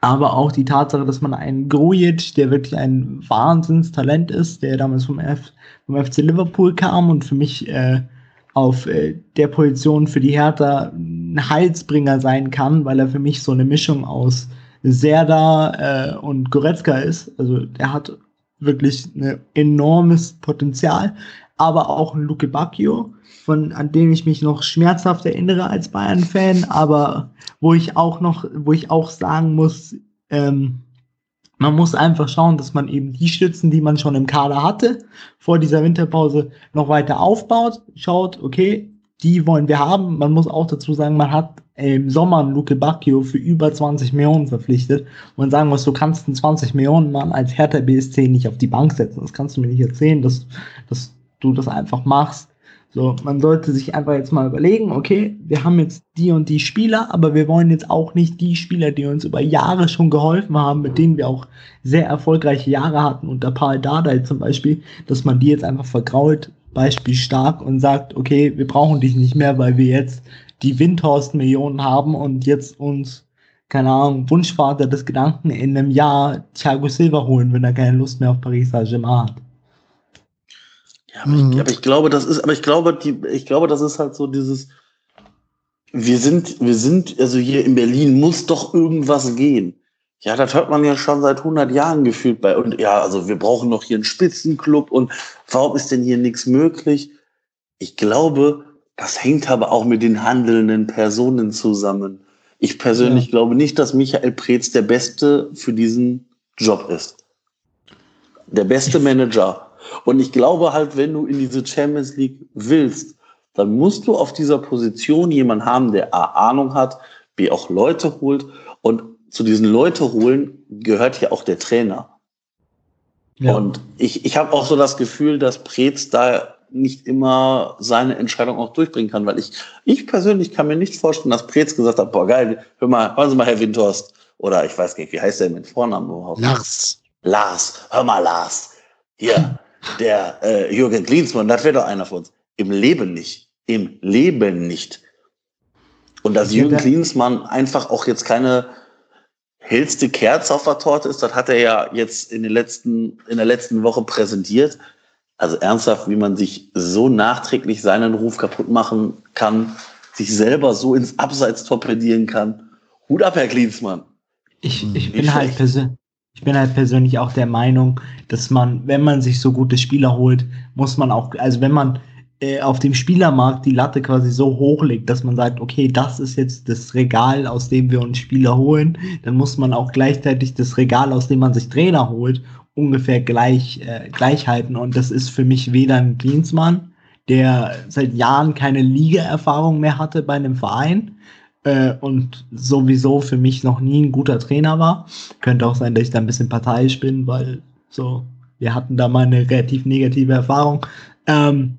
Aber auch die Tatsache, dass man einen Grujic, der wirklich ein Wahnsinnstalent ist, der damals vom, F vom FC Liverpool kam und für mich äh, auf äh, der Position für die Hertha ein Heilsbringer sein kann, weil er für mich so eine Mischung aus Serda äh, und Goretzka ist. Also er hat wirklich ein enormes Potenzial. Aber auch ein Luke Bacchio, von, an den ich mich noch schmerzhaft erinnere als Bayern-Fan, aber wo ich auch noch, wo ich auch sagen muss, ähm, man muss einfach schauen, dass man eben die Stützen, die man schon im Kader hatte, vor dieser Winterpause noch weiter aufbaut, schaut, okay, die wollen wir haben. Man muss auch dazu sagen, man hat im Sommer einen Luke Bacchio für über 20 Millionen verpflichtet und sagen muss, du kannst einen 20 Millionen Mann als Hertha BSC nicht auf die Bank setzen. Das kannst du mir nicht erzählen, dass, dass du das einfach machst. So, man sollte sich einfach jetzt mal überlegen, okay, wir haben jetzt die und die Spieler, aber wir wollen jetzt auch nicht die Spieler, die uns über Jahre schon geholfen haben, mit denen wir auch sehr erfolgreiche Jahre hatten, unter Paul Dardai zum Beispiel, dass man die jetzt einfach vergrault, Beispiel stark und sagt, okay, wir brauchen dich nicht mehr, weil wir jetzt die Windhorst-Millionen haben und jetzt uns, keine Ahnung, Wunschvater des Gedanken in einem Jahr Thiago Silva holen, wenn er keine Lust mehr auf Paris Saint-Germain hat. Ja, aber, mhm. ich, aber ich glaube, das ist, aber ich glaube, die, ich glaube, das ist halt so dieses, wir sind, wir sind, also hier in Berlin muss doch irgendwas gehen. Ja, das hört man ja schon seit 100 Jahren gefühlt bei, und ja, also wir brauchen noch hier einen Spitzenclub und warum ist denn hier nichts möglich? Ich glaube, das hängt aber auch mit den handelnden Personen zusammen. Ich persönlich ja. glaube nicht, dass Michael Preetz der Beste für diesen Job ist. Der beste Manager. Und ich glaube halt, wenn du in diese Champions League willst, dann musst du auf dieser Position jemanden haben, der A, Ahnung hat, B, auch Leute holt. Und zu diesen Leute holen gehört ja auch der Trainer. Ja. Und ich, ich habe auch so das Gefühl, dass Preetz da nicht immer seine Entscheidung auch durchbringen kann, weil ich, ich persönlich kann mir nicht vorstellen, dass Preetz gesagt hat, boah geil, hör mal, hören Sie mal, Herr Windhorst, oder ich weiß nicht, wie heißt der mit Vornamen überhaupt? Lars. Lars, hör mal, Lars. Hier, der äh, Jürgen Klinsmann, das wäre doch einer von uns. Im Leben nicht. Im Leben nicht. Und dass Jürgen Klinsmann einfach auch jetzt keine hellste Kerze auf der Torte ist, das hat er ja jetzt in, den letzten, in der letzten Woche präsentiert. Also ernsthaft, wie man sich so nachträglich seinen Ruf kaputt machen kann, sich selber so ins Abseits torpedieren kann. Hut ab, Herr Klinsmann. Ich, ich, bin halt ich bin halt persönlich auch der Meinung, dass man, wenn man sich so gute Spieler holt, muss man auch, also wenn man auf dem Spielermarkt die Latte quasi so hochlegt, dass man sagt, okay, das ist jetzt das Regal, aus dem wir uns Spieler holen, dann muss man auch gleichzeitig das Regal, aus dem man sich Trainer holt ungefähr gleich, äh, gleich halten. Und das ist für mich weder ein Klinsmann, der seit Jahren keine Liga-Erfahrung mehr hatte bei einem Verein äh, und sowieso für mich noch nie ein guter Trainer war. Könnte auch sein, dass ich da ein bisschen parteiisch bin, weil so, wir hatten da mal eine relativ negative Erfahrung. Ähm,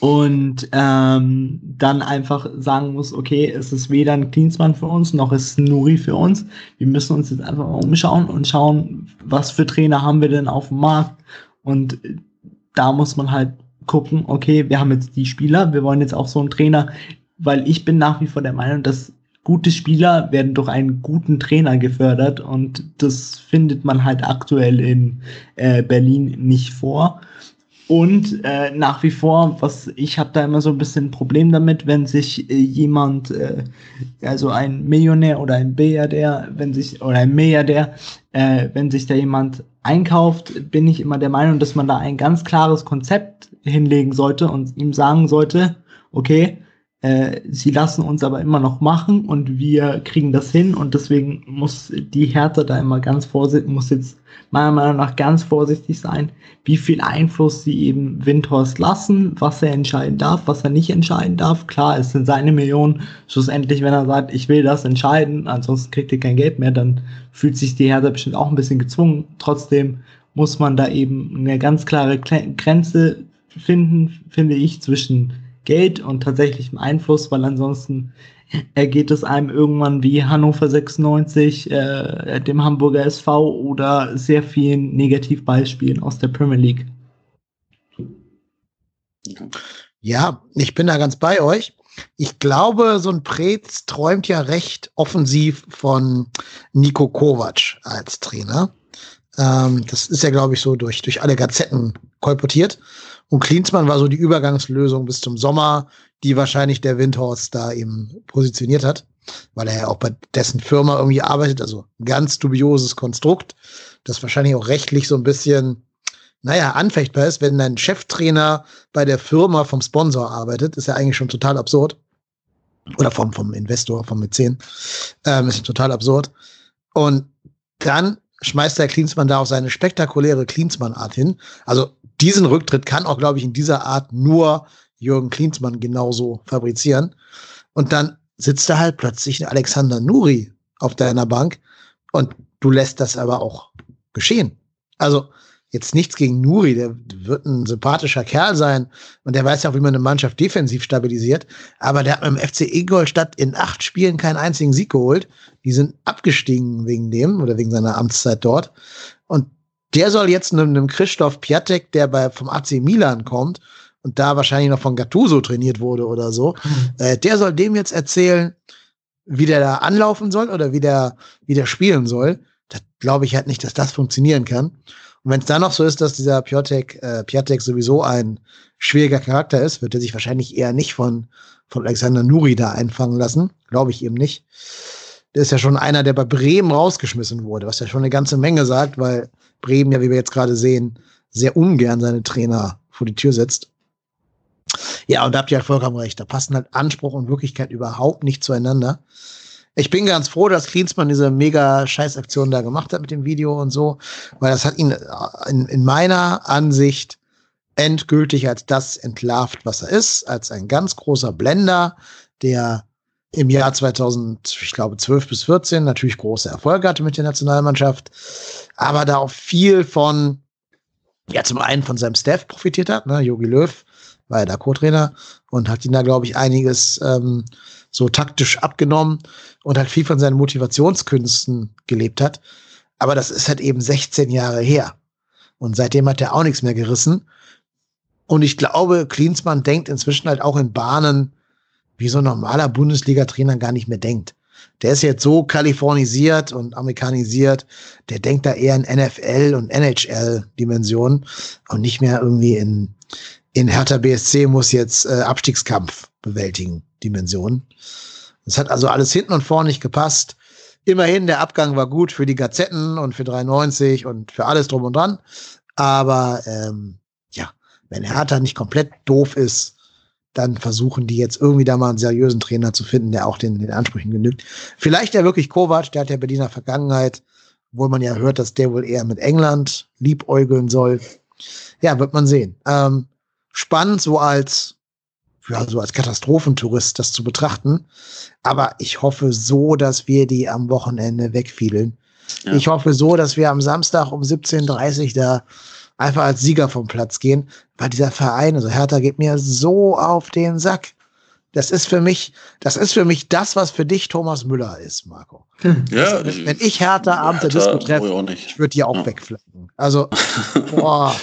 und ähm, dann einfach sagen muss, okay, es ist weder ein Klinsmann für uns, noch ist Nuri für uns. Wir müssen uns jetzt einfach mal umschauen und schauen, was für Trainer haben wir denn auf dem Markt. Und da muss man halt gucken, okay, wir haben jetzt die Spieler, wir wollen jetzt auch so einen Trainer, weil ich bin nach wie vor der Meinung, dass gute Spieler werden durch einen guten Trainer gefördert und das findet man halt aktuell in äh, Berlin nicht vor. Und äh, nach wie vor, was ich habe da immer so ein bisschen ein Problem damit, wenn sich äh, jemand, äh, also ein Millionär oder ein Milliardär, wenn sich oder ein Milliardär, äh, wenn sich da jemand einkauft, bin ich immer der Meinung, dass man da ein ganz klares Konzept hinlegen sollte und ihm sagen sollte, okay, äh, sie lassen uns aber immer noch machen und wir kriegen das hin und deswegen muss die Hertha da immer ganz vorsichtig, muss jetzt meiner Meinung nach ganz vorsichtig sein, wie viel Einfluss sie eben Windhorst lassen, was er entscheiden darf, was er nicht entscheiden darf. Klar, es sind seine Millionen. Schlussendlich, wenn er sagt, ich will das entscheiden, ansonsten kriegt ihr kein Geld mehr, dann fühlt sich die Hertha bestimmt auch ein bisschen gezwungen. Trotzdem muss man da eben eine ganz klare Grenze finden, finde ich, zwischen Geld und tatsächlichem Einfluss, weil ansonsten ergeht es einem irgendwann wie Hannover 96, äh, dem Hamburger SV oder sehr vielen Negativbeispielen aus der Premier League. Ja, ich bin da ganz bei euch. Ich glaube, so ein Preetz träumt ja recht offensiv von Nico Kovac als Trainer. Ähm, das ist ja, glaube ich, so durch, durch alle Gazetten kolportiert. Und Klinsmann war so die Übergangslösung bis zum Sommer, die wahrscheinlich der Windhorst da eben positioniert hat, weil er ja auch bei dessen Firma irgendwie arbeitet, also ganz dubioses Konstrukt, das wahrscheinlich auch rechtlich so ein bisschen, naja, anfechtbar ist, wenn dein Cheftrainer bei der Firma vom Sponsor arbeitet, ist ja eigentlich schon total absurd. Oder vom, vom Investor, vom Mäzen. Ähm, ist total absurd. Und dann schmeißt der Klinsmann da auch seine spektakuläre Klinsmann-Art hin. Also diesen Rücktritt kann auch, glaube ich, in dieser Art nur Jürgen Klinsmann genauso fabrizieren. Und dann sitzt da halt plötzlich Alexander Nuri auf deiner Bank und du lässt das aber auch geschehen. Also jetzt nichts gegen Nuri, der wird ein sympathischer Kerl sein und der weiß ja auch, wie man eine Mannschaft defensiv stabilisiert. Aber der hat mit dem FC Ingolstadt in acht Spielen keinen einzigen Sieg geholt. Die sind abgestiegen wegen dem oder wegen seiner Amtszeit dort. Und der soll jetzt einem, einem Christoph Piatek, der bei, vom AC Milan kommt und da wahrscheinlich noch von Gattuso trainiert wurde oder so, mhm. äh, der soll dem jetzt erzählen, wie der da anlaufen soll oder wie der, wie der spielen soll. Das glaube ich halt nicht, dass das funktionieren kann. Und wenn es dann noch so ist, dass dieser Piatek, äh, Piatek sowieso ein schwieriger Charakter ist, wird er sich wahrscheinlich eher nicht von, von Alexander Nuri da einfangen lassen. Glaube ich eben nicht. Der ist ja schon einer, der bei Bremen rausgeschmissen wurde, was ja schon eine ganze Menge sagt, weil Bremen ja, wie wir jetzt gerade sehen, sehr ungern seine Trainer vor die Tür setzt. Ja, und da habt ihr halt vollkommen recht. Da passen halt Anspruch und Wirklichkeit überhaupt nicht zueinander. Ich bin ganz froh, dass Klinsmann diese mega Scheißaktion da gemacht hat mit dem Video und so, weil das hat ihn in, in meiner Ansicht endgültig als das entlarvt, was er ist, als ein ganz großer Blender, der im Jahr 2000, ich glaube 12 bis 14 natürlich große Erfolge hatte mit der Nationalmannschaft, aber da auch viel von, ja zum einen von seinem Staff profitiert hat, ne, Jogi Löw war ja da Co-Trainer und hat ihn da, glaube ich, einiges ähm, so taktisch abgenommen und halt viel von seinen Motivationskünsten gelebt hat. Aber das ist halt eben 16 Jahre her. Und seitdem hat er auch nichts mehr gerissen. Und ich glaube, Klinsmann denkt inzwischen halt auch in Bahnen, wie so ein normaler Bundesliga-Trainer gar nicht mehr denkt. Der ist jetzt so kalifornisiert und amerikanisiert, der denkt da eher in NFL und NHL-Dimensionen und nicht mehr irgendwie in, in Hertha BSC muss jetzt äh, Abstiegskampf bewältigen, Dimensionen. Das hat also alles hinten und vorne nicht gepasst. Immerhin, der Abgang war gut für die Gazetten und für 93 und für alles drum und dran. Aber ähm, ja, wenn Hertha nicht komplett doof ist, dann versuchen die jetzt irgendwie da mal einen seriösen Trainer zu finden, der auch den, den Ansprüchen genügt. Vielleicht ja wirklich Kovac, der hat ja Berliner Vergangenheit, obwohl man ja hört, dass der wohl eher mit England liebäugeln soll. Ja, wird man sehen. Ähm, spannend, so als, ja, so als Katastrophentourist das zu betrachten. Aber ich hoffe so, dass wir die am Wochenende wegfielen. Ja. Ich hoffe so, dass wir am Samstag um 17.30 Uhr da einfach als Sieger vom Platz gehen, weil dieser Verein, also Hertha geht mir so auf den Sack. Das ist für mich, das ist für mich das, was für dich Thomas Müller ist, Marco. Ja, wenn, wenn ich Hertha abends der Disco treffe, ich würde die auch ja. wegflecken. Also, boah,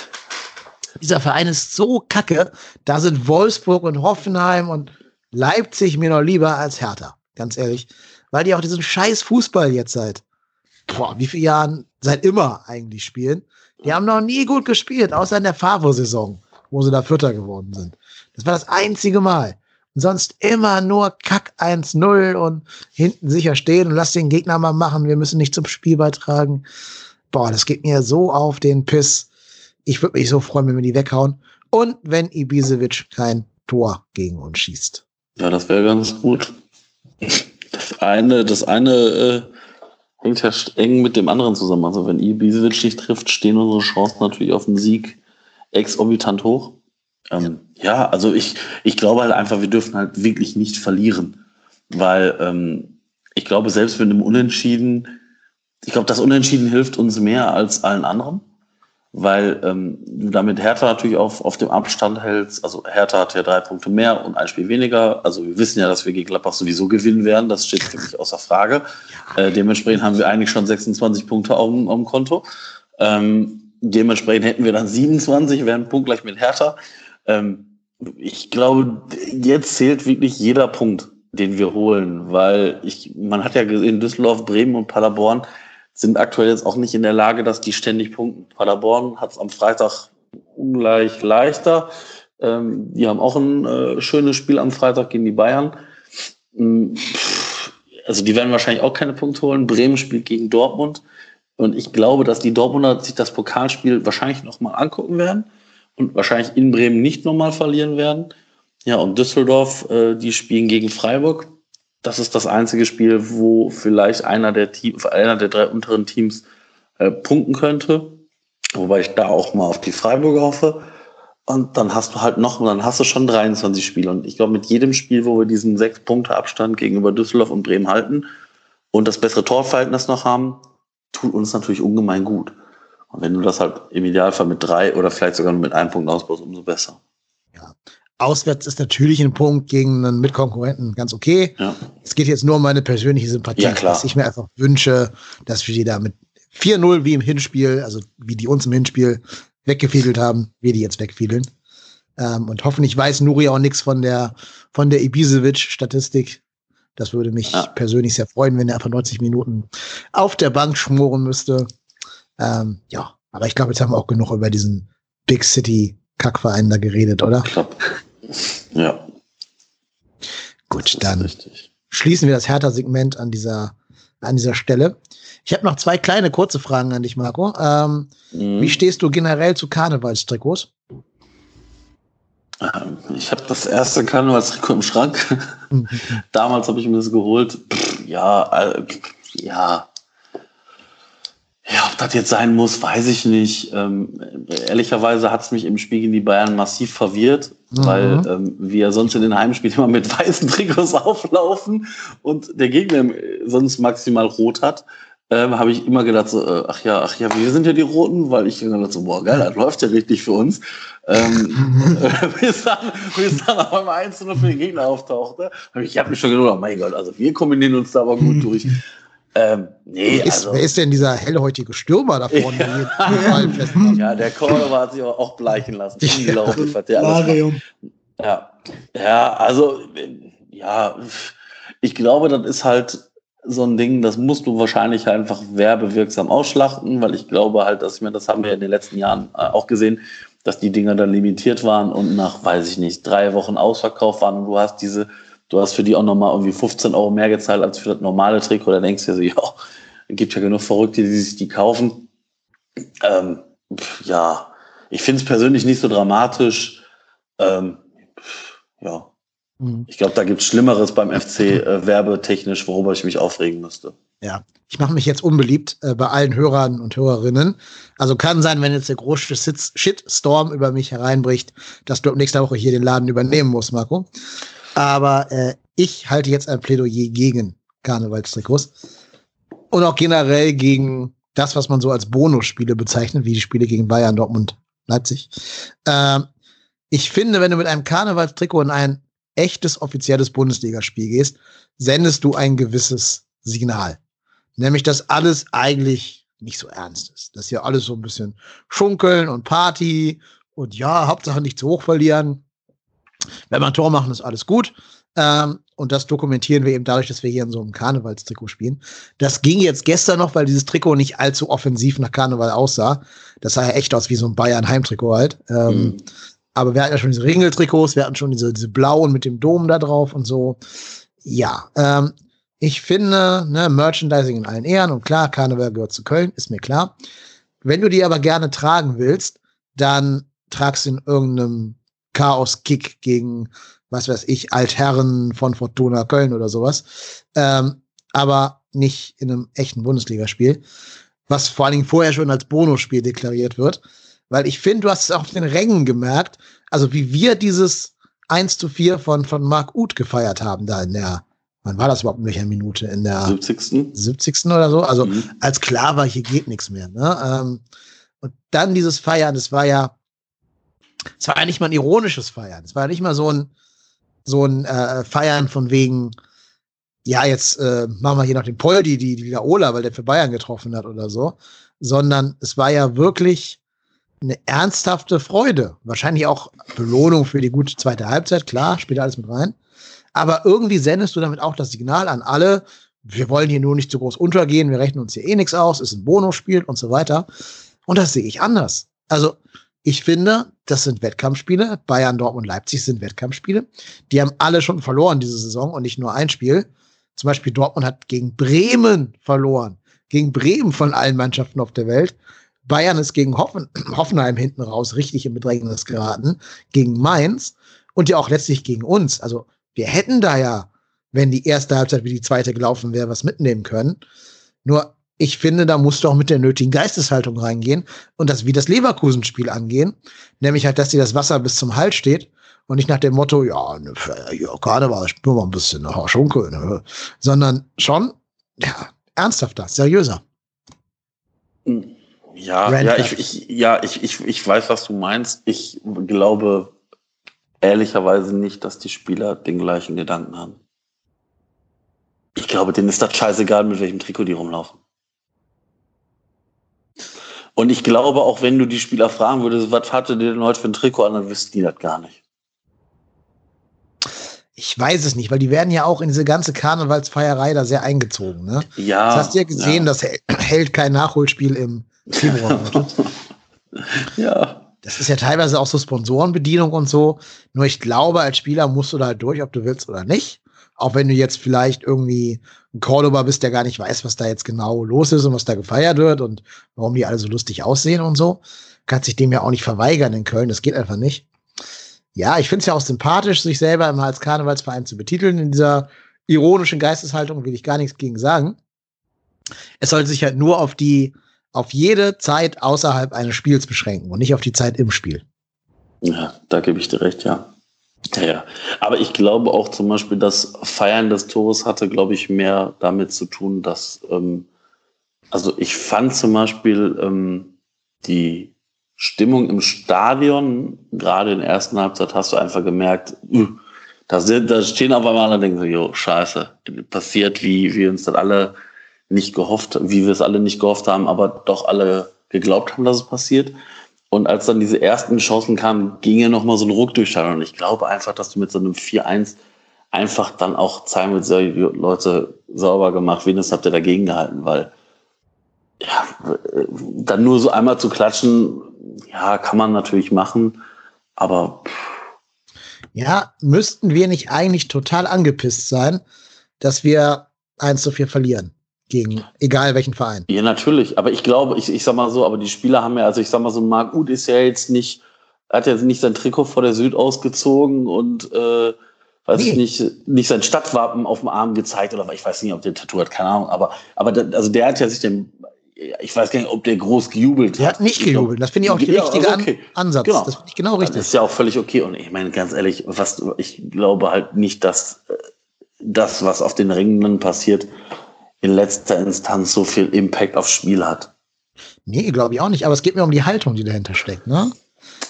dieser Verein ist so kacke. Da sind Wolfsburg und Hoffenheim und Leipzig mir noch lieber als Hertha, ganz ehrlich. Weil die auch diesen scheiß Fußball jetzt seit, boah, wie viele Jahren, seit immer eigentlich spielen. Die haben noch nie gut gespielt, außer in der Favo-Saison, wo sie da Vierter geworden sind. Das war das einzige Mal. Und sonst immer nur Kack 1-0 und hinten sicher stehen und lass den Gegner mal machen. Wir müssen nicht zum Spiel beitragen. Boah, das geht mir so auf den Piss. Ich würde mich so freuen, wenn wir die weghauen. Und wenn Ibisevic kein Tor gegen uns schießt. Ja, das wäre ganz gut. Das eine, das eine äh, hängt ja eng mit dem anderen zusammen. Also wenn Ibisevic nicht trifft, stehen unsere Chancen natürlich auf den Sieg exorbitant hoch. Ähm, ja, also ich, ich glaube halt einfach, wir dürfen halt wirklich nicht verlieren. Weil ähm, ich glaube, selbst mit einem Unentschieden, ich glaube, das Unentschieden hilft uns mehr als allen anderen weil ähm, du damit Hertha natürlich auf, auf dem Abstand hältst. Also Hertha hat ja drei Punkte mehr und ein Spiel weniger. Also wir wissen ja, dass wir gegen Gladbach sowieso gewinnen werden. Das steht für mich außer Frage. Äh, dementsprechend haben wir eigentlich schon 26 Punkte auf, auf dem Konto. Ähm, dementsprechend hätten wir dann 27, wären punktgleich mit Hertha. Ähm, ich glaube, jetzt zählt wirklich jeder Punkt, den wir holen, weil ich, man hat ja gesehen, Düsseldorf, Bremen und Paderborn, sind aktuell jetzt auch nicht in der Lage, dass die ständig punkten. Paderborn hat es am Freitag ungleich leichter. Ähm, die haben auch ein äh, schönes Spiel am Freitag gegen die Bayern. Ähm, also die werden wahrscheinlich auch keine Punkte holen. Bremen spielt gegen Dortmund. Und ich glaube, dass die Dortmunder sich das Pokalspiel wahrscheinlich nochmal angucken werden und wahrscheinlich in Bremen nicht nochmal verlieren werden. Ja, und Düsseldorf, äh, die spielen gegen Freiburg das ist das einzige Spiel, wo vielleicht einer der, Team, einer der drei unteren Teams äh, punkten könnte. Wobei ich da auch mal auf die Freiburger hoffe. Und dann hast du halt noch, dann hast du schon 23 Spiele. Und ich glaube, mit jedem Spiel, wo wir diesen sechs Punkte Abstand gegenüber Düsseldorf und Bremen halten und das bessere Torverhältnis noch haben, tut uns natürlich ungemein gut. Und wenn du das halt im Idealfall mit drei oder vielleicht sogar mit einem Punkt ausbaust, umso besser. Auswärts ist natürlich ein Punkt gegen einen Mitkonkurrenten ganz okay. Ja. Es geht jetzt nur um meine persönliche Sympathie, ja, dass ich mir einfach wünsche, dass wir die da mit 4-0 wie im Hinspiel, also wie die uns im Hinspiel weggefiedelt haben, wir die jetzt wegfiedeln. Ähm, und hoffentlich weiß Nuri auch nichts von der, von der Ibisevic-Statistik. Das würde mich ja. persönlich sehr freuen, wenn er einfach 90 Minuten auf der Bank schmoren müsste. Ähm, ja, aber ich glaube, jetzt haben wir auch genug über diesen Big City Kackverein da geredet, oder? Ich glaube, ja. Gut, dann schließen wir das Hertha-Segment an dieser, an dieser Stelle. Ich habe noch zwei kleine kurze Fragen an dich, Marco. Ähm, mhm. Wie stehst du generell zu Karnevalstrikots? Ähm, ich habe das erste Karnevalstrikot im Schrank. Damals habe ich mir das geholt. Pff, ja, äh, ja, ja, ob das jetzt sein muss, weiß ich nicht. Ähm, ehrlicherweise hat es mich im Spiel gegen die Bayern massiv verwirrt, mhm. weil ähm, wir sonst in den Heimspielen immer mit weißen Trikots auflaufen und der Gegner sonst maximal rot hat. Ähm, habe ich immer gedacht, so, äh, ach ja, ach ja, wir sind ja die Roten, weil ich gedacht so, boah, geil, das läuft ja richtig für uns. Ähm, bis, dann, bis dann auf einmal einzelne für den Gegner auftauchte. Ich habe mich schon gedacht, oh mein Gott, also wir kombinieren uns da aber gut durch. Ähm, nee, wer, ist, also, wer ist denn dieser hellhäutige Stürmer da vorne? ja, ja der Cordova hat sich auch bleichen lassen. Unglaublich, was der alles Ja. ja, also, ja, ich glaube, das ist halt so ein Ding, das musst du wahrscheinlich einfach werbewirksam ausschlachten, weil ich glaube halt, dass ich mir, das haben wir in den letzten Jahren äh, auch gesehen, dass die Dinger dann limitiert waren und nach, weiß ich nicht, drei Wochen ausverkauft waren und du hast diese du hast für die auch nochmal irgendwie 15 Euro mehr gezahlt als für das normale Trikot. Da denkst du dir so, ja, gibt ja genug Verrückte, die sich die kaufen. Ähm, ja, ich finde es persönlich nicht so dramatisch. Ähm, ja, mhm. ich glaube, da gibt es Schlimmeres beim FC äh, werbetechnisch, worüber ich mich aufregen müsste. Ja, ich mache mich jetzt unbeliebt äh, bei allen Hörern und Hörerinnen. Also kann sein, wenn jetzt der große Shitstorm über mich hereinbricht, dass du ab nächster Woche hier den Laden übernehmen musst, Marco. Aber äh, ich halte jetzt ein Plädoyer gegen Karnevalstrikots. Und auch generell gegen das, was man so als Bonusspiele bezeichnet, wie die Spiele gegen Bayern, Dortmund Leipzig. Ähm, ich finde, wenn du mit einem Karnevalstrikot in ein echtes offizielles Bundesligaspiel gehst, sendest du ein gewisses Signal. Nämlich, dass alles eigentlich nicht so ernst ist. Dass hier alles so ein bisschen schunkeln und Party und ja, Hauptsache nicht zu hoch verlieren. Wenn man Tor machen, ist alles gut. Ähm, und das dokumentieren wir eben dadurch, dass wir hier in so einem Karnevalstrikot spielen. Das ging jetzt gestern noch, weil dieses Trikot nicht allzu offensiv nach Karneval aussah. Das sah ja echt aus wie so ein Bayern-Heimtrikot halt. Ähm, mhm. Aber wir hatten ja schon diese Ringeltrikots, wir hatten schon diese, diese blauen mit dem Dom da drauf und so. Ja, ähm, ich finde, ne, Merchandising in allen Ehren und klar, Karneval gehört zu Köln, ist mir klar. Wenn du die aber gerne tragen willst, dann tragst du in irgendeinem Chaos-Kick gegen, was weiß ich, Altherren von Fortuna Köln oder sowas. Ähm, aber nicht in einem echten Bundesligaspiel, was vor allen Dingen vorher schon als Bonusspiel deklariert wird. Weil ich finde, du hast es auch auf den Rängen gemerkt, also wie wir dieses 1 zu 4 von, von Marc Uth gefeiert haben, da in der, wann war das überhaupt in welcher Minute? In der 70. 70. oder so. Also mhm. als klar war, hier geht nichts mehr. Ne? Ähm, und dann dieses Feiern, das war ja, es war ja nicht mal ein ironisches Feiern. Es war ja nicht mal so ein, so ein äh, Feiern von wegen, ja, jetzt äh, machen wir hier noch den Poldi, die, die Viola, weil der für Bayern getroffen hat oder so. Sondern es war ja wirklich eine ernsthafte Freude. Wahrscheinlich auch Belohnung für die gute zweite Halbzeit, klar, spielt alles mit rein. Aber irgendwie sendest du damit auch das Signal an alle, wir wollen hier nur nicht zu groß untergehen, wir rechnen uns hier eh nichts aus, ist ein Bonusspiel und so weiter. Und das sehe ich anders. Also, ich finde, das sind Wettkampfspiele. Bayern, Dortmund, Leipzig sind Wettkampfspiele. Die haben alle schon verloren diese Saison und nicht nur ein Spiel. Zum Beispiel Dortmund hat gegen Bremen verloren. Gegen Bremen von allen Mannschaften auf der Welt. Bayern ist gegen Hoffen, Hoffenheim hinten raus richtig in Bedrängnis geraten, gegen Mainz und ja auch letztlich gegen uns. Also wir hätten da ja, wenn die erste Halbzeit wie die zweite gelaufen wäre, was mitnehmen können. Nur ich finde, da musst du auch mit der nötigen Geisteshaltung reingehen und das wie das Leverkusen-Spiel angehen. Nämlich halt, dass dir das Wasser bis zum Hals steht und nicht nach dem Motto, ja, ne, ja Karneval, nur mal ein bisschen ne, schunkeln, ne, sondern schon, ja, ernsthafter, seriöser. Ja, ja, ich, ich, ja ich, ich, ich weiß, was du meinst. Ich glaube ehrlicherweise nicht, dass die Spieler den gleichen Gedanken haben. Ich glaube, denen ist das scheißegal, mit welchem Trikot die rumlaufen. Und ich glaube, auch wenn du die Spieler fragen würdest, was hatte ihr denn heute für ein Trikot an, dann wüssten die das gar nicht. Ich weiß es nicht, weil die werden ja auch in diese ganze Karnevalsfeierei da sehr eingezogen. Ne? Ja. Das hast du ja gesehen, ja. das hält kein Nachholspiel im Februar. ja. Das ist ja teilweise auch so Sponsorenbedienung und so. Nur ich glaube, als Spieler musst du da halt durch, ob du willst oder nicht. Auch wenn du jetzt vielleicht irgendwie ein Cordoba bist, der gar nicht weiß, was da jetzt genau los ist und was da gefeiert wird und warum die alle so lustig aussehen und so. Kannst sich dem ja auch nicht verweigern in Köln. Das geht einfach nicht. Ja, ich finde es ja auch sympathisch, sich selber immer als Karnevalsverein zu betiteln. In dieser ironischen Geisteshaltung will ich gar nichts gegen sagen. Es sollte sich halt nur auf die auf jede Zeit außerhalb eines Spiels beschränken und nicht auf die Zeit im Spiel. Ja, da gebe ich dir recht, ja. Ja. Aber ich glaube auch zum Beispiel, das Feiern des Tores hatte, glaube ich, mehr damit zu tun, dass, ähm, also ich fand zum Beispiel ähm, die Stimmung im Stadion, gerade in der ersten Halbzeit, hast du einfach gemerkt, uh, da, sind, da stehen auf einmal alle und denken so, jo, scheiße, passiert, wie wir uns das alle nicht gehofft, wie wir es alle nicht gehofft haben, aber doch alle geglaubt haben, dass es passiert. Und als dann diese ersten Chancen kamen, ging ja nochmal so ein Ruck durch Und ich glaube einfach, dass du mit so einem 4-1 einfach dann auch zeigen willst, Leute, sauber gemacht, wenigstens habt ihr dagegen gehalten, weil ja, dann nur so einmal zu klatschen, ja, kann man natürlich machen, aber ja, müssten wir nicht eigentlich total angepisst sein, dass wir 1 zu 4 verlieren? Gegen egal welchen Verein. Ja, natürlich. Aber ich glaube, ich, ich sag mal so, aber die Spieler haben ja, also ich sag mal so, Marc Uth ist ja jetzt nicht, hat ja nicht sein Trikot vor der Süd ausgezogen und äh, weiß nee. ich nicht, nicht sein Stadtwappen auf dem Arm gezeigt oder ich weiß nicht, ob der Tattoo hat, keine Ahnung. Aber, aber da, also der hat ja sich dem, ich weiß gar nicht, ob der groß gejubelt hat. Der hat nicht gejubelt. Das finde ich auch der richtige ja, okay. Ansatz. Genau. Das finde ich genau richtig. Das ist ja auch völlig okay. Und ich meine, ganz ehrlich, was, ich glaube halt nicht, dass äh, das, was auf den Ringen passiert, in letzter Instanz so viel Impact aufs Spiel hat. Nee, glaube ich auch nicht. Aber es geht mir um die Haltung, die dahinter steckt. Ne?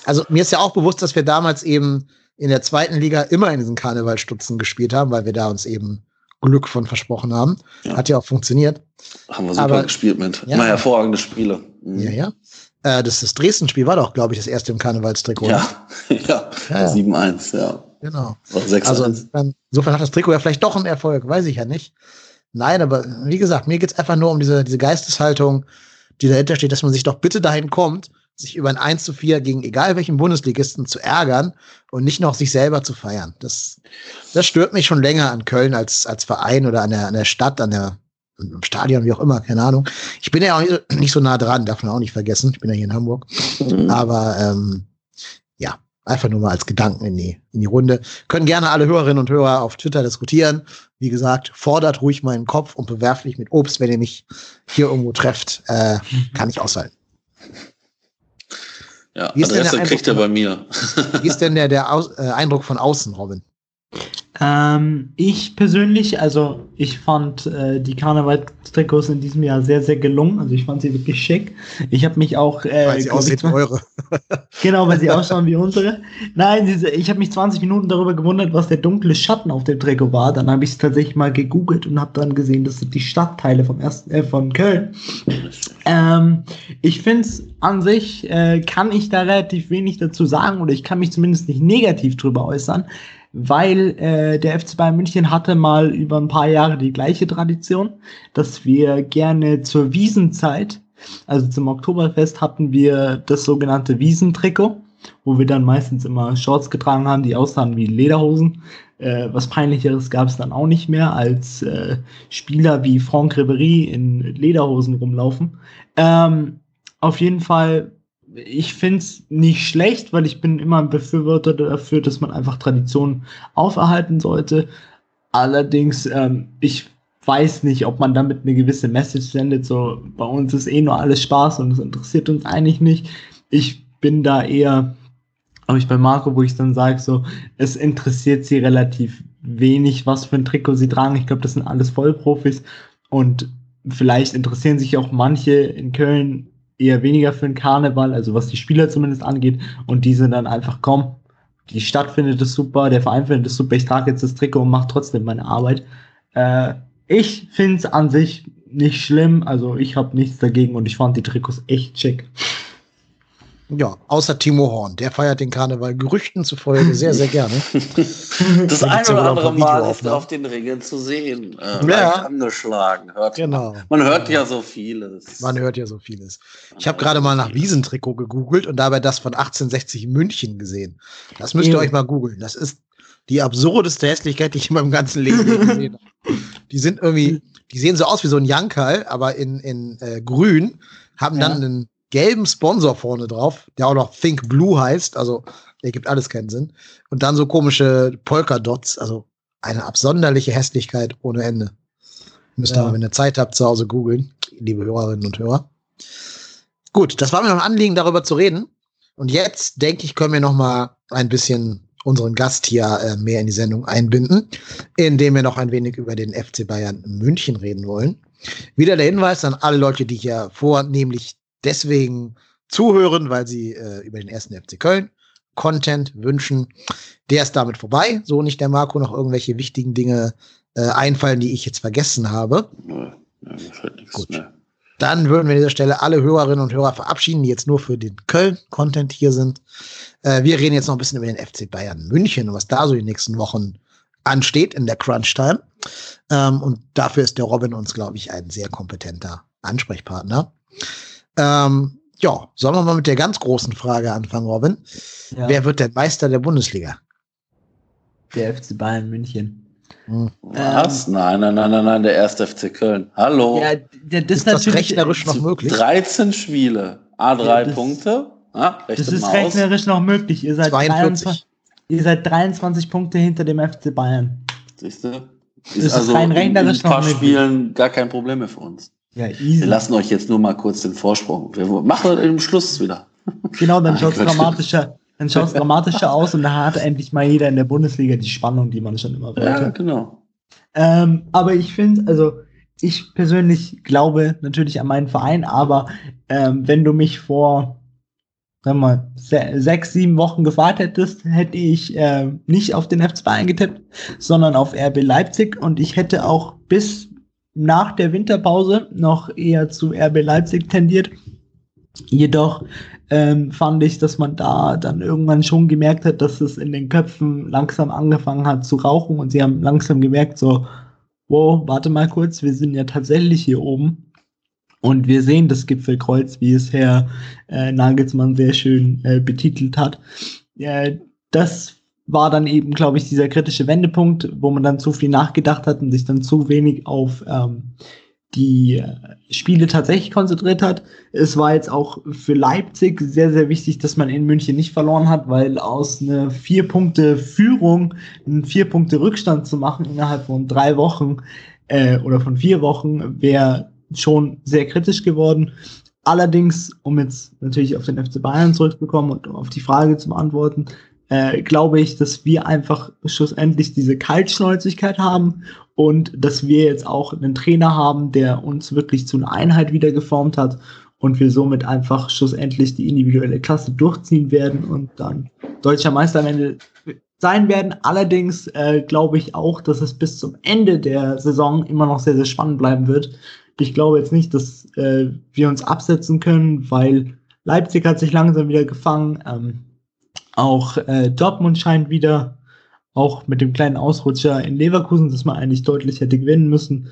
Also mir ist ja auch bewusst, dass wir damals eben in der zweiten Liga immer in diesen Karnevalstutzen gespielt haben, weil wir da uns eben Glück von versprochen haben. Ja. Hat ja auch funktioniert. Haben wir super Aber, gespielt mit. Ja, Immer hervorragende Spiele. Mhm. Ja, ja. Äh, das, das Dresden-Spiel war doch, glaube ich, das erste im Karnevalstrikot. Ja, ja. ja, ja. 7-1, ja. Genau. Also insofern, insofern hat das Trikot ja vielleicht doch einen Erfolg, weiß ich ja nicht. Nein, aber wie gesagt, mir geht es einfach nur um diese, diese Geisteshaltung, die dahinter steht, dass man sich doch bitte dahin kommt, sich über ein 1 zu 4 gegen egal welchen Bundesligisten zu ärgern und nicht noch sich selber zu feiern. Das, das stört mich schon länger an Köln als, als Verein oder an der, an der Stadt, an der, im Stadion, wie auch immer, keine Ahnung. Ich bin ja auch nicht, so nah dran, darf man auch nicht vergessen. Ich bin ja hier in Hamburg. Mhm. Aber ähm, einfach nur mal als Gedanken in die, in die Runde. Können gerne alle Hörerinnen und Hörer auf Twitter diskutieren. Wie gesagt, fordert ruhig meinen Kopf und bewerft mich mit Obst, wenn ihr mich hier irgendwo trefft. Äh, kann ich aushalten. Ja, wie ist Adresse kriegt er bei mir. wie ist denn der, der Aus, äh, Eindruck von außen, Robin? Ähm, ich persönlich, also ich fand äh, die Karnevalstrikots in diesem Jahr sehr, sehr gelungen. Also ich fand sie wirklich schick. Ich habe mich auch. Äh, weil sie aussehen wie eure. genau, weil sie ausschauen wie unsere. Nein, ich habe mich 20 Minuten darüber gewundert, was der dunkle Schatten auf dem Trikot war. Dann habe ich es tatsächlich mal gegoogelt und habe dann gesehen, das sind die Stadtteile vom ersten, äh, von Köln. Ähm, ich finde es an sich, äh, kann ich da relativ wenig dazu sagen oder ich kann mich zumindest nicht negativ drüber äußern weil äh, der FC Bayern München hatte mal über ein paar Jahre die gleiche Tradition, dass wir gerne zur Wiesenzeit, also zum Oktoberfest, hatten wir das sogenannte Wiesentrikot, wo wir dann meistens immer Shorts getragen haben, die aussahen wie Lederhosen. Äh, was peinlicheres gab es dann auch nicht mehr, als äh, Spieler wie Franck Ribery in Lederhosen rumlaufen. Ähm, auf jeden Fall ich finde es nicht schlecht, weil ich bin immer ein Befürworter dafür, dass man einfach Traditionen auferhalten sollte. Allerdings, ähm, ich weiß nicht, ob man damit eine gewisse Message sendet. So, bei uns ist eh nur alles Spaß und es interessiert uns eigentlich nicht. Ich bin da eher, habe ich bei Marco, wo ich dann sage, so, es interessiert sie relativ wenig, was für ein Trikot sie tragen. Ich glaube, das sind alles Vollprofis und vielleicht interessieren sich auch manche in Köln eher weniger für den Karneval, also was die Spieler zumindest angeht. Und die sind dann einfach, komm, die Stadt findet es super, der Verein findet es super, ich trage jetzt das Trikot und mache trotzdem meine Arbeit. Äh, ich finde es an sich nicht schlimm, also ich habe nichts dagegen und ich fand die Trikots echt schick. Ja, außer Timo Horn. Der feiert den Karneval Gerüchten zufolge sehr, sehr gerne. das eine oder andere Mal ist er auf den Ringen zu sehen. Äh, ja. angeschlagen. Hört genau. Man. man hört ja so vieles. Man hört ja so vieles. Ich habe gerade mal nach Wiesentrikot gegoogelt und dabei das von 1860 München gesehen. Das müsst ihr ja. euch mal googeln. Das ist die absurdeste Hässlichkeit, die ich in meinem ganzen Leben gesehen habe. Die sind irgendwie, die sehen so aus wie so ein Jankal, aber in, in äh, grün, haben dann einen gelben Sponsor vorne drauf, der auch noch Think Blue heißt, also der gibt alles keinen Sinn. Und dann so komische Polka-Dots, also eine absonderliche Hässlichkeit ohne Ende. Müsst ihr ja. mal, wenn ihr Zeit habt, zu Hause googeln, liebe Hörerinnen und Hörer. Gut, das war mir noch ein Anliegen, darüber zu reden. Und jetzt, denke ich, können wir noch mal ein bisschen unseren Gast hier äh, mehr in die Sendung einbinden, indem wir noch ein wenig über den FC Bayern München reden wollen. Wieder der Hinweis an alle Leute, die hier vornehmlich deswegen zuhören, weil sie äh, über den ersten FC Köln Content wünschen. Der ist damit vorbei. So nicht der Marco noch irgendwelche wichtigen Dinge äh, einfallen, die ich jetzt vergessen habe. Ja, Gut. Mehr. Dann würden wir an dieser Stelle alle Hörerinnen und Hörer verabschieden, die jetzt nur für den Köln-Content hier sind. Äh, wir reden jetzt noch ein bisschen über den FC Bayern München und was da so die nächsten Wochen ansteht in der Crunch-Time. Ähm, und dafür ist der Robin uns, glaube ich, ein sehr kompetenter Ansprechpartner. Ähm, ja, sollen wir mal mit der ganz großen Frage anfangen, Robin? Ja. Wer wird der Meister der Bundesliga? Der FC Bayern München. Hm. Was? Ähm, nein, nein, nein, nein, nein, der erste FC Köln. Hallo. Ja, das ist, das rechnerisch noch möglich? 13 Spiele, A3 ja, das, Punkte. Ah, das ist rechnerisch noch möglich. Ihr seid, 23, ihr seid 23 Punkte hinter dem FC Bayern. Siehst du? Ist, ist also rein rechnerisch in ein paar Spielen gar kein Problem mehr für uns. Ja, easy. Wir lassen euch jetzt nur mal kurz den Vorsprung. Wir machen im Schluss wieder. Genau, dann schaut es dramatischer, dann schaut's dramatischer aus und da hat endlich mal jeder in der Bundesliga die Spannung, die man schon immer wollte. Ja, genau. Ähm, aber ich finde, also ich persönlich glaube natürlich an meinen Verein, aber ähm, wenn du mich vor sagen wir mal, sechs, sieben Wochen gewartet hättest, hätte ich äh, nicht auf den F2 eingetippt, sondern auf RB Leipzig und ich hätte auch bis nach der Winterpause noch eher zu RB Leipzig tendiert. Jedoch ähm, fand ich, dass man da dann irgendwann schon gemerkt hat, dass es in den Köpfen langsam angefangen hat zu rauchen und sie haben langsam gemerkt, so, wow, warte mal kurz, wir sind ja tatsächlich hier oben. Und wir sehen das Gipfelkreuz, wie es Herr äh, Nagelsmann sehr schön äh, betitelt hat. Äh, das war dann eben, glaube ich, dieser kritische Wendepunkt, wo man dann zu viel nachgedacht hat und sich dann zu wenig auf ähm, die äh, Spiele tatsächlich konzentriert hat. Es war jetzt auch für Leipzig sehr, sehr wichtig, dass man in München nicht verloren hat, weil aus einer vier Punkte Führung einen vier Punkte Rückstand zu machen innerhalb von drei Wochen äh, oder von vier Wochen wäre schon sehr kritisch geworden. Allerdings, um jetzt natürlich auf den FC Bayern zurückzukommen und auf die Frage zu beantworten, äh, glaube ich, dass wir einfach schlussendlich diese Kaltschnäuzigkeit haben und dass wir jetzt auch einen Trainer haben, der uns wirklich zu einer Einheit wieder geformt hat und wir somit einfach schlussendlich die individuelle Klasse durchziehen werden und dann deutscher Meister am Ende sein werden. Allerdings äh, glaube ich auch, dass es bis zum Ende der Saison immer noch sehr, sehr spannend bleiben wird. Ich glaube jetzt nicht, dass äh, wir uns absetzen können, weil Leipzig hat sich langsam wieder gefangen. Ähm, auch äh, Dortmund scheint wieder, auch mit dem kleinen Ausrutscher in Leverkusen, dass man eigentlich deutlich hätte gewinnen müssen,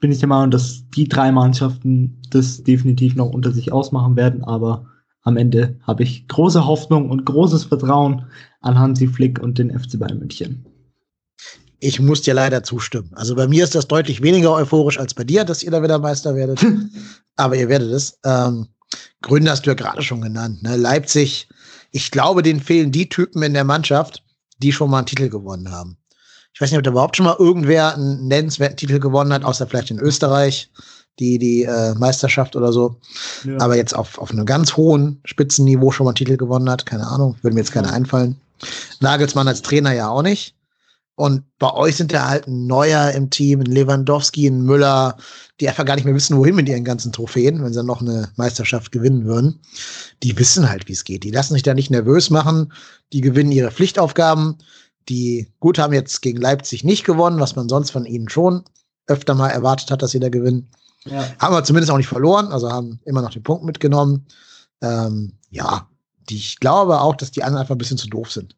bin ich der Meinung, dass die drei Mannschaften das definitiv noch unter sich ausmachen werden. Aber am Ende habe ich große Hoffnung und großes Vertrauen an Hansi Flick und den FC Bayern München. Ich muss dir leider zustimmen. Also bei mir ist das deutlich weniger euphorisch als bei dir, dass ihr da wieder Meister werdet. Aber ihr werdet es. Ähm, Gründe hast du ja gerade schon genannt. Ne? Leipzig ich glaube, denen fehlen die Typen in der Mannschaft, die schon mal einen Titel gewonnen haben. Ich weiß nicht, ob da überhaupt schon mal irgendwer einen nennenswerten Titel gewonnen hat, außer vielleicht in Österreich, die, die äh, Meisterschaft oder so. Ja. Aber jetzt auf, auf einem ganz hohen Spitzenniveau schon mal einen Titel gewonnen hat, keine Ahnung, würde mir jetzt keiner einfallen. Nagelsmann als Trainer ja auch nicht. Und bei euch sind da halt ein Neuer im Team, ein Lewandowski, ein Müller, die einfach gar nicht mehr wissen, wohin mit ihren ganzen Trophäen, wenn sie noch eine Meisterschaft gewinnen würden. Die wissen halt, wie es geht. Die lassen sich da nicht nervös machen. Die gewinnen ihre Pflichtaufgaben. Die, gut, haben jetzt gegen Leipzig nicht gewonnen, was man sonst von ihnen schon öfter mal erwartet hat, dass sie da gewinnen. Ja. Haben wir zumindest auch nicht verloren, also haben immer noch den Punkt mitgenommen. Ähm, ja, die, ich glaube auch, dass die anderen einfach ein bisschen zu doof sind.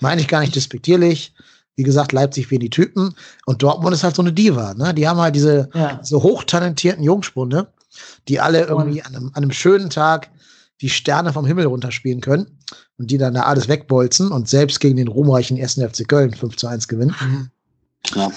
Meine ich gar nicht despektierlich. Wie gesagt, Leipzig wie die Typen. Und Dortmund ist halt so eine Diva. Ne? Die haben halt diese ja. so hochtalentierten Jungspunde, die alle irgendwie an einem, an einem schönen Tag die Sterne vom Himmel runterspielen können und die dann da alles wegbolzen und selbst gegen den ruhmreichen 1. FC Köln 5 zu 1 gewinnen. Mhm. Ja.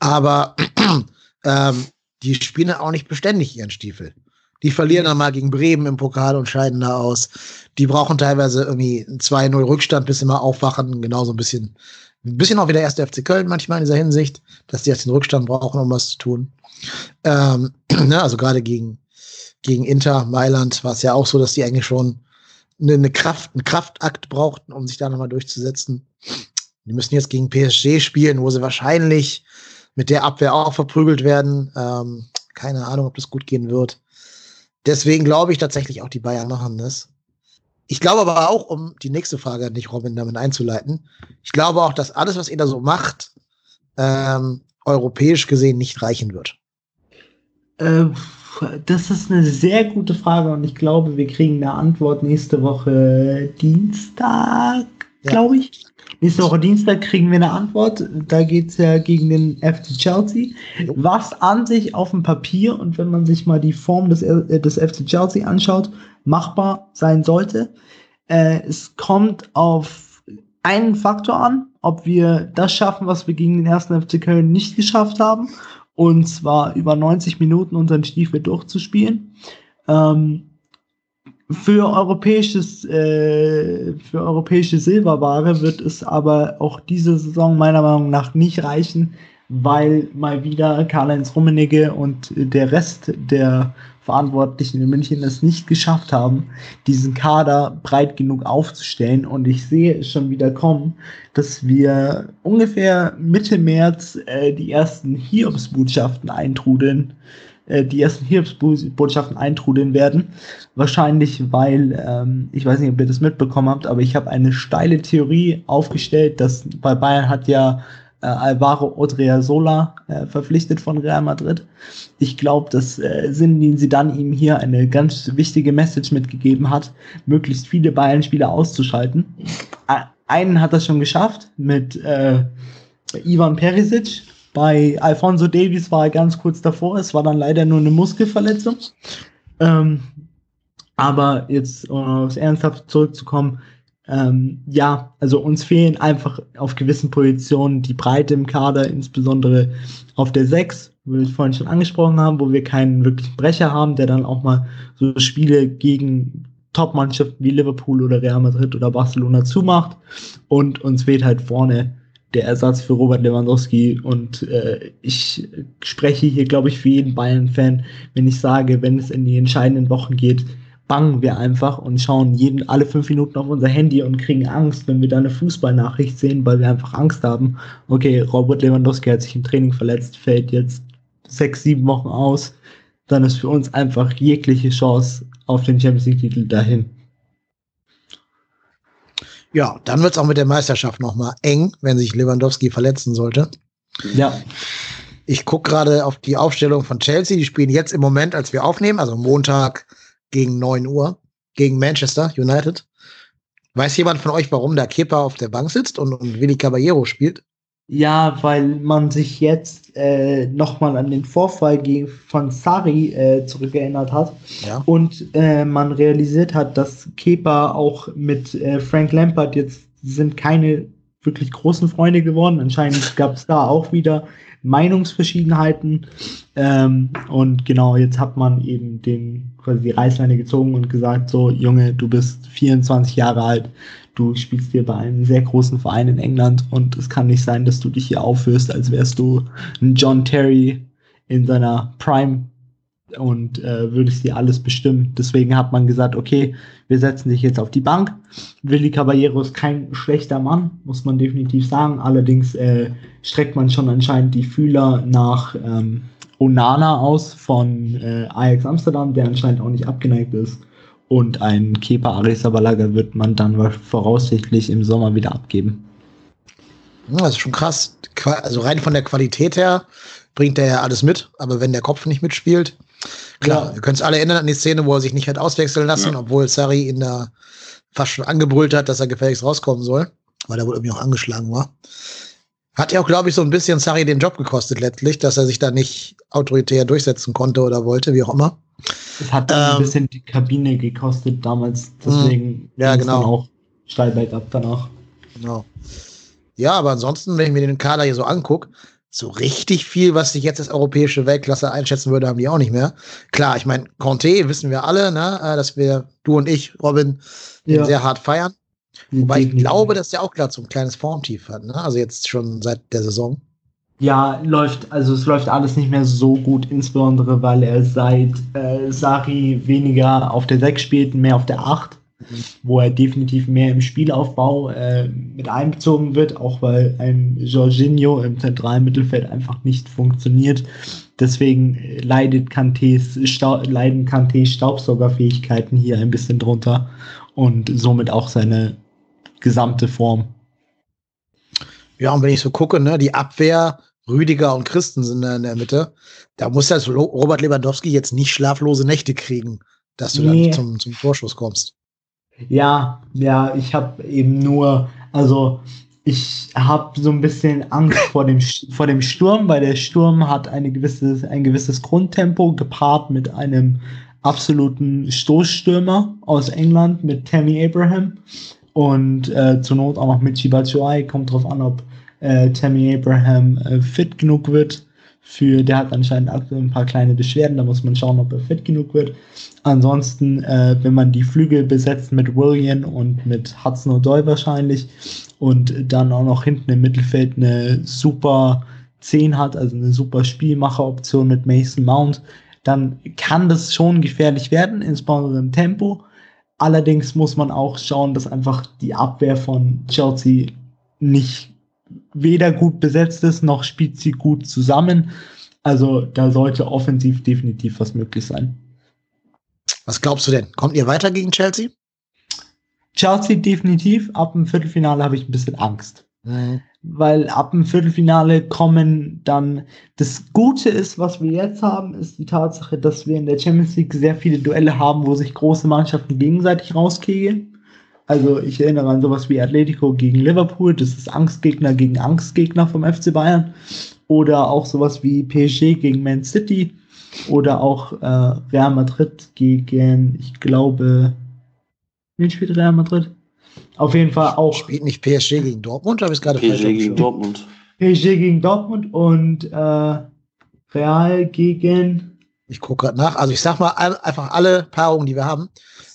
Aber ähm, die spielen auch nicht beständig ihren Stiefel. Die verlieren dann mal gegen Bremen im Pokal und scheiden da aus. Die brauchen teilweise irgendwie 2-0 Rückstand, bis sie mal aufwachen. Genauso ein bisschen ein bisschen auch wie der erste FC Köln manchmal in dieser Hinsicht, dass die jetzt den Rückstand brauchen, um was zu tun. Ähm, ne, also gerade gegen, gegen Inter, Mailand war es ja auch so, dass die eigentlich schon eine, eine Kraft, einen Kraftakt brauchten, um sich da nochmal durchzusetzen. Die müssen jetzt gegen PSG spielen, wo sie wahrscheinlich mit der Abwehr auch verprügelt werden. Ähm, keine Ahnung, ob das gut gehen wird. Deswegen glaube ich tatsächlich auch, die Bayern machen das. Ich glaube aber auch, um die nächste Frage an dich, Robin, damit einzuleiten, ich glaube auch, dass alles, was ihr da so macht, ähm, europäisch gesehen nicht reichen wird. Äh, das ist eine sehr gute Frage und ich glaube, wir kriegen eine Antwort nächste Woche Dienstag, ja. glaube ich. Nächste Woche Dienstag kriegen wir eine Antwort. Da geht es ja gegen den FC Chelsea. Was an sich auf dem Papier und wenn man sich mal die Form des, äh, des FC Chelsea anschaut, machbar sein sollte. Äh, es kommt auf einen Faktor an, ob wir das schaffen, was wir gegen den ersten FC Köln nicht geschafft haben, und zwar über 90 Minuten unseren Stiefel durchzuspielen. Ähm, für europäisches, äh, für europäische Silberware wird es aber auch diese Saison meiner Meinung nach nicht reichen, weil mal wieder Karl-Heinz Rummenigge und der Rest der Verantwortlichen in München es nicht geschafft haben, diesen Kader breit genug aufzustellen. Und ich sehe es schon wieder kommen, dass wir ungefähr Mitte März äh, die ersten Hiobsbotschaften eintrudeln äh, die ersten Hilfsbotschaften eintrudeln werden. Wahrscheinlich, weil, ähm, ich weiß nicht, ob ihr das mitbekommen habt, aber ich habe eine steile Theorie aufgestellt, dass bei Bayern hat ja äh, Alvaro Odriozola äh, verpflichtet von Real Madrid. Ich glaube, dass äh, Zinedine Zidane ihm hier eine ganz wichtige Message mitgegeben hat, möglichst viele Bayern-Spieler auszuschalten. Einen hat er schon geschafft mit äh, Ivan Perisic. Bei Alfonso Davies war er ganz kurz davor. Es war dann leider nur eine Muskelverletzung. Ähm, aber jetzt, um aufs Ernsthaft zurückzukommen, ähm, ja, also uns fehlen einfach auf gewissen Positionen die Breite im Kader, insbesondere auf der 6, wie wir vorhin schon angesprochen haben, wo wir keinen wirklichen Brecher haben, der dann auch mal so Spiele gegen Top-Mannschaften wie Liverpool oder Real Madrid oder Barcelona zumacht. Und uns fehlt halt vorne der Ersatz für Robert Lewandowski. Und äh, ich spreche hier, glaube ich, für jeden Bayern-Fan, wenn ich sage, wenn es in die entscheidenden Wochen geht, bangen wir einfach und schauen jeden alle fünf Minuten auf unser Handy und kriegen Angst, wenn wir da eine Fußballnachricht sehen, weil wir einfach Angst haben. Okay, Robert Lewandowski hat sich im Training verletzt, fällt jetzt sechs, sieben Wochen aus. Dann ist für uns einfach jegliche Chance auf den Champions League-Titel dahin. Ja, dann wird es auch mit der Meisterschaft nochmal eng, wenn sich Lewandowski verletzen sollte. Ja. Ich gucke gerade auf die Aufstellung von Chelsea. Die spielen jetzt im Moment, als wir aufnehmen, also Montag gegen 9 Uhr, gegen Manchester United. Weiß jemand von euch, warum der Kepa auf der Bank sitzt und, und Willi Caballero spielt? Ja, weil man sich jetzt äh, nochmal an den Vorfall gegen, von Sari äh, zurückerinnert hat ja. und äh, man realisiert hat, dass Kepa auch mit äh, Frank Lampard jetzt sind keine wirklich großen Freunde geworden. Anscheinend gab es da auch wieder Meinungsverschiedenheiten. Ähm, und genau, jetzt hat man eben den quasi die Reißleine gezogen und gesagt, so Junge, du bist 24 Jahre alt, du spielst hier bei einem sehr großen Verein in England und es kann nicht sein, dass du dich hier aufführst, als wärst du ein John Terry in seiner Prime und äh, würdest dir alles bestimmen. Deswegen hat man gesagt, okay, wir setzen dich jetzt auf die Bank. Willi Caballero ist kein schlechter Mann, muss man definitiv sagen. Allerdings äh, streckt man schon anscheinend die Fühler nach ähm, Onana aus von äh, Ajax Amsterdam, der anscheinend auch nicht abgeneigt ist. Und ein Kepa Arrizabalaga wird man dann voraussichtlich im Sommer wieder abgeben. Ja, das ist schon krass. Also rein von der Qualität her bringt er ja alles mit, aber wenn der Kopf nicht mitspielt, klar, ja. wir können es alle erinnern an die Szene, wo er sich nicht hat auswechseln lassen, ja. obwohl Sari ihn da fast schon angebrüllt hat, dass er gefälligst rauskommen soll, weil er wohl irgendwie auch angeschlagen war. Hat ja auch, glaube ich, so ein bisschen Sari den Job gekostet letztlich, dass er sich da nicht autoritär durchsetzen konnte oder wollte, wie auch immer. Es hat ähm, ein bisschen die Kabine gekostet damals, deswegen hm, ja, genau. dann auch steil bergab danach. Genau. Ja, aber ansonsten, wenn ich mir den Kader hier so angucke, so richtig viel, was ich jetzt als europäische Weltklasse einschätzen würde, haben die auch nicht mehr. Klar, ich meine, Conte wissen wir alle, ne, äh, dass wir, du und ich, Robin, ja. sehr hart feiern. Wobei ich glaube, dass der auch gerade so ein kleines Formtief hat, ne? Also jetzt schon seit der Saison. Ja, läuft, also es läuft alles nicht mehr so gut, insbesondere weil er seit äh, Sari weniger auf der 6 spielt, mehr auf der 8, mhm. wo er definitiv mehr im Spielaufbau äh, mit einbezogen wird, auch weil ein Jorginho im zentralen Mittelfeld einfach nicht funktioniert. Deswegen leidet Kantés, leiden Kantés Staubsaugerfähigkeiten hier ein bisschen drunter und somit auch seine gesamte Form. Ja, und wenn ich so gucke, ne, die Abwehr, Rüdiger und Christen sind da in der Mitte, da muss ja Robert Lewandowski jetzt nicht schlaflose Nächte kriegen, dass du nee. dann zum, zum Vorschuss kommst. Ja, ja, ich habe eben nur, also ich habe so ein bisschen Angst vor dem, vor dem Sturm, weil der Sturm hat eine gewisse, ein gewisses Grundtempo gepaart mit einem absoluten Stoßstürmer aus England, mit Tammy Abraham und äh, zur Not auch noch mit Chibachuai. Kommt drauf an, ob äh, Tammy Abraham äh, fit genug wird. Für, der hat anscheinend aktuell ein paar kleine Beschwerden, da muss man schauen, ob er fit genug wird. Ansonsten, äh, wenn man die Flügel besetzt mit William und mit Hudson O'Doy wahrscheinlich und dann auch noch hinten im Mittelfeld eine super 10 hat, also eine super Spielmacheroption mit Mason Mount, dann kann das schon gefährlich werden, insbesondere im Tempo. Allerdings muss man auch schauen, dass einfach die Abwehr von Chelsea nicht weder gut besetzt ist, noch spielt sie gut zusammen. Also da sollte offensiv definitiv was möglich sein. Was glaubst du denn? Kommt ihr weiter gegen Chelsea? Chelsea definitiv. Ab dem Viertelfinale habe ich ein bisschen Angst. Mhm. Weil ab dem Viertelfinale kommen dann. Das Gute ist, was wir jetzt haben, ist die Tatsache, dass wir in der Champions League sehr viele Duelle haben, wo sich große Mannschaften gegenseitig rauskriegen. Also ich erinnere an sowas wie Atletico gegen Liverpool, das ist Angstgegner gegen Angstgegner vom FC Bayern. Oder auch sowas wie PSG gegen Man City. Oder auch äh, Real Madrid gegen, ich glaube, wen spielt Real Madrid? Auf jeden Fall auch. Spielt nicht PSG gegen Dortmund? Habe ich gerade PSG gegen Dortmund. PSG gegen Dortmund und äh, Real gegen. Ich gucke gerade nach. Also ich sag mal einfach alle Paarungen, die wir haben.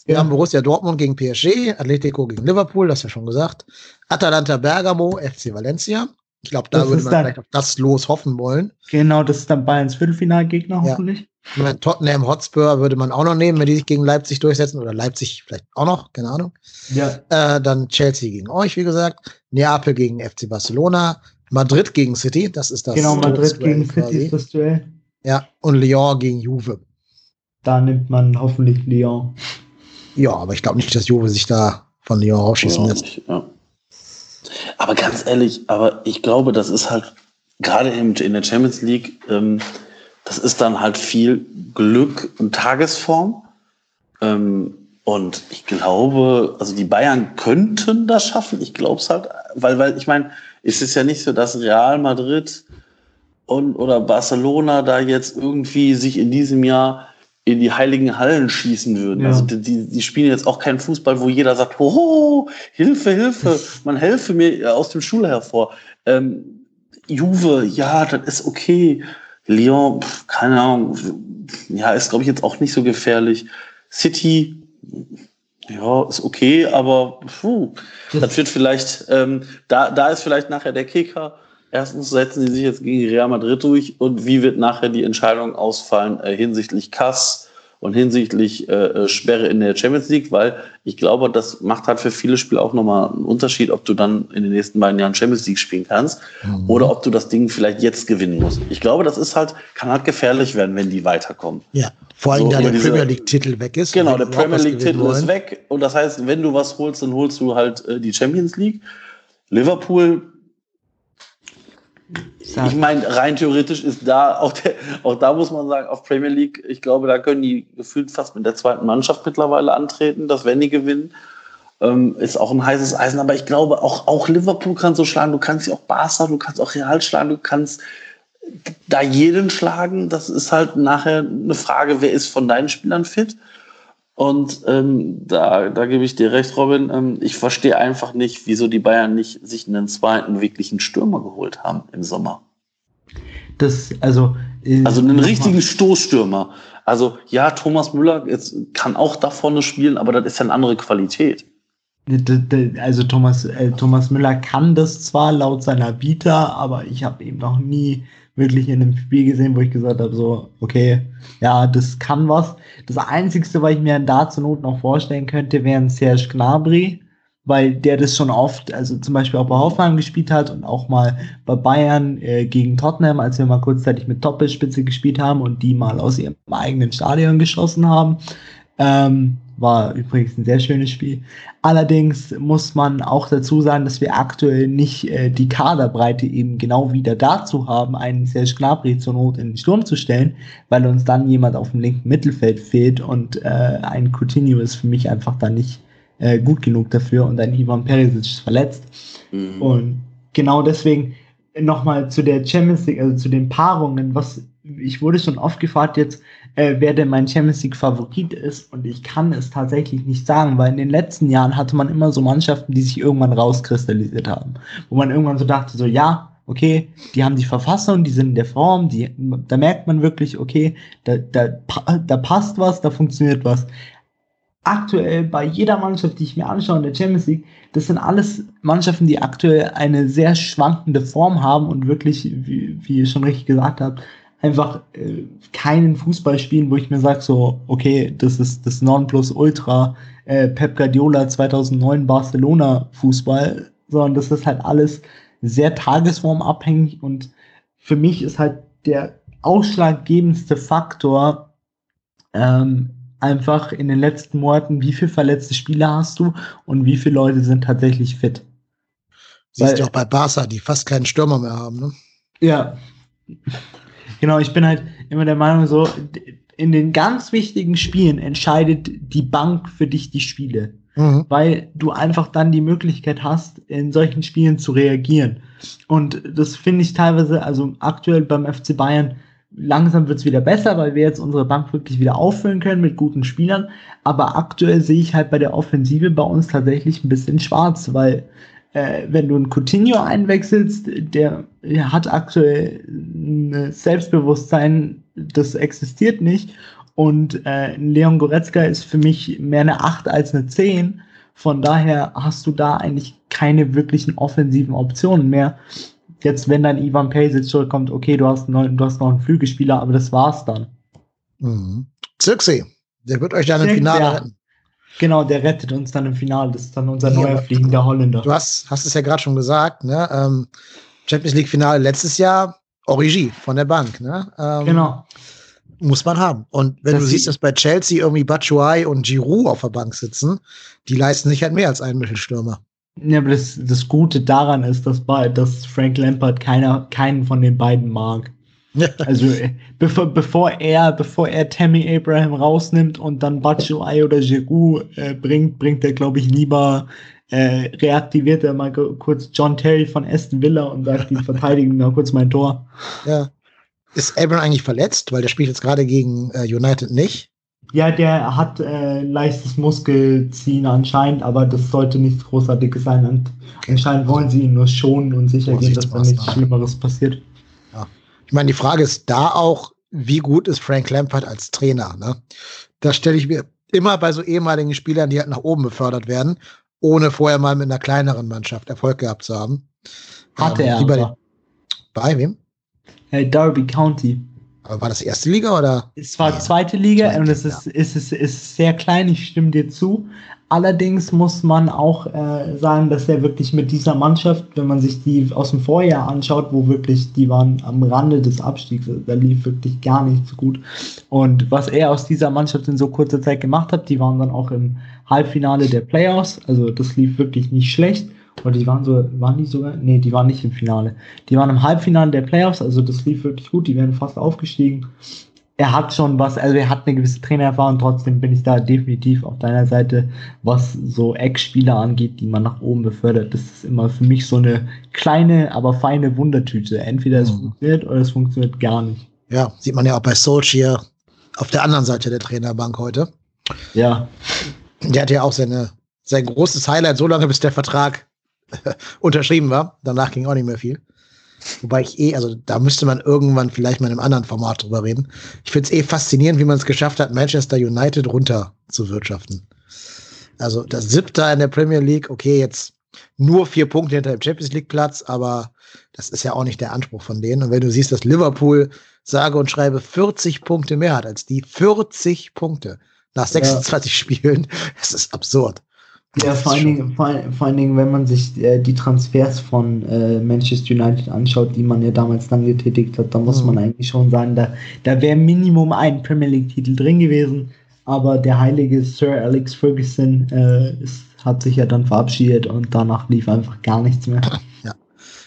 Wir ja. haben Borussia Dortmund gegen PSG, Atletico gegen Liverpool, das ja schon gesagt. Atalanta Bergamo, FC Valencia. Ich glaube, da das würde man dann, vielleicht auf das Los hoffen wollen. Genau, das ist dann Bayerns Viertelfinalgegner ja. hoffentlich. Meine, Tottenham Hotspur würde man auch noch nehmen, wenn die sich gegen Leipzig durchsetzen oder Leipzig vielleicht auch noch, keine Ahnung. Ja. Äh, dann Chelsea gegen euch, wie gesagt. Neapel gegen FC Barcelona. Madrid gegen City, das ist das. Genau, Madrid gegen City ist das Duell. Ja, und Lyon gegen Juve. Da nimmt man hoffentlich Lyon. Ja, aber ich glaube nicht, dass Juve sich da von Lyon rausschießen ja, lässt. Ja. Aber ganz ehrlich, aber ich glaube, das ist halt gerade in der Champions League, ähm, das ist dann halt viel Glück und Tagesform. Ähm, und ich glaube, also die Bayern könnten das schaffen. Ich glaube es halt, weil, weil ich meine, es ist ja nicht so, dass Real Madrid und oder Barcelona da jetzt irgendwie sich in diesem Jahr in die heiligen Hallen schießen würden. Ja. Also die, die spielen jetzt auch keinen Fußball, wo jeder sagt, oh, Hilfe, Hilfe, man helfe mir aus dem Schule hervor. Ähm, Juve, ja, das ist okay. Lyon, keine Ahnung, ja, ist, glaube ich, jetzt auch nicht so gefährlich. City, ja, ist okay, aber puh, das wird vielleicht, ähm, da, da ist vielleicht nachher der Kicker. Erstens setzen sie sich jetzt gegen Real Madrid durch und wie wird nachher die Entscheidung ausfallen äh, hinsichtlich Kass und hinsichtlich äh, äh, Sperre in der Champions League, weil ich glaube, das macht halt für viele Spiele auch nochmal einen Unterschied, ob du dann in den nächsten beiden Jahren Champions League spielen kannst mhm. oder ob du das Ding vielleicht jetzt gewinnen musst. Ich glaube, das ist halt, kann halt gefährlich werden, wenn die weiterkommen. Ja, vor allem, so, da der diese, Premier League-Titel weg ist. Genau, der Premier League-Titel ist weg und das heißt, wenn du was holst, dann holst du halt äh, die Champions League. Liverpool ich meine, rein theoretisch ist da, auch, der, auch da muss man sagen, auf Premier League, ich glaube, da können die gefühlt fast mit der zweiten Mannschaft mittlerweile antreten, dass wenn die gewinnen, ähm, ist auch ein heißes Eisen. Aber ich glaube, auch, auch Liverpool kann so schlagen, du kannst ja auch Barca, du kannst auch Real schlagen, du kannst da jeden schlagen. Das ist halt nachher eine Frage, wer ist von deinen Spielern fit? Und ähm, da, da gebe ich dir recht, Robin. Ähm, ich verstehe einfach nicht, wieso die Bayern nicht sich einen zweiten wirklichen Stürmer geholt haben im Sommer. Das, also, äh, also einen richtigen Stoßstürmer. Also ja, Thomas Müller jetzt kann auch da vorne spielen, aber das ist ja eine andere Qualität. Also Thomas, äh, Thomas Müller kann das zwar laut seiner Bieter, aber ich habe eben noch nie wirklich in einem Spiel gesehen, wo ich gesagt habe, so, okay, ja, das kann was. Das Einzige, was ich mir da zur Not noch vorstellen könnte, wäre ein Serge Gnabry, weil der das schon oft, also zum Beispiel auch bei Hoffenheim gespielt hat und auch mal bei Bayern äh, gegen Tottenham, als wir mal kurzzeitig mit Doppelspitze gespielt haben und die mal aus ihrem eigenen Stadion geschossen haben. Ähm, war übrigens ein sehr schönes Spiel. Allerdings muss man auch dazu sagen, dass wir aktuell nicht äh, die Kaderbreite eben genau wieder dazu haben, einen Serge Gnabry zur Not in den Sturm zu stellen, weil uns dann jemand auf dem linken Mittelfeld fehlt und äh, ein Coutinho ist für mich einfach da nicht äh, gut genug dafür und ein Ivan Perisic ist verletzt. Mhm. Und genau deswegen nochmal zu der Champions League, also zu den Paarungen, was ich wurde schon oft gefragt jetzt, äh, wer denn mein Champions League Favorit ist und ich kann es tatsächlich nicht sagen, weil in den letzten Jahren hatte man immer so Mannschaften, die sich irgendwann rauskristallisiert haben, wo man irgendwann so dachte, so ja, okay, die haben die Verfassung, die sind in der Form, die, da merkt man wirklich, okay, da, da, da passt was, da funktioniert was. Aktuell bei jeder Mannschaft, die ich mir anschaue in der Champions League, das sind alles Mannschaften, die aktuell eine sehr schwankende Form haben und wirklich, wie, wie ihr schon richtig gesagt habt, einfach äh, keinen Fußball spielen, wo ich mir sage, so, okay, das ist das Nonplusultra äh, Pep Guardiola 2009 Barcelona Fußball, sondern das ist halt alles sehr tagesformabhängig und für mich ist halt der ausschlaggebendste Faktor ähm, einfach in den letzten Monaten, wie viele verletzte Spieler hast du und wie viele Leute sind tatsächlich fit. Siehst du auch bei Barca, die fast keinen Stürmer mehr haben, ne? Ja. Genau, ich bin halt immer der Meinung, so, in den ganz wichtigen Spielen entscheidet die Bank für dich die Spiele. Mhm. Weil du einfach dann die Möglichkeit hast, in solchen Spielen zu reagieren. Und das finde ich teilweise, also aktuell beim FC Bayern, langsam wird es wieder besser, weil wir jetzt unsere Bank wirklich wieder auffüllen können mit guten Spielern. Aber aktuell sehe ich halt bei der Offensive bei uns tatsächlich ein bisschen schwarz, weil äh, wenn du einen Coutinho einwechselst, der, der hat aktuell ein Selbstbewusstsein, das existiert nicht. Und äh, Leon Goretzka ist für mich mehr eine 8 als eine 10. Von daher hast du da eigentlich keine wirklichen offensiven Optionen mehr. Jetzt, wenn dann Ivan Pesic zurückkommt, okay, du hast, einen, du hast noch einen Flügelspieler, aber das war's dann. Mhm. Zirkse, der wird euch dann im Finale ja. retten. Genau, der rettet uns dann im Finale. Das ist dann unser neuer fliegender Holländer. Du hast, hast es ja gerade schon gesagt, ne? Ähm, Champions League Finale letztes Jahr, Origi von der Bank, ne? Ähm, genau. Muss man haben. Und wenn das du siehst, dass bei Chelsea irgendwie Batshuayi und Giroud auf der Bank sitzen, die leisten sich halt mehr als einen Mittelstürmer. Ja, aber das, das Gute daran ist, dass, dass Frank Lampard keiner, keinen von den beiden mag. Also bevor, bevor er, bevor er Tammy Abraham rausnimmt und dann Batshuayi oder Giroud äh, bringt, bringt er, glaube ich, lieber äh, reaktiviert er mal kurz John Terry von Aston Villa und sagt, die verteidigen mal kurz mein Tor. Ja. Ist Abraham eigentlich verletzt? Weil der spielt jetzt gerade gegen äh, United nicht. Ja, der hat äh, leichtes Muskelziehen anscheinend, aber das sollte nichts Großartiges sein. Und okay. anscheinend wollen sie ihn nur schonen und sicher gehen, dass da nichts Schlimmeres passiert. Ich meine, die Frage ist da auch, wie gut ist Frank Lampard als Trainer? Ne? Da stelle ich mir immer bei so ehemaligen Spielern, die halt nach oben befördert werden, ohne vorher mal mit einer kleineren Mannschaft Erfolg gehabt zu haben. Hatte ähm, er. Bei, bei wem? Hey, Derby County. Aber war das erste Liga oder? Es war zweite Liga zweite, und es ist, ja. ist, ist, ist sehr klein, ich stimme dir zu. Allerdings muss man auch äh, sagen, dass er wirklich mit dieser Mannschaft, wenn man sich die aus dem Vorjahr anschaut, wo wirklich die waren am Rande des Abstiegs, da lief wirklich gar nicht so gut. Und was er aus dieser Mannschaft in so kurzer Zeit gemacht hat, die waren dann auch im Halbfinale der Playoffs, also das lief wirklich nicht schlecht. Oder die waren so, waren die sogar? Nee, die waren nicht im Finale. Die waren im Halbfinale der Playoffs, also das lief wirklich gut, die werden fast aufgestiegen. Er hat schon was, also er hat eine gewisse Trainererfahrung, trotzdem bin ich da definitiv auf deiner Seite, was so Eckspieler angeht, die man nach oben befördert. Das ist immer für mich so eine kleine, aber feine Wundertüte. Entweder es mhm. funktioniert oder es funktioniert gar nicht. Ja, sieht man ja auch bei Solskjaer auf der anderen Seite der Trainerbank heute. Ja. Der hat ja auch seine, sein großes Highlight so lange, bis der Vertrag unterschrieben war. Danach ging auch nicht mehr viel. Wobei ich eh, also da müsste man irgendwann vielleicht mal in einem anderen Format drüber reden. Ich finde es eh faszinierend, wie man es geschafft hat, Manchester United runter zu wirtschaften. Also das siebte in der Premier League, okay, jetzt nur vier Punkte hinter dem Champions League Platz, aber das ist ja auch nicht der Anspruch von denen. Und wenn du siehst, dass Liverpool sage und schreibe 40 Punkte mehr hat als die, 40 Punkte nach 26 ja. Spielen, das ist absurd. Ja, vor allen, Dingen, vor, vor allen Dingen, wenn man sich äh, die Transfers von äh, Manchester United anschaut, die man ja damals dann getätigt hat, da muss mhm. man eigentlich schon sagen, da, da wäre Minimum ein Premier League-Titel drin gewesen. Aber der heilige Sir Alex Ferguson äh, ist, hat sich ja dann verabschiedet und danach lief einfach gar nichts mehr. Ja.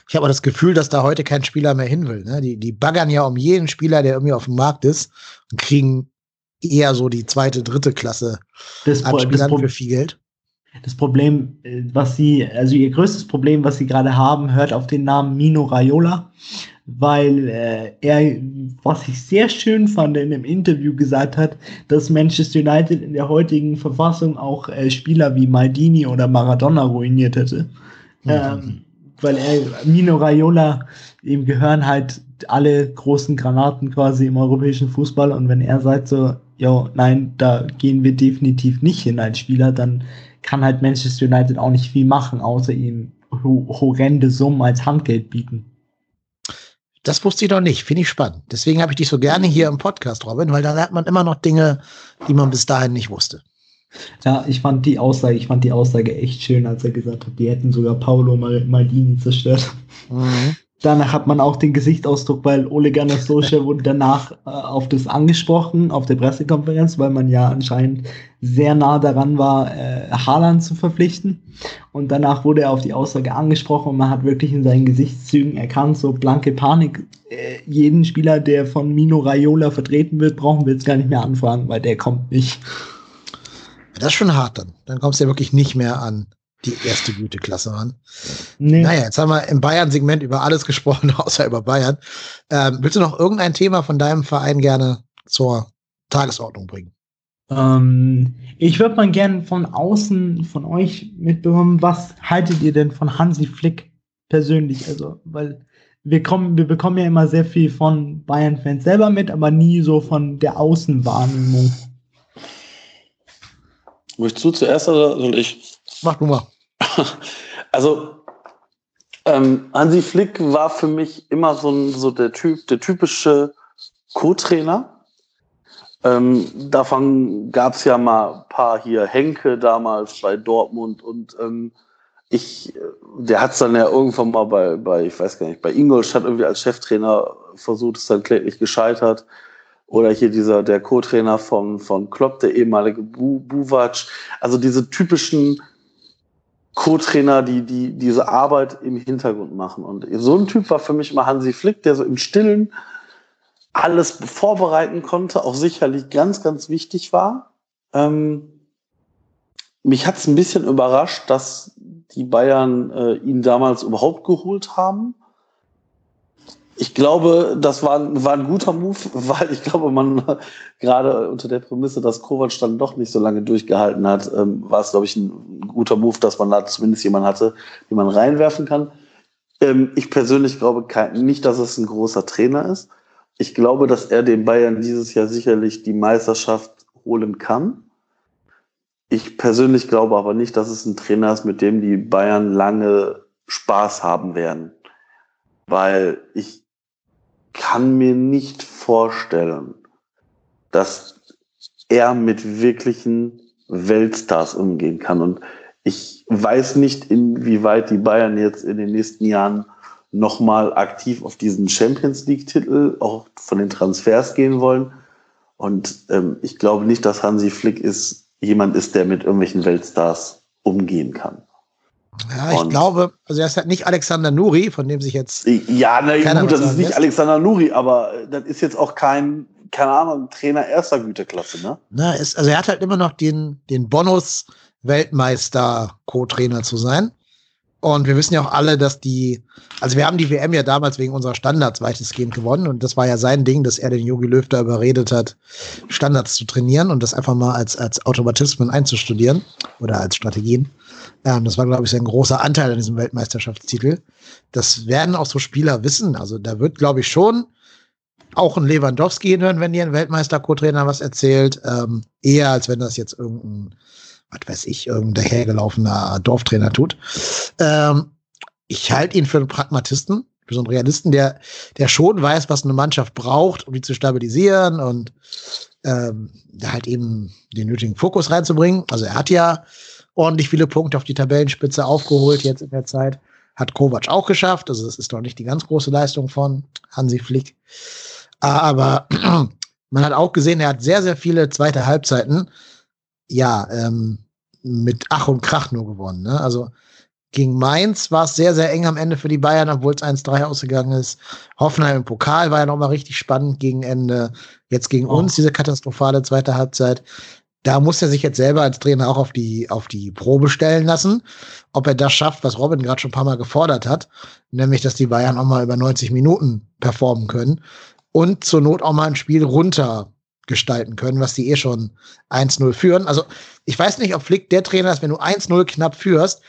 Ich habe das Gefühl, dass da heute kein Spieler mehr hin will. Ne? Die, die baggern ja um jeden Spieler, der irgendwie auf dem Markt ist und kriegen eher so die zweite, dritte Klasse das, an Spielern das für viel Geld das Problem, äh, was sie, also ihr größtes Problem, was sie gerade haben, hört auf den Namen Mino Raiola, weil äh, er, was ich sehr schön fand, in einem Interview gesagt hat, dass Manchester United in der heutigen Verfassung auch äh, Spieler wie Maldini oder Maradona ruiniert hätte. Mhm. Ähm, weil er, Mino Raiola, ihm gehören halt alle großen Granaten quasi im europäischen Fußball und wenn er sagt so, ja, nein, da gehen wir definitiv nicht hin als Spieler, dann kann halt Manchester United auch nicht viel machen, außer ihm horrende Summen als Handgeld bieten. Das wusste ich noch nicht, finde ich spannend. Deswegen habe ich dich so gerne hier im Podcast, Robin, weil da lernt man immer noch Dinge, die man bis dahin nicht wusste. Ja, ich fand die Aussage, ich fand die Aussage echt schön, als er gesagt hat, die hätten sogar Paolo Maldini zerstört. Mhm. Danach hat man auch den Gesichtsausdruck, weil Ole Gunnar Solskjaer wurde danach äh, auf das angesprochen, auf der Pressekonferenz, weil man ja anscheinend sehr nah daran war, äh, Haaland zu verpflichten. Und danach wurde er auf die Aussage angesprochen und man hat wirklich in seinen Gesichtszügen erkannt, so blanke Panik. Äh, jeden Spieler, der von Mino Raiola vertreten wird, brauchen wir jetzt gar nicht mehr anfragen, weil der kommt nicht. Das ist schon hart dann. Dann kommst du ja wirklich nicht mehr an die erste Güteklasse ran. Nee. Naja, jetzt haben wir im Bayern-Segment über alles gesprochen, außer über Bayern. Ähm, willst du noch irgendein Thema von deinem Verein gerne zur Tagesordnung bringen? Ähm, ich würde mal gerne von außen von euch mitbekommen, was haltet ihr denn von Hansi Flick persönlich? Also, weil wir kommen, wir bekommen ja immer sehr viel von Bayern-Fans selber mit, aber nie so von der Außenwahrnehmung. Möchtest du zuerst oder soll ich? Mach du mal. Also ähm, Hansi Flick war für mich immer so, so der Typ, der typische Co-Trainer. Ähm, davon gab es ja mal ein paar hier Henke damals bei Dortmund und ähm, ich, der hat es dann ja irgendwann mal bei, bei, ich weiß gar nicht, bei Ingolstadt irgendwie als Cheftrainer versucht, ist dann kläglich gescheitert. Oder hier dieser, der Co-Trainer von, von Klopp, der ehemalige Bu, Buvac. Also diese typischen Co-Trainer, die, die diese Arbeit im Hintergrund machen. Und so ein Typ war für mich immer Hansi Flick, der so im Stillen alles vorbereiten konnte, auch sicherlich ganz, ganz wichtig war. Ähm, mich hat es ein bisschen überrascht, dass die Bayern äh, ihn damals überhaupt geholt haben ich glaube, das war, war ein guter Move, weil ich glaube, man gerade unter der Prämisse, dass Kovac dann doch nicht so lange durchgehalten hat, ähm, war es, glaube ich, ein guter Move, dass man da zumindest jemanden hatte, den man reinwerfen kann. Ähm, ich persönlich glaube nicht, dass es ein großer Trainer ist. Ich glaube, dass er den Bayern dieses Jahr sicherlich die Meisterschaft holen kann. Ich persönlich glaube aber nicht, dass es ein Trainer ist, mit dem die Bayern lange Spaß haben werden. Weil ich kann mir nicht vorstellen, dass er mit wirklichen Weltstars umgehen kann. Und ich weiß nicht, inwieweit die Bayern jetzt in den nächsten Jahren nochmal aktiv auf diesen Champions League-Titel auch von den Transfers gehen wollen. Und ähm, ich glaube nicht, dass Hansi Flick ist, jemand ist, der mit irgendwelchen Weltstars umgehen kann. Ja, ich und glaube, also er ist halt nicht Alexander Nuri, von dem sich jetzt. Ja, na gut, das ist nicht lässt. Alexander Nuri, aber das ist jetzt auch kein, keine Ahnung, Trainer erster Güteklasse, ne? Na, ist, also er hat halt immer noch den, den Bonus, Weltmeister-Co-Trainer zu sein. Und wir wissen ja auch alle, dass die, also wir haben die WM ja damals wegen unserer Standards weitestgehend gewonnen und das war ja sein Ding, dass er den Jogi Löw da überredet hat, Standards zu trainieren und das einfach mal als, als Automatismen einzustudieren oder als Strategien. Ähm, das war, glaube ich, sein großer Anteil an diesem Weltmeisterschaftstitel. Das werden auch so Spieler wissen. Also da wird, glaube ich, schon auch ein Lewandowski hinhören, wenn dir ein Weltmeister-Co-Trainer was erzählt. Ähm, eher als wenn das jetzt irgendein was weiß ich, irgendein dahergelaufener Dorftrainer tut. Ähm, ich halte ihn für einen Pragmatisten, für so einen Realisten, der, der schon weiß, was eine Mannschaft braucht, um die zu stabilisieren und ähm, halt eben den nötigen Fokus reinzubringen. Also er hat ja ordentlich viele Punkte auf die Tabellenspitze aufgeholt jetzt in der Zeit. Hat Kovac auch geschafft. Also das ist doch nicht die ganz große Leistung von Hansi Flick. Aber man hat auch gesehen, er hat sehr, sehr viele zweite Halbzeiten ja, ähm, mit Ach und Krach nur gewonnen. Ne? Also gegen Mainz war es sehr, sehr eng am Ende für die Bayern, obwohl es 1-3 ausgegangen ist. Hoffenheim im Pokal war ja nochmal richtig spannend gegen Ende. Jetzt gegen oh. uns diese katastrophale zweite Halbzeit. Da muss er sich jetzt selber als Trainer auch auf die, auf die Probe stellen lassen, ob er das schafft, was Robin gerade schon ein paar Mal gefordert hat, nämlich, dass die Bayern auch mal über 90 Minuten performen können und zur Not auch mal ein Spiel runter gestalten können, was die eh schon 1-0 führen. Also ich weiß nicht, ob Flick der Trainer ist, wenn du 1-0 knapp führst,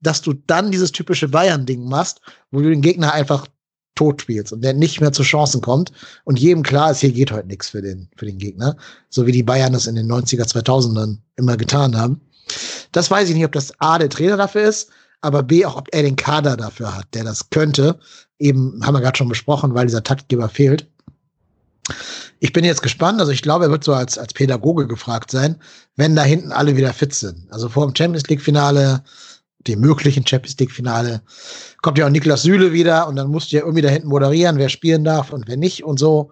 dass du dann dieses typische Bayern-Ding machst, wo du den Gegner einfach tot spielst und der nicht mehr zu Chancen kommt und jedem klar ist, hier geht heute nichts für den, für den Gegner, so wie die Bayern das in den 90er, 2000ern immer getan haben. Das weiß ich nicht, ob das A, der Trainer dafür ist, aber B, auch ob er den Kader dafür hat, der das könnte. Eben haben wir gerade schon besprochen, weil dieser Taktgeber fehlt. Ich bin jetzt gespannt. Also ich glaube, er wird so als, als Pädagoge gefragt sein, wenn da hinten alle wieder fit sind. Also vor dem Champions League Finale dem möglichen Champions League-Finale kommt ja auch Niklas Süle wieder und dann musst du ja irgendwie da hinten moderieren, wer spielen darf und wer nicht und so.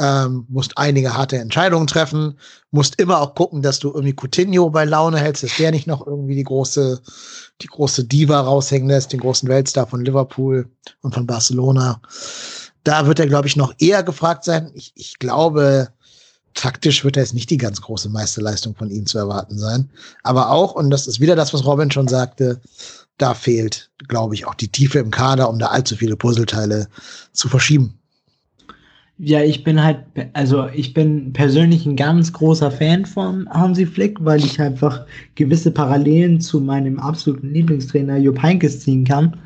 Ähm, musst einige harte Entscheidungen treffen, musst immer auch gucken, dass du irgendwie Coutinho bei Laune hältst, dass der nicht noch irgendwie die große, die große Diva raushängen lässt, den großen Weltstar von Liverpool und von Barcelona. Da wird er, glaube ich, noch eher gefragt sein. Ich, ich glaube, taktisch wird er jetzt nicht die ganz große Meisterleistung von ihm zu erwarten sein. Aber auch, und das ist wieder das, was Robin schon sagte, da fehlt, glaube ich, auch die Tiefe im Kader, um da allzu viele Puzzleteile zu verschieben. Ja, ich bin halt, also ich bin persönlich ein ganz großer Fan von Hansi Flick, weil ich einfach gewisse Parallelen zu meinem absoluten Lieblingstrainer Jupp Heynckes ziehen kann.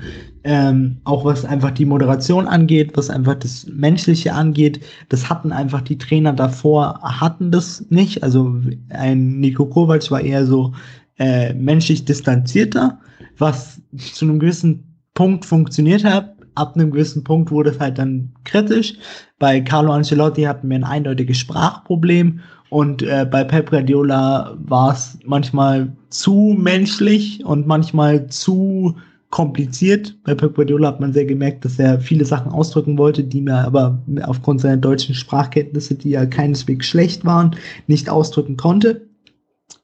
Ähm, auch was einfach die Moderation angeht, was einfach das Menschliche angeht. Das hatten einfach die Trainer davor, hatten das nicht. Also ein Nico Kovac war eher so äh, menschlich distanzierter, was zu einem gewissen Punkt funktioniert hat, ab einem gewissen Punkt wurde es halt dann kritisch. Bei Carlo Ancelotti hatten wir ein eindeutiges Sprachproblem und äh, bei Pep Guardiola war es manchmal zu menschlich und manchmal zu kompliziert. Bei Pep Guardiola hat man sehr gemerkt, dass er viele Sachen ausdrücken wollte, die mir aber aufgrund seiner deutschen Sprachkenntnisse, die ja keineswegs schlecht waren, nicht ausdrücken konnte.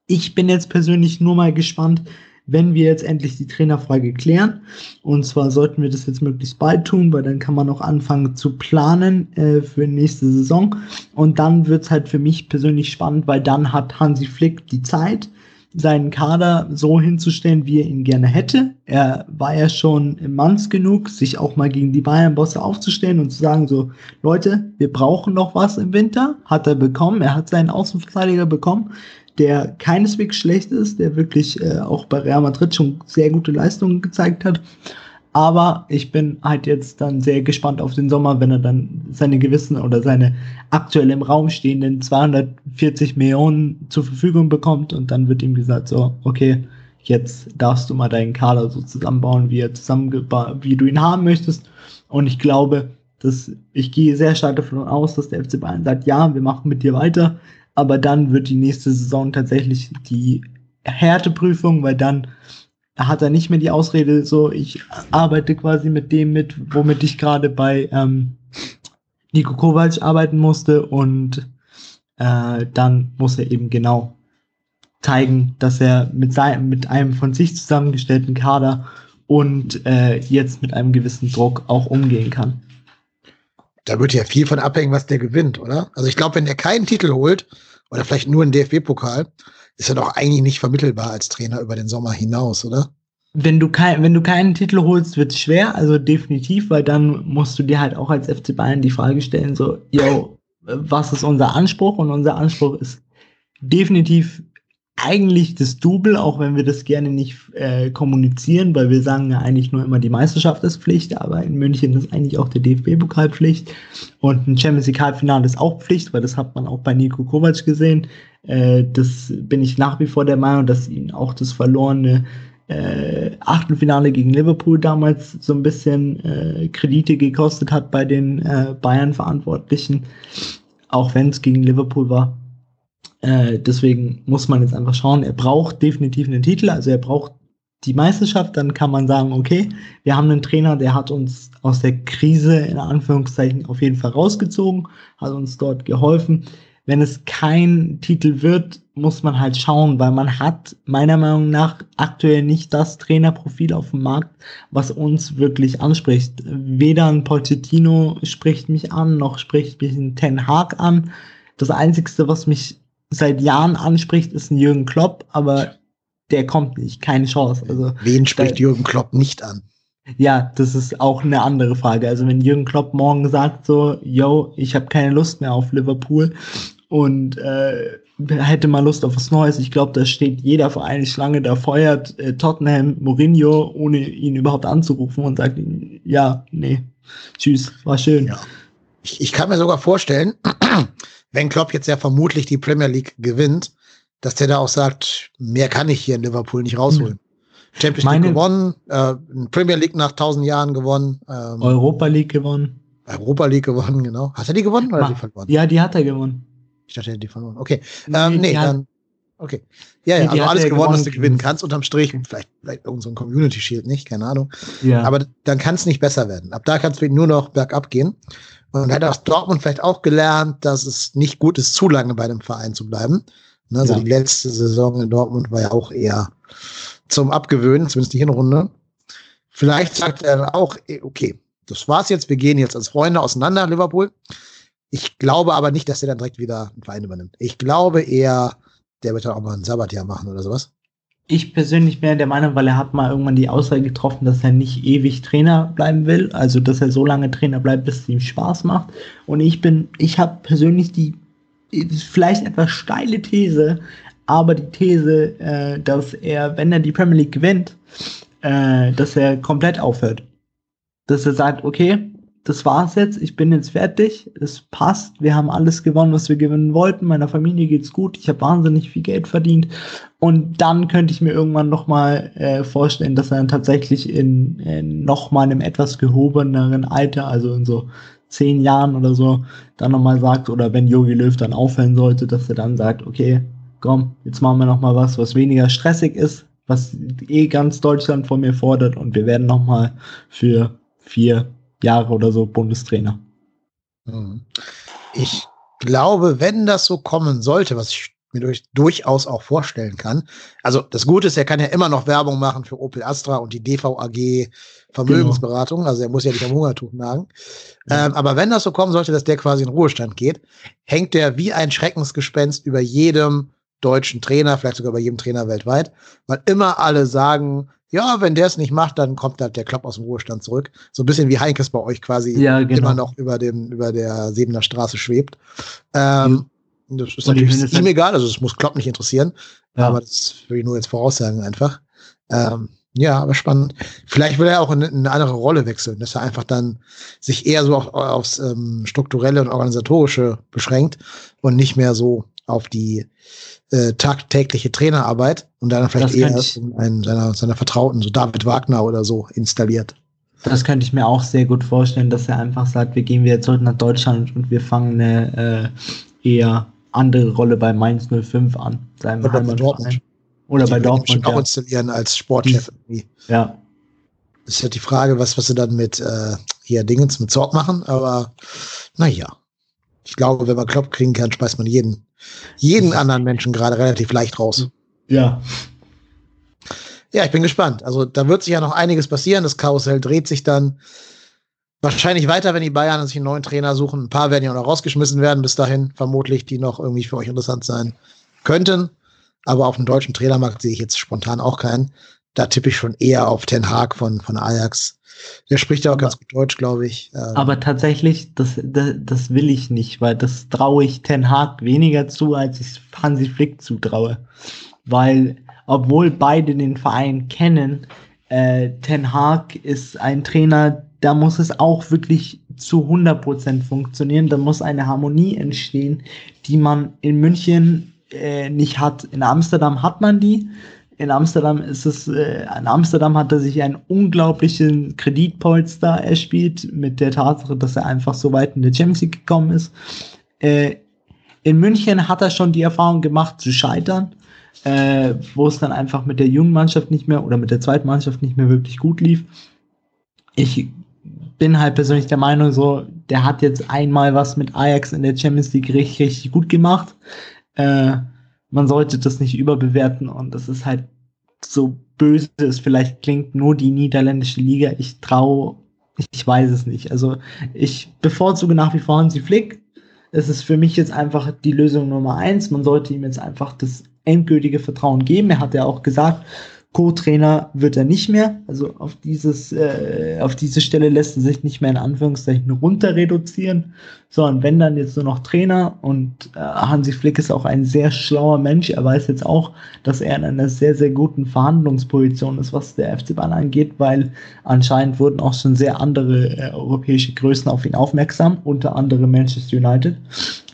Ich bin jetzt persönlich nur mal gespannt, wenn wir jetzt endlich die Trainerfrage klären. Und zwar sollten wir das jetzt möglichst bald tun, weil dann kann man auch anfangen zu planen äh, für nächste Saison. Und dann wird's halt für mich persönlich spannend, weil dann hat Hansi Flick die Zeit, seinen Kader so hinzustellen, wie er ihn gerne hätte. Er war ja schon Manns genug, sich auch mal gegen die Bayern-Bosse aufzustellen und zu sagen so, Leute, wir brauchen noch was im Winter. Hat er bekommen. Er hat seinen Außenverteidiger bekommen der keineswegs schlecht ist, der wirklich äh, auch bei Real Madrid schon sehr gute Leistungen gezeigt hat. Aber ich bin halt jetzt dann sehr gespannt auf den Sommer, wenn er dann seine gewissen oder seine aktuell im Raum stehenden 240 Millionen zur Verfügung bekommt und dann wird ihm gesagt, so, okay, jetzt darfst du mal deinen Kader so zusammenbauen, wie er zusammengebaut, wie du ihn haben möchtest. Und ich glaube, dass ich gehe sehr stark davon aus, dass der FC Bayern sagt, ja, wir machen mit dir weiter aber dann wird die nächste Saison tatsächlich die Härteprüfung, weil dann hat er nicht mehr die Ausrede, so ich arbeite quasi mit dem mit, womit ich gerade bei ähm, Nico Kovac arbeiten musste und äh, dann muss er eben genau zeigen, dass er mit, seinem, mit einem von sich zusammengestellten Kader und äh, jetzt mit einem gewissen Druck auch umgehen kann da wird ja viel von abhängen, was der gewinnt, oder? Also ich glaube, wenn er keinen Titel holt oder vielleicht nur einen DFB-Pokal, ist er doch eigentlich nicht vermittelbar als Trainer über den Sommer hinaus, oder? Wenn du, kein, wenn du keinen Titel holst, wird es schwer, also definitiv, weil dann musst du dir halt auch als FC Bayern die Frage stellen, so, yo, was ist unser Anspruch? Und unser Anspruch ist definitiv eigentlich das Double, auch wenn wir das gerne nicht äh, kommunizieren, weil wir sagen ja eigentlich nur immer, die Meisterschaft ist Pflicht, aber in München ist eigentlich auch der DFB-Pokal Pflicht und ein Champions League Halbfinale ist auch Pflicht, weil das hat man auch bei Nico Kovac gesehen. Äh, das bin ich nach wie vor der Meinung, dass ihn auch das verlorene äh, Achtelfinale gegen Liverpool damals so ein bisschen äh, Kredite gekostet hat bei den äh, Bayern-Verantwortlichen, auch wenn es gegen Liverpool war. Äh, deswegen muss man jetzt einfach schauen, er braucht definitiv einen Titel, also er braucht die Meisterschaft, dann kann man sagen, okay, wir haben einen Trainer, der hat uns aus der Krise in Anführungszeichen auf jeden Fall rausgezogen, hat uns dort geholfen. Wenn es kein Titel wird, muss man halt schauen, weil man hat meiner Meinung nach aktuell nicht das Trainerprofil auf dem Markt, was uns wirklich anspricht. Weder ein Pochettino spricht mich an, noch spricht mich ein Ten Hag an. Das Einzige, was mich seit Jahren anspricht, ist ein Jürgen Klopp, aber der kommt nicht, keine Chance. Also, Wen spricht da, Jürgen Klopp nicht an? Ja, das ist auch eine andere Frage. Also wenn Jürgen Klopp morgen sagt so, yo, ich habe keine Lust mehr auf Liverpool und äh, hätte mal Lust auf was Neues, ich glaube, da steht jeder Verein Schlange, da feuert äh, Tottenham Mourinho, ohne ihn überhaupt anzurufen und sagt, ja, nee, tschüss, war schön. Ja. Ich, ich kann mir sogar vorstellen, wenn Klopp jetzt ja vermutlich die Premier League gewinnt, dass der da auch sagt, mehr kann ich hier in Liverpool nicht rausholen. Hm. Champions League gewonnen, äh, Premier League nach tausend Jahren gewonnen. Ähm, Europa League gewonnen. Europa League gewonnen, genau. Hat er die gewonnen oder Ma die verloren? Ja, die hat er gewonnen. Ich dachte, er hat die verloren. Okay. Ähm, nee, dann. Okay. Ja, ja, also alles gewonnen, gewonnen, was du gewinnen kannst, unterm Strich. Vielleicht, vielleicht irgendein so Community Shield nicht, keine Ahnung. Ja. Aber dann kann es nicht besser werden. Ab da kann es nur noch bergab gehen. Und hat aus Dortmund vielleicht auch gelernt, dass es nicht gut ist, zu lange bei dem Verein zu bleiben. Ne, also ja. die letzte Saison in Dortmund war ja auch eher zum Abgewöhnen, zumindest die Hinrunde. Vielleicht sagt er auch, eh, okay, das war's jetzt, wir gehen jetzt als Freunde auseinander, Liverpool. Ich glaube aber nicht, dass er dann direkt wieder einen Verein übernimmt. Ich glaube eher, der wird dann auch mal ein Sabbatjahr machen oder sowas. Ich persönlich wäre der Meinung, weil er hat mal irgendwann die Aussage getroffen, dass er nicht ewig Trainer bleiben will, also dass er so lange Trainer bleibt, bis es ihm Spaß macht. Und ich bin, ich habe persönlich die vielleicht etwas steile These, aber die These, äh, dass er, wenn er die Premier League gewinnt, äh, dass er komplett aufhört. Dass er sagt, okay, das war's jetzt, ich bin jetzt fertig, es passt, wir haben alles gewonnen, was wir gewinnen wollten, meiner Familie geht's gut, ich habe wahnsinnig viel Geld verdient. Und dann könnte ich mir irgendwann nochmal äh, vorstellen, dass er dann tatsächlich in, in nochmal einem etwas gehobeneren Alter, also in so zehn Jahren oder so, dann nochmal sagt, oder wenn Yogi Löw dann aufhören sollte, dass er dann sagt, okay, komm, jetzt machen wir nochmal was, was weniger stressig ist, was eh ganz Deutschland von mir fordert. Und wir werden nochmal für vier Jahre oder so Bundestrainer. Mhm. Ich glaube, wenn das so kommen sollte, was ich mir durch, durchaus auch vorstellen kann. Also das Gute ist, er kann ja immer noch Werbung machen für Opel Astra und die DVAG Vermögensberatung. Genau. Also er muss ja nicht am Hungertuch nagen. Ja. Ähm, aber wenn das so kommen sollte, dass der quasi in Ruhestand geht, hängt der wie ein Schreckensgespenst über jedem deutschen Trainer, vielleicht sogar bei jedem Trainer weltweit, weil immer alle sagen, ja, wenn der es nicht macht, dann kommt halt der Klopp aus dem Ruhestand zurück. So ein bisschen wie Heinkes bei euch quasi ja, genau. immer noch über dem, über der Sebener Straße schwebt. Ähm, mhm. Das ist natürlich ihm egal, also es muss Klopp nicht interessieren. Ja. Aber das will ich nur jetzt voraussagen einfach. Ähm, ja, aber spannend. Vielleicht will er auch in, in, eine andere Rolle wechseln, dass er einfach dann sich eher so auf, aufs ähm, strukturelle und organisatorische beschränkt und nicht mehr so auf die äh, tagtägliche Trainerarbeit und dann vielleicht eher einen seiner, seiner Vertrauten, so David Wagner oder so, installiert. Das könnte ich mir auch sehr gut vorstellen, dass er einfach sagt, wir gehen wieder zurück nach Deutschland und wir fangen eine äh, eher andere Rolle bei Mainz 05 an, seinem Oder bei Dortmund. Oder bei Dortmund. auch ja. installieren als Sportchef irgendwie. Ja. Das ist ja die Frage, was, was sie dann mit äh, hier Dingens mit Zorg machen, aber naja. Ich glaube, wenn man Klopp kriegen kann, speist man jeden jeden anderen Menschen gerade relativ leicht raus. Ja. Ja, ich bin gespannt. Also da wird sich ja noch einiges passieren. Das Karussell dreht sich dann wahrscheinlich weiter, wenn die Bayern sich einen neuen Trainer suchen. Ein paar werden ja auch noch rausgeschmissen werden bis dahin, vermutlich, die noch irgendwie für euch interessant sein könnten. Aber auf dem deutschen Trainermarkt sehe ich jetzt spontan auch keinen. Da tippe ich schon eher auf Ten Haag von, von Ajax. Der spricht ja auch aber, ganz gut Deutsch, glaube ich. Ähm, aber tatsächlich, das, das, das, will ich nicht, weil das traue ich Ten Hag weniger zu, als ich Hansi Flick zutraue. Weil, obwohl beide den Verein kennen, äh, Ten Hag ist ein Trainer, da muss es auch wirklich zu 100% funktionieren. Da muss eine Harmonie entstehen, die man in München äh, nicht hat. In Amsterdam hat man die in Amsterdam ist es, äh, in Amsterdam hat er sich einen unglaublichen Kreditpolster erspielt mit der Tatsache, dass er einfach so weit in der Champions League gekommen ist. Äh, in München hat er schon die Erfahrung gemacht zu scheitern, äh, wo es dann einfach mit der jungen Mannschaft nicht mehr oder mit der zweiten Mannschaft nicht mehr wirklich gut lief. Ich bin halt persönlich der Meinung, so, der hat jetzt einmal was mit Ajax in der Champions League richtig, richtig gut gemacht. Äh, man sollte das nicht überbewerten und das ist halt so böse es vielleicht klingt, nur die niederländische Liga. Ich traue, ich weiß es nicht. Also ich bevorzuge nach wie vor Hansi Flick. Es ist für mich jetzt einfach die Lösung Nummer eins. Man sollte ihm jetzt einfach das endgültige Vertrauen geben. Er hat ja auch gesagt, Co-Trainer wird er nicht mehr. Also auf dieses, äh, auf diese Stelle lässt er sich nicht mehr in Anführungszeichen runter reduzieren, sondern wenn dann jetzt nur noch Trainer und äh, Hansi Flick ist auch ein sehr schlauer Mensch. Er weiß jetzt auch, dass er in einer sehr, sehr guten Verhandlungsposition ist, was der FC Bayern angeht, weil anscheinend wurden auch schon sehr andere äh, europäische Größen auf ihn aufmerksam, unter anderem Manchester United.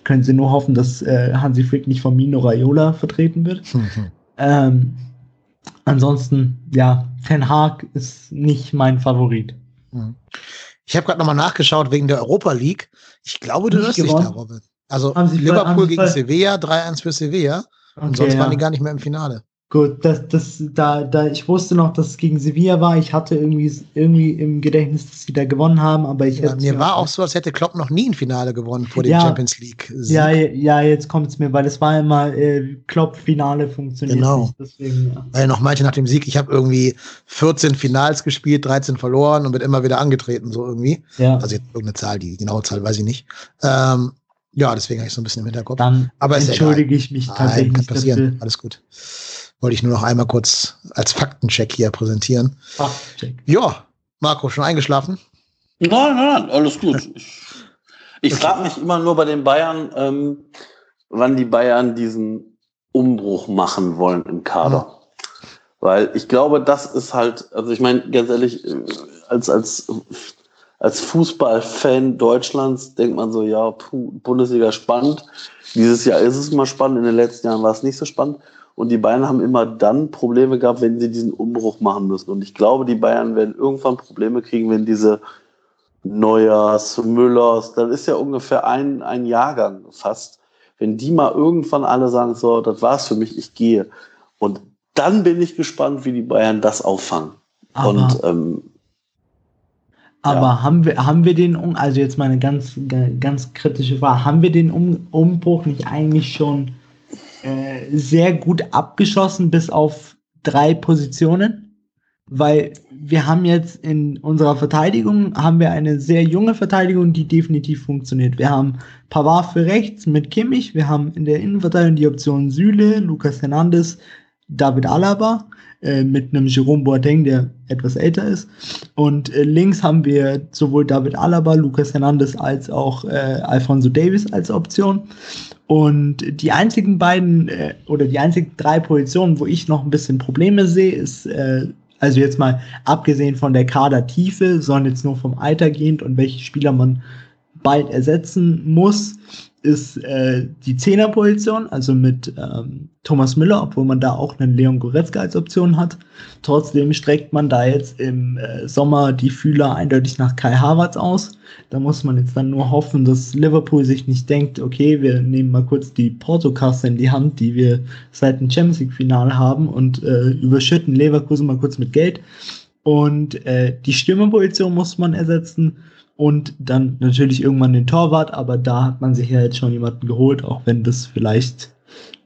Können Sie nur hoffen, dass äh, Hansi Flick nicht von Mino Raiola vertreten wird. Mhm. Ähm, Ansonsten, ja, Ten Hag ist nicht mein Favorit. Mhm. Ich habe gerade nochmal nachgeschaut wegen der Europa League. Ich glaube, du hörst dich da, Robin. Also Liverpool gegen Sevilla, 3-1 für Sevilla. Okay, und sonst ja. waren die gar nicht mehr im Finale. Gut, das, das, da, da, ich wusste noch, dass es gegen Sevilla war. Ich hatte irgendwie, irgendwie im Gedächtnis, dass sie da gewonnen haben, aber ich ja, Mir war auch so, als hätte Klopp noch nie ein Finale gewonnen vor dem ja, Champions League. -Sieg. Ja, ja, jetzt kommt es mir, weil es war immer äh, Klopp-Finale funktioniert genau. nicht. Deswegen, ja. Weil noch manche nach dem Sieg, ich habe irgendwie 14 Finals gespielt, 13 verloren und bin immer wieder angetreten, so irgendwie. Ja. Also jetzt irgendeine Zahl, die genaue Zahl weiß ich nicht. Ähm, ja, deswegen habe ich so ein bisschen im Hinterkopf. Dann aber entschuldige ich mich tatsächlich. Nein, kann passieren. Dafür. Alles gut. Wollte ich nur noch einmal kurz als Faktencheck hier präsentieren. Faktencheck. Ja, Marco, schon eingeschlafen? Nein, nein, nein alles gut. Ich, ich frage mich immer nur bei den Bayern, ähm, wann die Bayern diesen Umbruch machen wollen im Kader. Mhm. Weil ich glaube, das ist halt, also ich meine, ganz ehrlich, äh, als, als, als Fußballfan Deutschlands denkt man so, ja, puh, Bundesliga spannend. Dieses Jahr ist es mal spannend, in den letzten Jahren war es nicht so spannend. Und die Bayern haben immer dann Probleme gehabt, wenn sie diesen Umbruch machen müssen. Und ich glaube, die Bayern werden irgendwann Probleme kriegen, wenn diese Neujahrs, Müllers, dann ist ja ungefähr ein, ein Jahrgang fast. Wenn die mal irgendwann alle sagen, so, das war's für mich, ich gehe. Und dann bin ich gespannt, wie die Bayern das auffangen. Aber, Und ähm, aber ja. haben wir haben wir den also jetzt mal eine ganz ganz kritische Frage, haben wir den um Umbruch nicht eigentlich schon äh, sehr gut abgeschossen bis auf drei Positionen, weil wir haben jetzt in unserer Verteidigung haben wir eine sehr junge Verteidigung, die definitiv funktioniert. Wir haben Pavard für rechts mit Kimmich, wir haben in der Innenverteidigung die Option Süle, Lucas Hernandez, David Alaba äh, mit einem Jerome Boateng, der etwas älter ist. Und äh, links haben wir sowohl David Alaba, Lucas Hernandez als auch äh, Alfonso Davis als Option. Und die einzigen beiden äh, oder die einzigen drei Positionen, wo ich noch ein bisschen Probleme sehe, ist, äh, also jetzt mal abgesehen von der Kadertiefe, sondern jetzt nur vom Alter gehend und welche Spieler man bald ersetzen muss, ist äh, die Zehnerposition, also mit ähm, Thomas Müller, obwohl man da auch einen Leon Goretzka als Option hat. Trotzdem streckt man da jetzt im äh, Sommer die Fühler eindeutig nach Kai Havertz aus. Da muss man jetzt dann nur hoffen, dass Liverpool sich nicht denkt, okay, wir nehmen mal kurz die Portokasse in die Hand, die wir seit dem Champions League-Finale haben und äh, überschütten Leverkusen mal kurz mit Geld. Und äh, die Stürmerposition muss man ersetzen und dann natürlich irgendwann den Torwart, aber da hat man sich ja jetzt schon jemanden geholt, auch wenn das vielleicht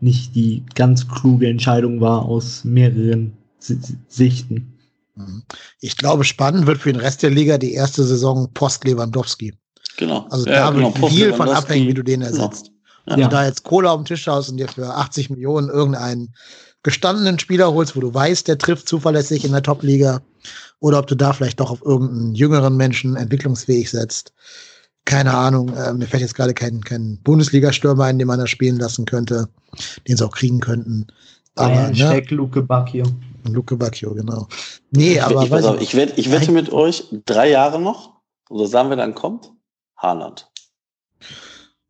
nicht die ganz kluge Entscheidung war aus mehreren Sichten. Mhm. Ich glaube, spannend wird für den Rest der Liga die erste Saison post Lewandowski. Genau. Also ja, da genau, wird viel von abhängen, wie du den ersetzt. Genau. Wenn du da jetzt Kohle auf dem Tisch hast und dir für 80 Millionen irgendeinen gestandenen Spieler holst, wo du weißt, der trifft zuverlässig in der Top-Liga, oder ob du da vielleicht doch auf irgendeinen jüngeren Menschen entwicklungsfähig setzt. Keine Ahnung, äh, mir fällt jetzt gerade kein, kein Bundesliga-Stürmer ein, den man da spielen lassen könnte, den sie auch kriegen könnten. Aber, ja, ne? Steck Luke Bacchio. Luke Bacchio, genau. Nee, aber. Ich, ich, auf, ich, wette, ich wette mit euch drei Jahre noch, oder sagen wir dann kommt, Haaland.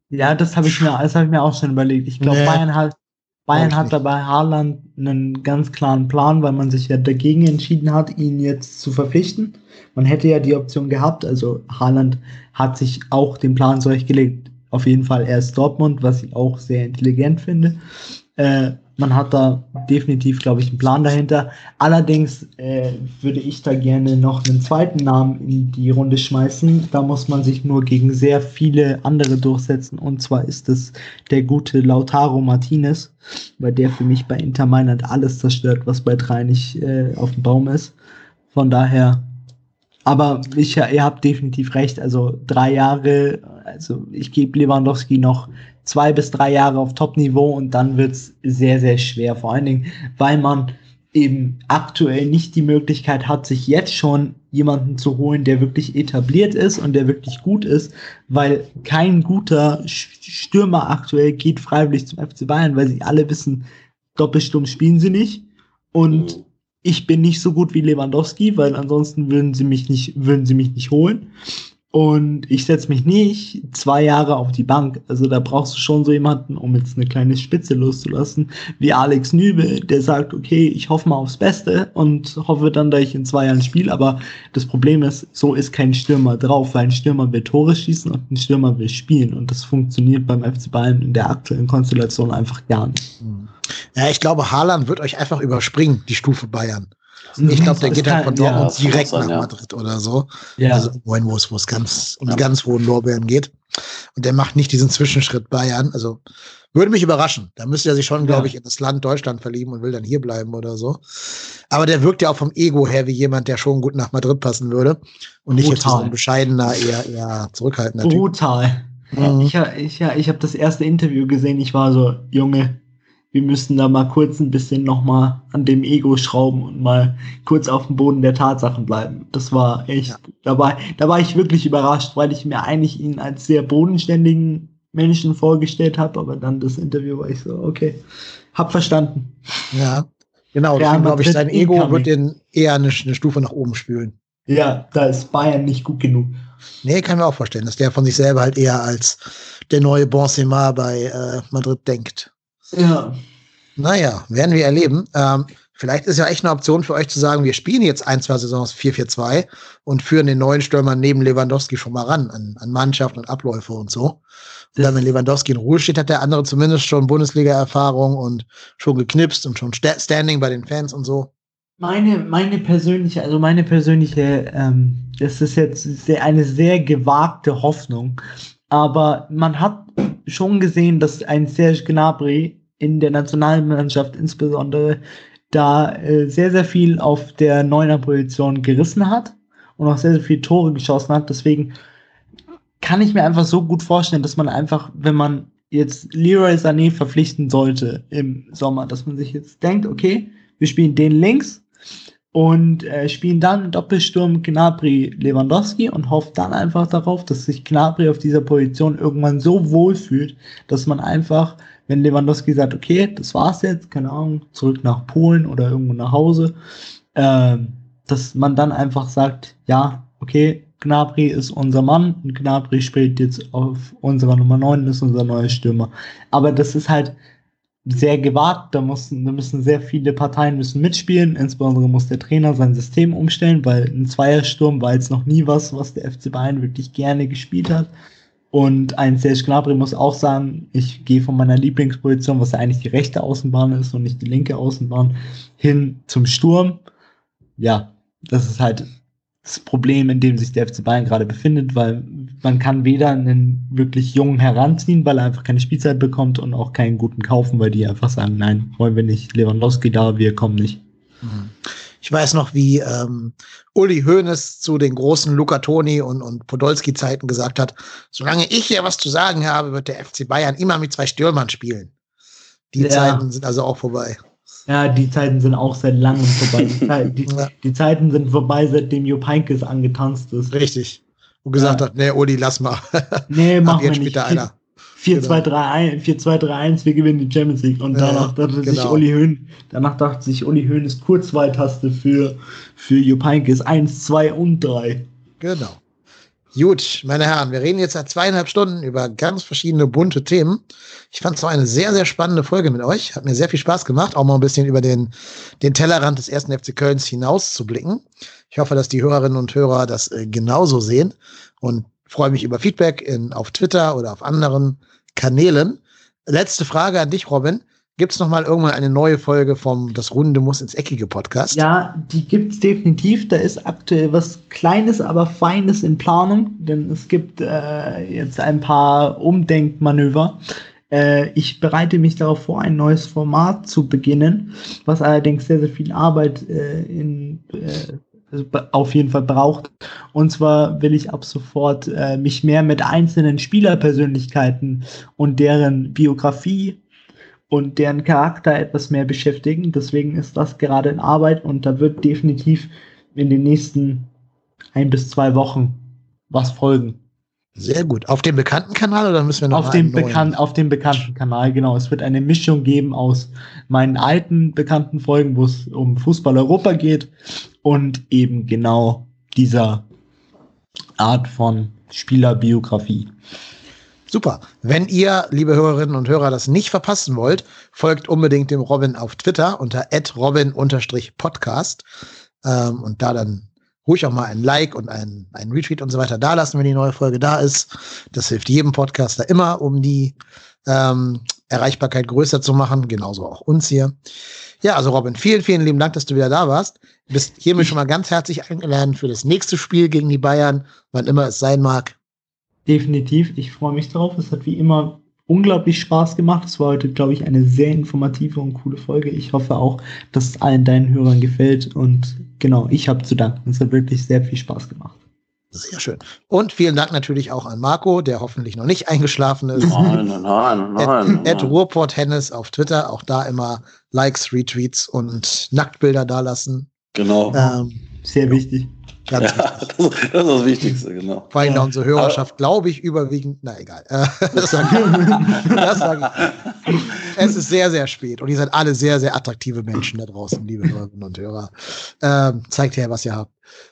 Ja, das habe ich mir, das habe ich mir auch schon überlegt. Ich glaube, nee. Bayern hat, Bayern hat dabei Haaland einen ganz klaren Plan, weil man sich ja dagegen entschieden hat, ihn jetzt zu verpflichten. Man hätte ja die Option gehabt, also Haaland hat sich auch den Plan zurechtgelegt, auf jeden Fall erst Dortmund, was ich auch sehr intelligent finde. Äh, man hat da definitiv, glaube ich, einen Plan dahinter. Allerdings äh, würde ich da gerne noch einen zweiten Namen in die Runde schmeißen. Da muss man sich nur gegen sehr viele andere durchsetzen. Und zwar ist es der gute Lautaro Martinez, weil der für mich bei Inter Mailand alles zerstört, was bei drei nicht äh, auf dem Baum ist. Von daher aber ich, ihr habt definitiv recht. Also drei Jahre, also ich gebe Lewandowski noch zwei bis drei Jahre auf Top-Niveau und dann wird's sehr, sehr schwer. Vor allen Dingen, weil man eben aktuell nicht die Möglichkeit hat, sich jetzt schon jemanden zu holen, der wirklich etabliert ist und der wirklich gut ist, weil kein guter Stürmer aktuell geht freiwillig zum FC Bayern, weil sie alle wissen, Doppelsturm spielen sie nicht. Und mhm. ich bin nicht so gut wie Lewandowski, weil ansonsten würden sie mich nicht, würden sie mich nicht holen. Und ich setze mich nicht zwei Jahre auf die Bank. Also da brauchst du schon so jemanden, um jetzt eine kleine Spitze loszulassen, wie Alex Nübel, der sagt, okay, ich hoffe mal aufs Beste und hoffe dann, dass ich in zwei Jahren spiele. Aber das Problem ist, so ist kein Stürmer drauf, weil ein Stürmer will Tore schießen und ein Stürmer will spielen. Und das funktioniert beim FC Bayern in der aktuellen Konstellation einfach gar nicht. Ja, ich glaube, Haaland wird euch einfach überspringen, die Stufe Bayern. Ich glaube, der geht halt von Dortmund ja, direkt sein, nach ja. Madrid oder so. Ja. Also wohin, wo es, wo es ganz um die ganz hohen Lorbeeren geht. Und der macht nicht diesen Zwischenschritt Bayern. Also würde mich überraschen. Da müsste er sich schon, glaube ich, in das Land Deutschland verlieben und will dann hier bleiben oder so. Aber der wirkt ja auch vom Ego her wie jemand, der schon gut nach Madrid passen würde. Und nicht Brutal. jetzt so ein bescheidener, eher, eher zurückhaltender Brutal. Typ. Mhm. Ich, ich, ja, ich habe das erste Interview gesehen. Ich war so, Junge, wir müssen da mal kurz ein bisschen nochmal an dem Ego schrauben und mal kurz auf dem Boden der Tatsachen bleiben. Das war echt, ja. da, war, da war ich wirklich überrascht, weil ich mir eigentlich ihn als sehr bodenständigen Menschen vorgestellt habe, aber dann das Interview war ich so, okay, hab verstanden. Ja, genau, deswegen glaube ich, sein Ego wird den eher eine, eine Stufe nach oben spülen. Ja, da ist Bayern nicht gut genug. Nee, kann mir auch vorstellen, dass der von sich selber halt eher als der neue Benzema bei äh, Madrid denkt. Ja. Naja, werden wir erleben. Ähm, vielleicht ist ja echt eine Option für euch zu sagen, wir spielen jetzt ein, zwei Saisons 4-4-2 und führen den neuen Stürmer neben Lewandowski schon mal ran an, an Mannschaft und Abläufe und so. Und dann, wenn Lewandowski in Ruhe steht, hat der andere zumindest schon Bundesliga-Erfahrung und schon geknipst und schon Standing bei den Fans und so. Meine, meine persönliche, also meine persönliche, ähm, das ist jetzt eine sehr gewagte Hoffnung. Aber man hat schon gesehen, dass ein Serge Gnabry in der Nationalmannschaft insbesondere da äh, sehr, sehr viel auf der neuner Position gerissen hat und auch sehr, sehr viele Tore geschossen hat. Deswegen kann ich mir einfach so gut vorstellen, dass man einfach, wenn man jetzt Leroy Sané verpflichten sollte im Sommer, dass man sich jetzt denkt, okay, wir spielen den links und äh, spielen dann Doppelsturm Gnabry Lewandowski und hofft dann einfach darauf, dass sich Gnabry auf dieser Position irgendwann so wohl fühlt, dass man einfach, wenn Lewandowski sagt, okay, das war's jetzt, keine Ahnung, zurück nach Polen oder irgendwo nach Hause, äh, dass man dann einfach sagt, ja, okay, Gnabry ist unser Mann und Gnabry spielt jetzt auf unserer Nummer 9, ist unser neuer Stürmer. Aber das ist halt, sehr gewagt. Da, müssen, da müssen sehr viele Parteien müssen mitspielen. Insbesondere muss der Trainer sein System umstellen, weil ein Zweiersturm war jetzt noch nie was, was der FC Bayern wirklich gerne gespielt hat. Und ein Serge Gnabry muss auch sagen, ich gehe von meiner Lieblingsposition, was ja eigentlich die rechte Außenbahn ist und nicht die linke Außenbahn, hin zum Sturm. Ja, das ist halt das Problem, in dem sich der FC Bayern gerade befindet, weil man kann weder einen wirklich Jungen heranziehen, weil er einfach keine Spielzeit bekommt und auch keinen guten kaufen, weil die einfach sagen, nein, wollen wir nicht, Lewandowski da, wir kommen nicht. Mhm. Ich weiß noch, wie ähm, Uli Hoeneß zu den großen Luca Toni und, und Podolski-Zeiten gesagt hat, solange ich hier was zu sagen habe, wird der FC Bayern immer mit zwei Stürmern spielen. Die ja. Zeiten sind also auch vorbei. Ja, die Zeiten sind auch seit langem vorbei. Die, Zeit, die, ja. die Zeiten sind vorbei, seitdem Jupp Heynckes angetanzt ist. Richtig. Und gesagt ja. hat, nee, Uli, lass mal. Nee, mach mal nicht. 4-2-3-1, wir gewinnen die Champions League. Und danach dachte genau. sich Uli Höhn, danach dachte sich Uli Höhn ist Kurzwahltaste für, für Jupp Heynckes 1, 2 und 3. Genau. Gut, meine Herren, wir reden jetzt seit zweieinhalb Stunden über ganz verschiedene bunte Themen. Ich fand es auch eine sehr, sehr spannende Folge mit euch. Hat mir sehr viel Spaß gemacht, auch mal ein bisschen über den, den Tellerrand des ersten FC Kölns hinaus zu blicken. Ich hoffe, dass die Hörerinnen und Hörer das äh, genauso sehen und freue mich über Feedback in, auf Twitter oder auf anderen Kanälen. Letzte Frage an dich, Robin. Gibt es noch mal irgendwann eine neue Folge vom Das Runde muss ins Eckige Podcast? Ja, die gibt es definitiv. Da ist aktuell was Kleines, aber Feines in Planung, denn es gibt äh, jetzt ein paar Umdenkmanöver. Äh, ich bereite mich darauf vor, ein neues Format zu beginnen, was allerdings sehr, sehr viel Arbeit äh, in, äh, also auf jeden Fall braucht. Und zwar will ich ab sofort äh, mich mehr mit einzelnen Spielerpersönlichkeiten und deren Biografie und deren Charakter etwas mehr beschäftigen. Deswegen ist das gerade in Arbeit und da wird definitiv in den nächsten ein bis zwei Wochen was folgen. Sehr gut. Auf dem bekannten Kanal oder müssen wir noch auf dem bekan Auf dem bekannten Kanal, genau. Es wird eine Mischung geben aus meinen alten bekannten Folgen, wo es um Fußball Europa geht und eben genau dieser Art von Spielerbiografie. Super. Wenn ihr, liebe Hörerinnen und Hörer, das nicht verpassen wollt, folgt unbedingt dem Robin auf Twitter unter robin-podcast ähm, und da dann ruhig auch mal ein Like und ein, ein Retweet und so weiter da lassen, wenn die neue Folge da ist. Das hilft jedem Podcaster immer, um die ähm, Erreichbarkeit größer zu machen, genauso auch uns hier. Ja, also Robin, vielen, vielen lieben Dank, dass du wieder da warst. Du bist hiermit schon mal ganz herzlich eingeladen für das nächste Spiel gegen die Bayern, wann immer es sein mag. Definitiv, ich freue mich drauf. Es hat wie immer unglaublich Spaß gemacht. Es war heute, glaube ich, eine sehr informative und coole Folge. Ich hoffe auch, dass es allen deinen Hörern gefällt. Und genau, ich habe zu danken. Es hat wirklich sehr viel Spaß gemacht. Sehr schön. Und vielen Dank natürlich auch an Marco, der hoffentlich noch nicht eingeschlafen ist. Nein, nein, nein, nein. At, at Ruhrport Hennis auf Twitter, auch da immer Likes, Retweets und Nacktbilder dalassen. Genau. Ähm, Sehr wichtig. Ganz ja, das, das, ist das Wichtigste, genau. Vor allem ja. unsere Hörerschaft, glaube ich, überwiegend, na egal. Das sage ich. Das sag ich. Es ist sehr, sehr spät und ihr seid alle sehr, sehr attraktive Menschen da draußen, liebe Hörerinnen und Hörer. Ähm, zeigt her, was ihr habt.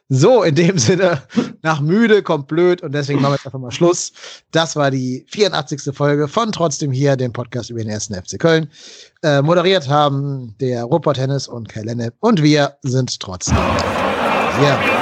So, in dem Sinne, nach müde kommt blöd und deswegen machen wir jetzt einfach mal Schluss. Das war die 84. Folge von Trotzdem hier, dem Podcast über den ersten FC Köln. Äh, moderiert haben der Rupert Tennis und Kai Lennep und wir sind trotzdem. Ja.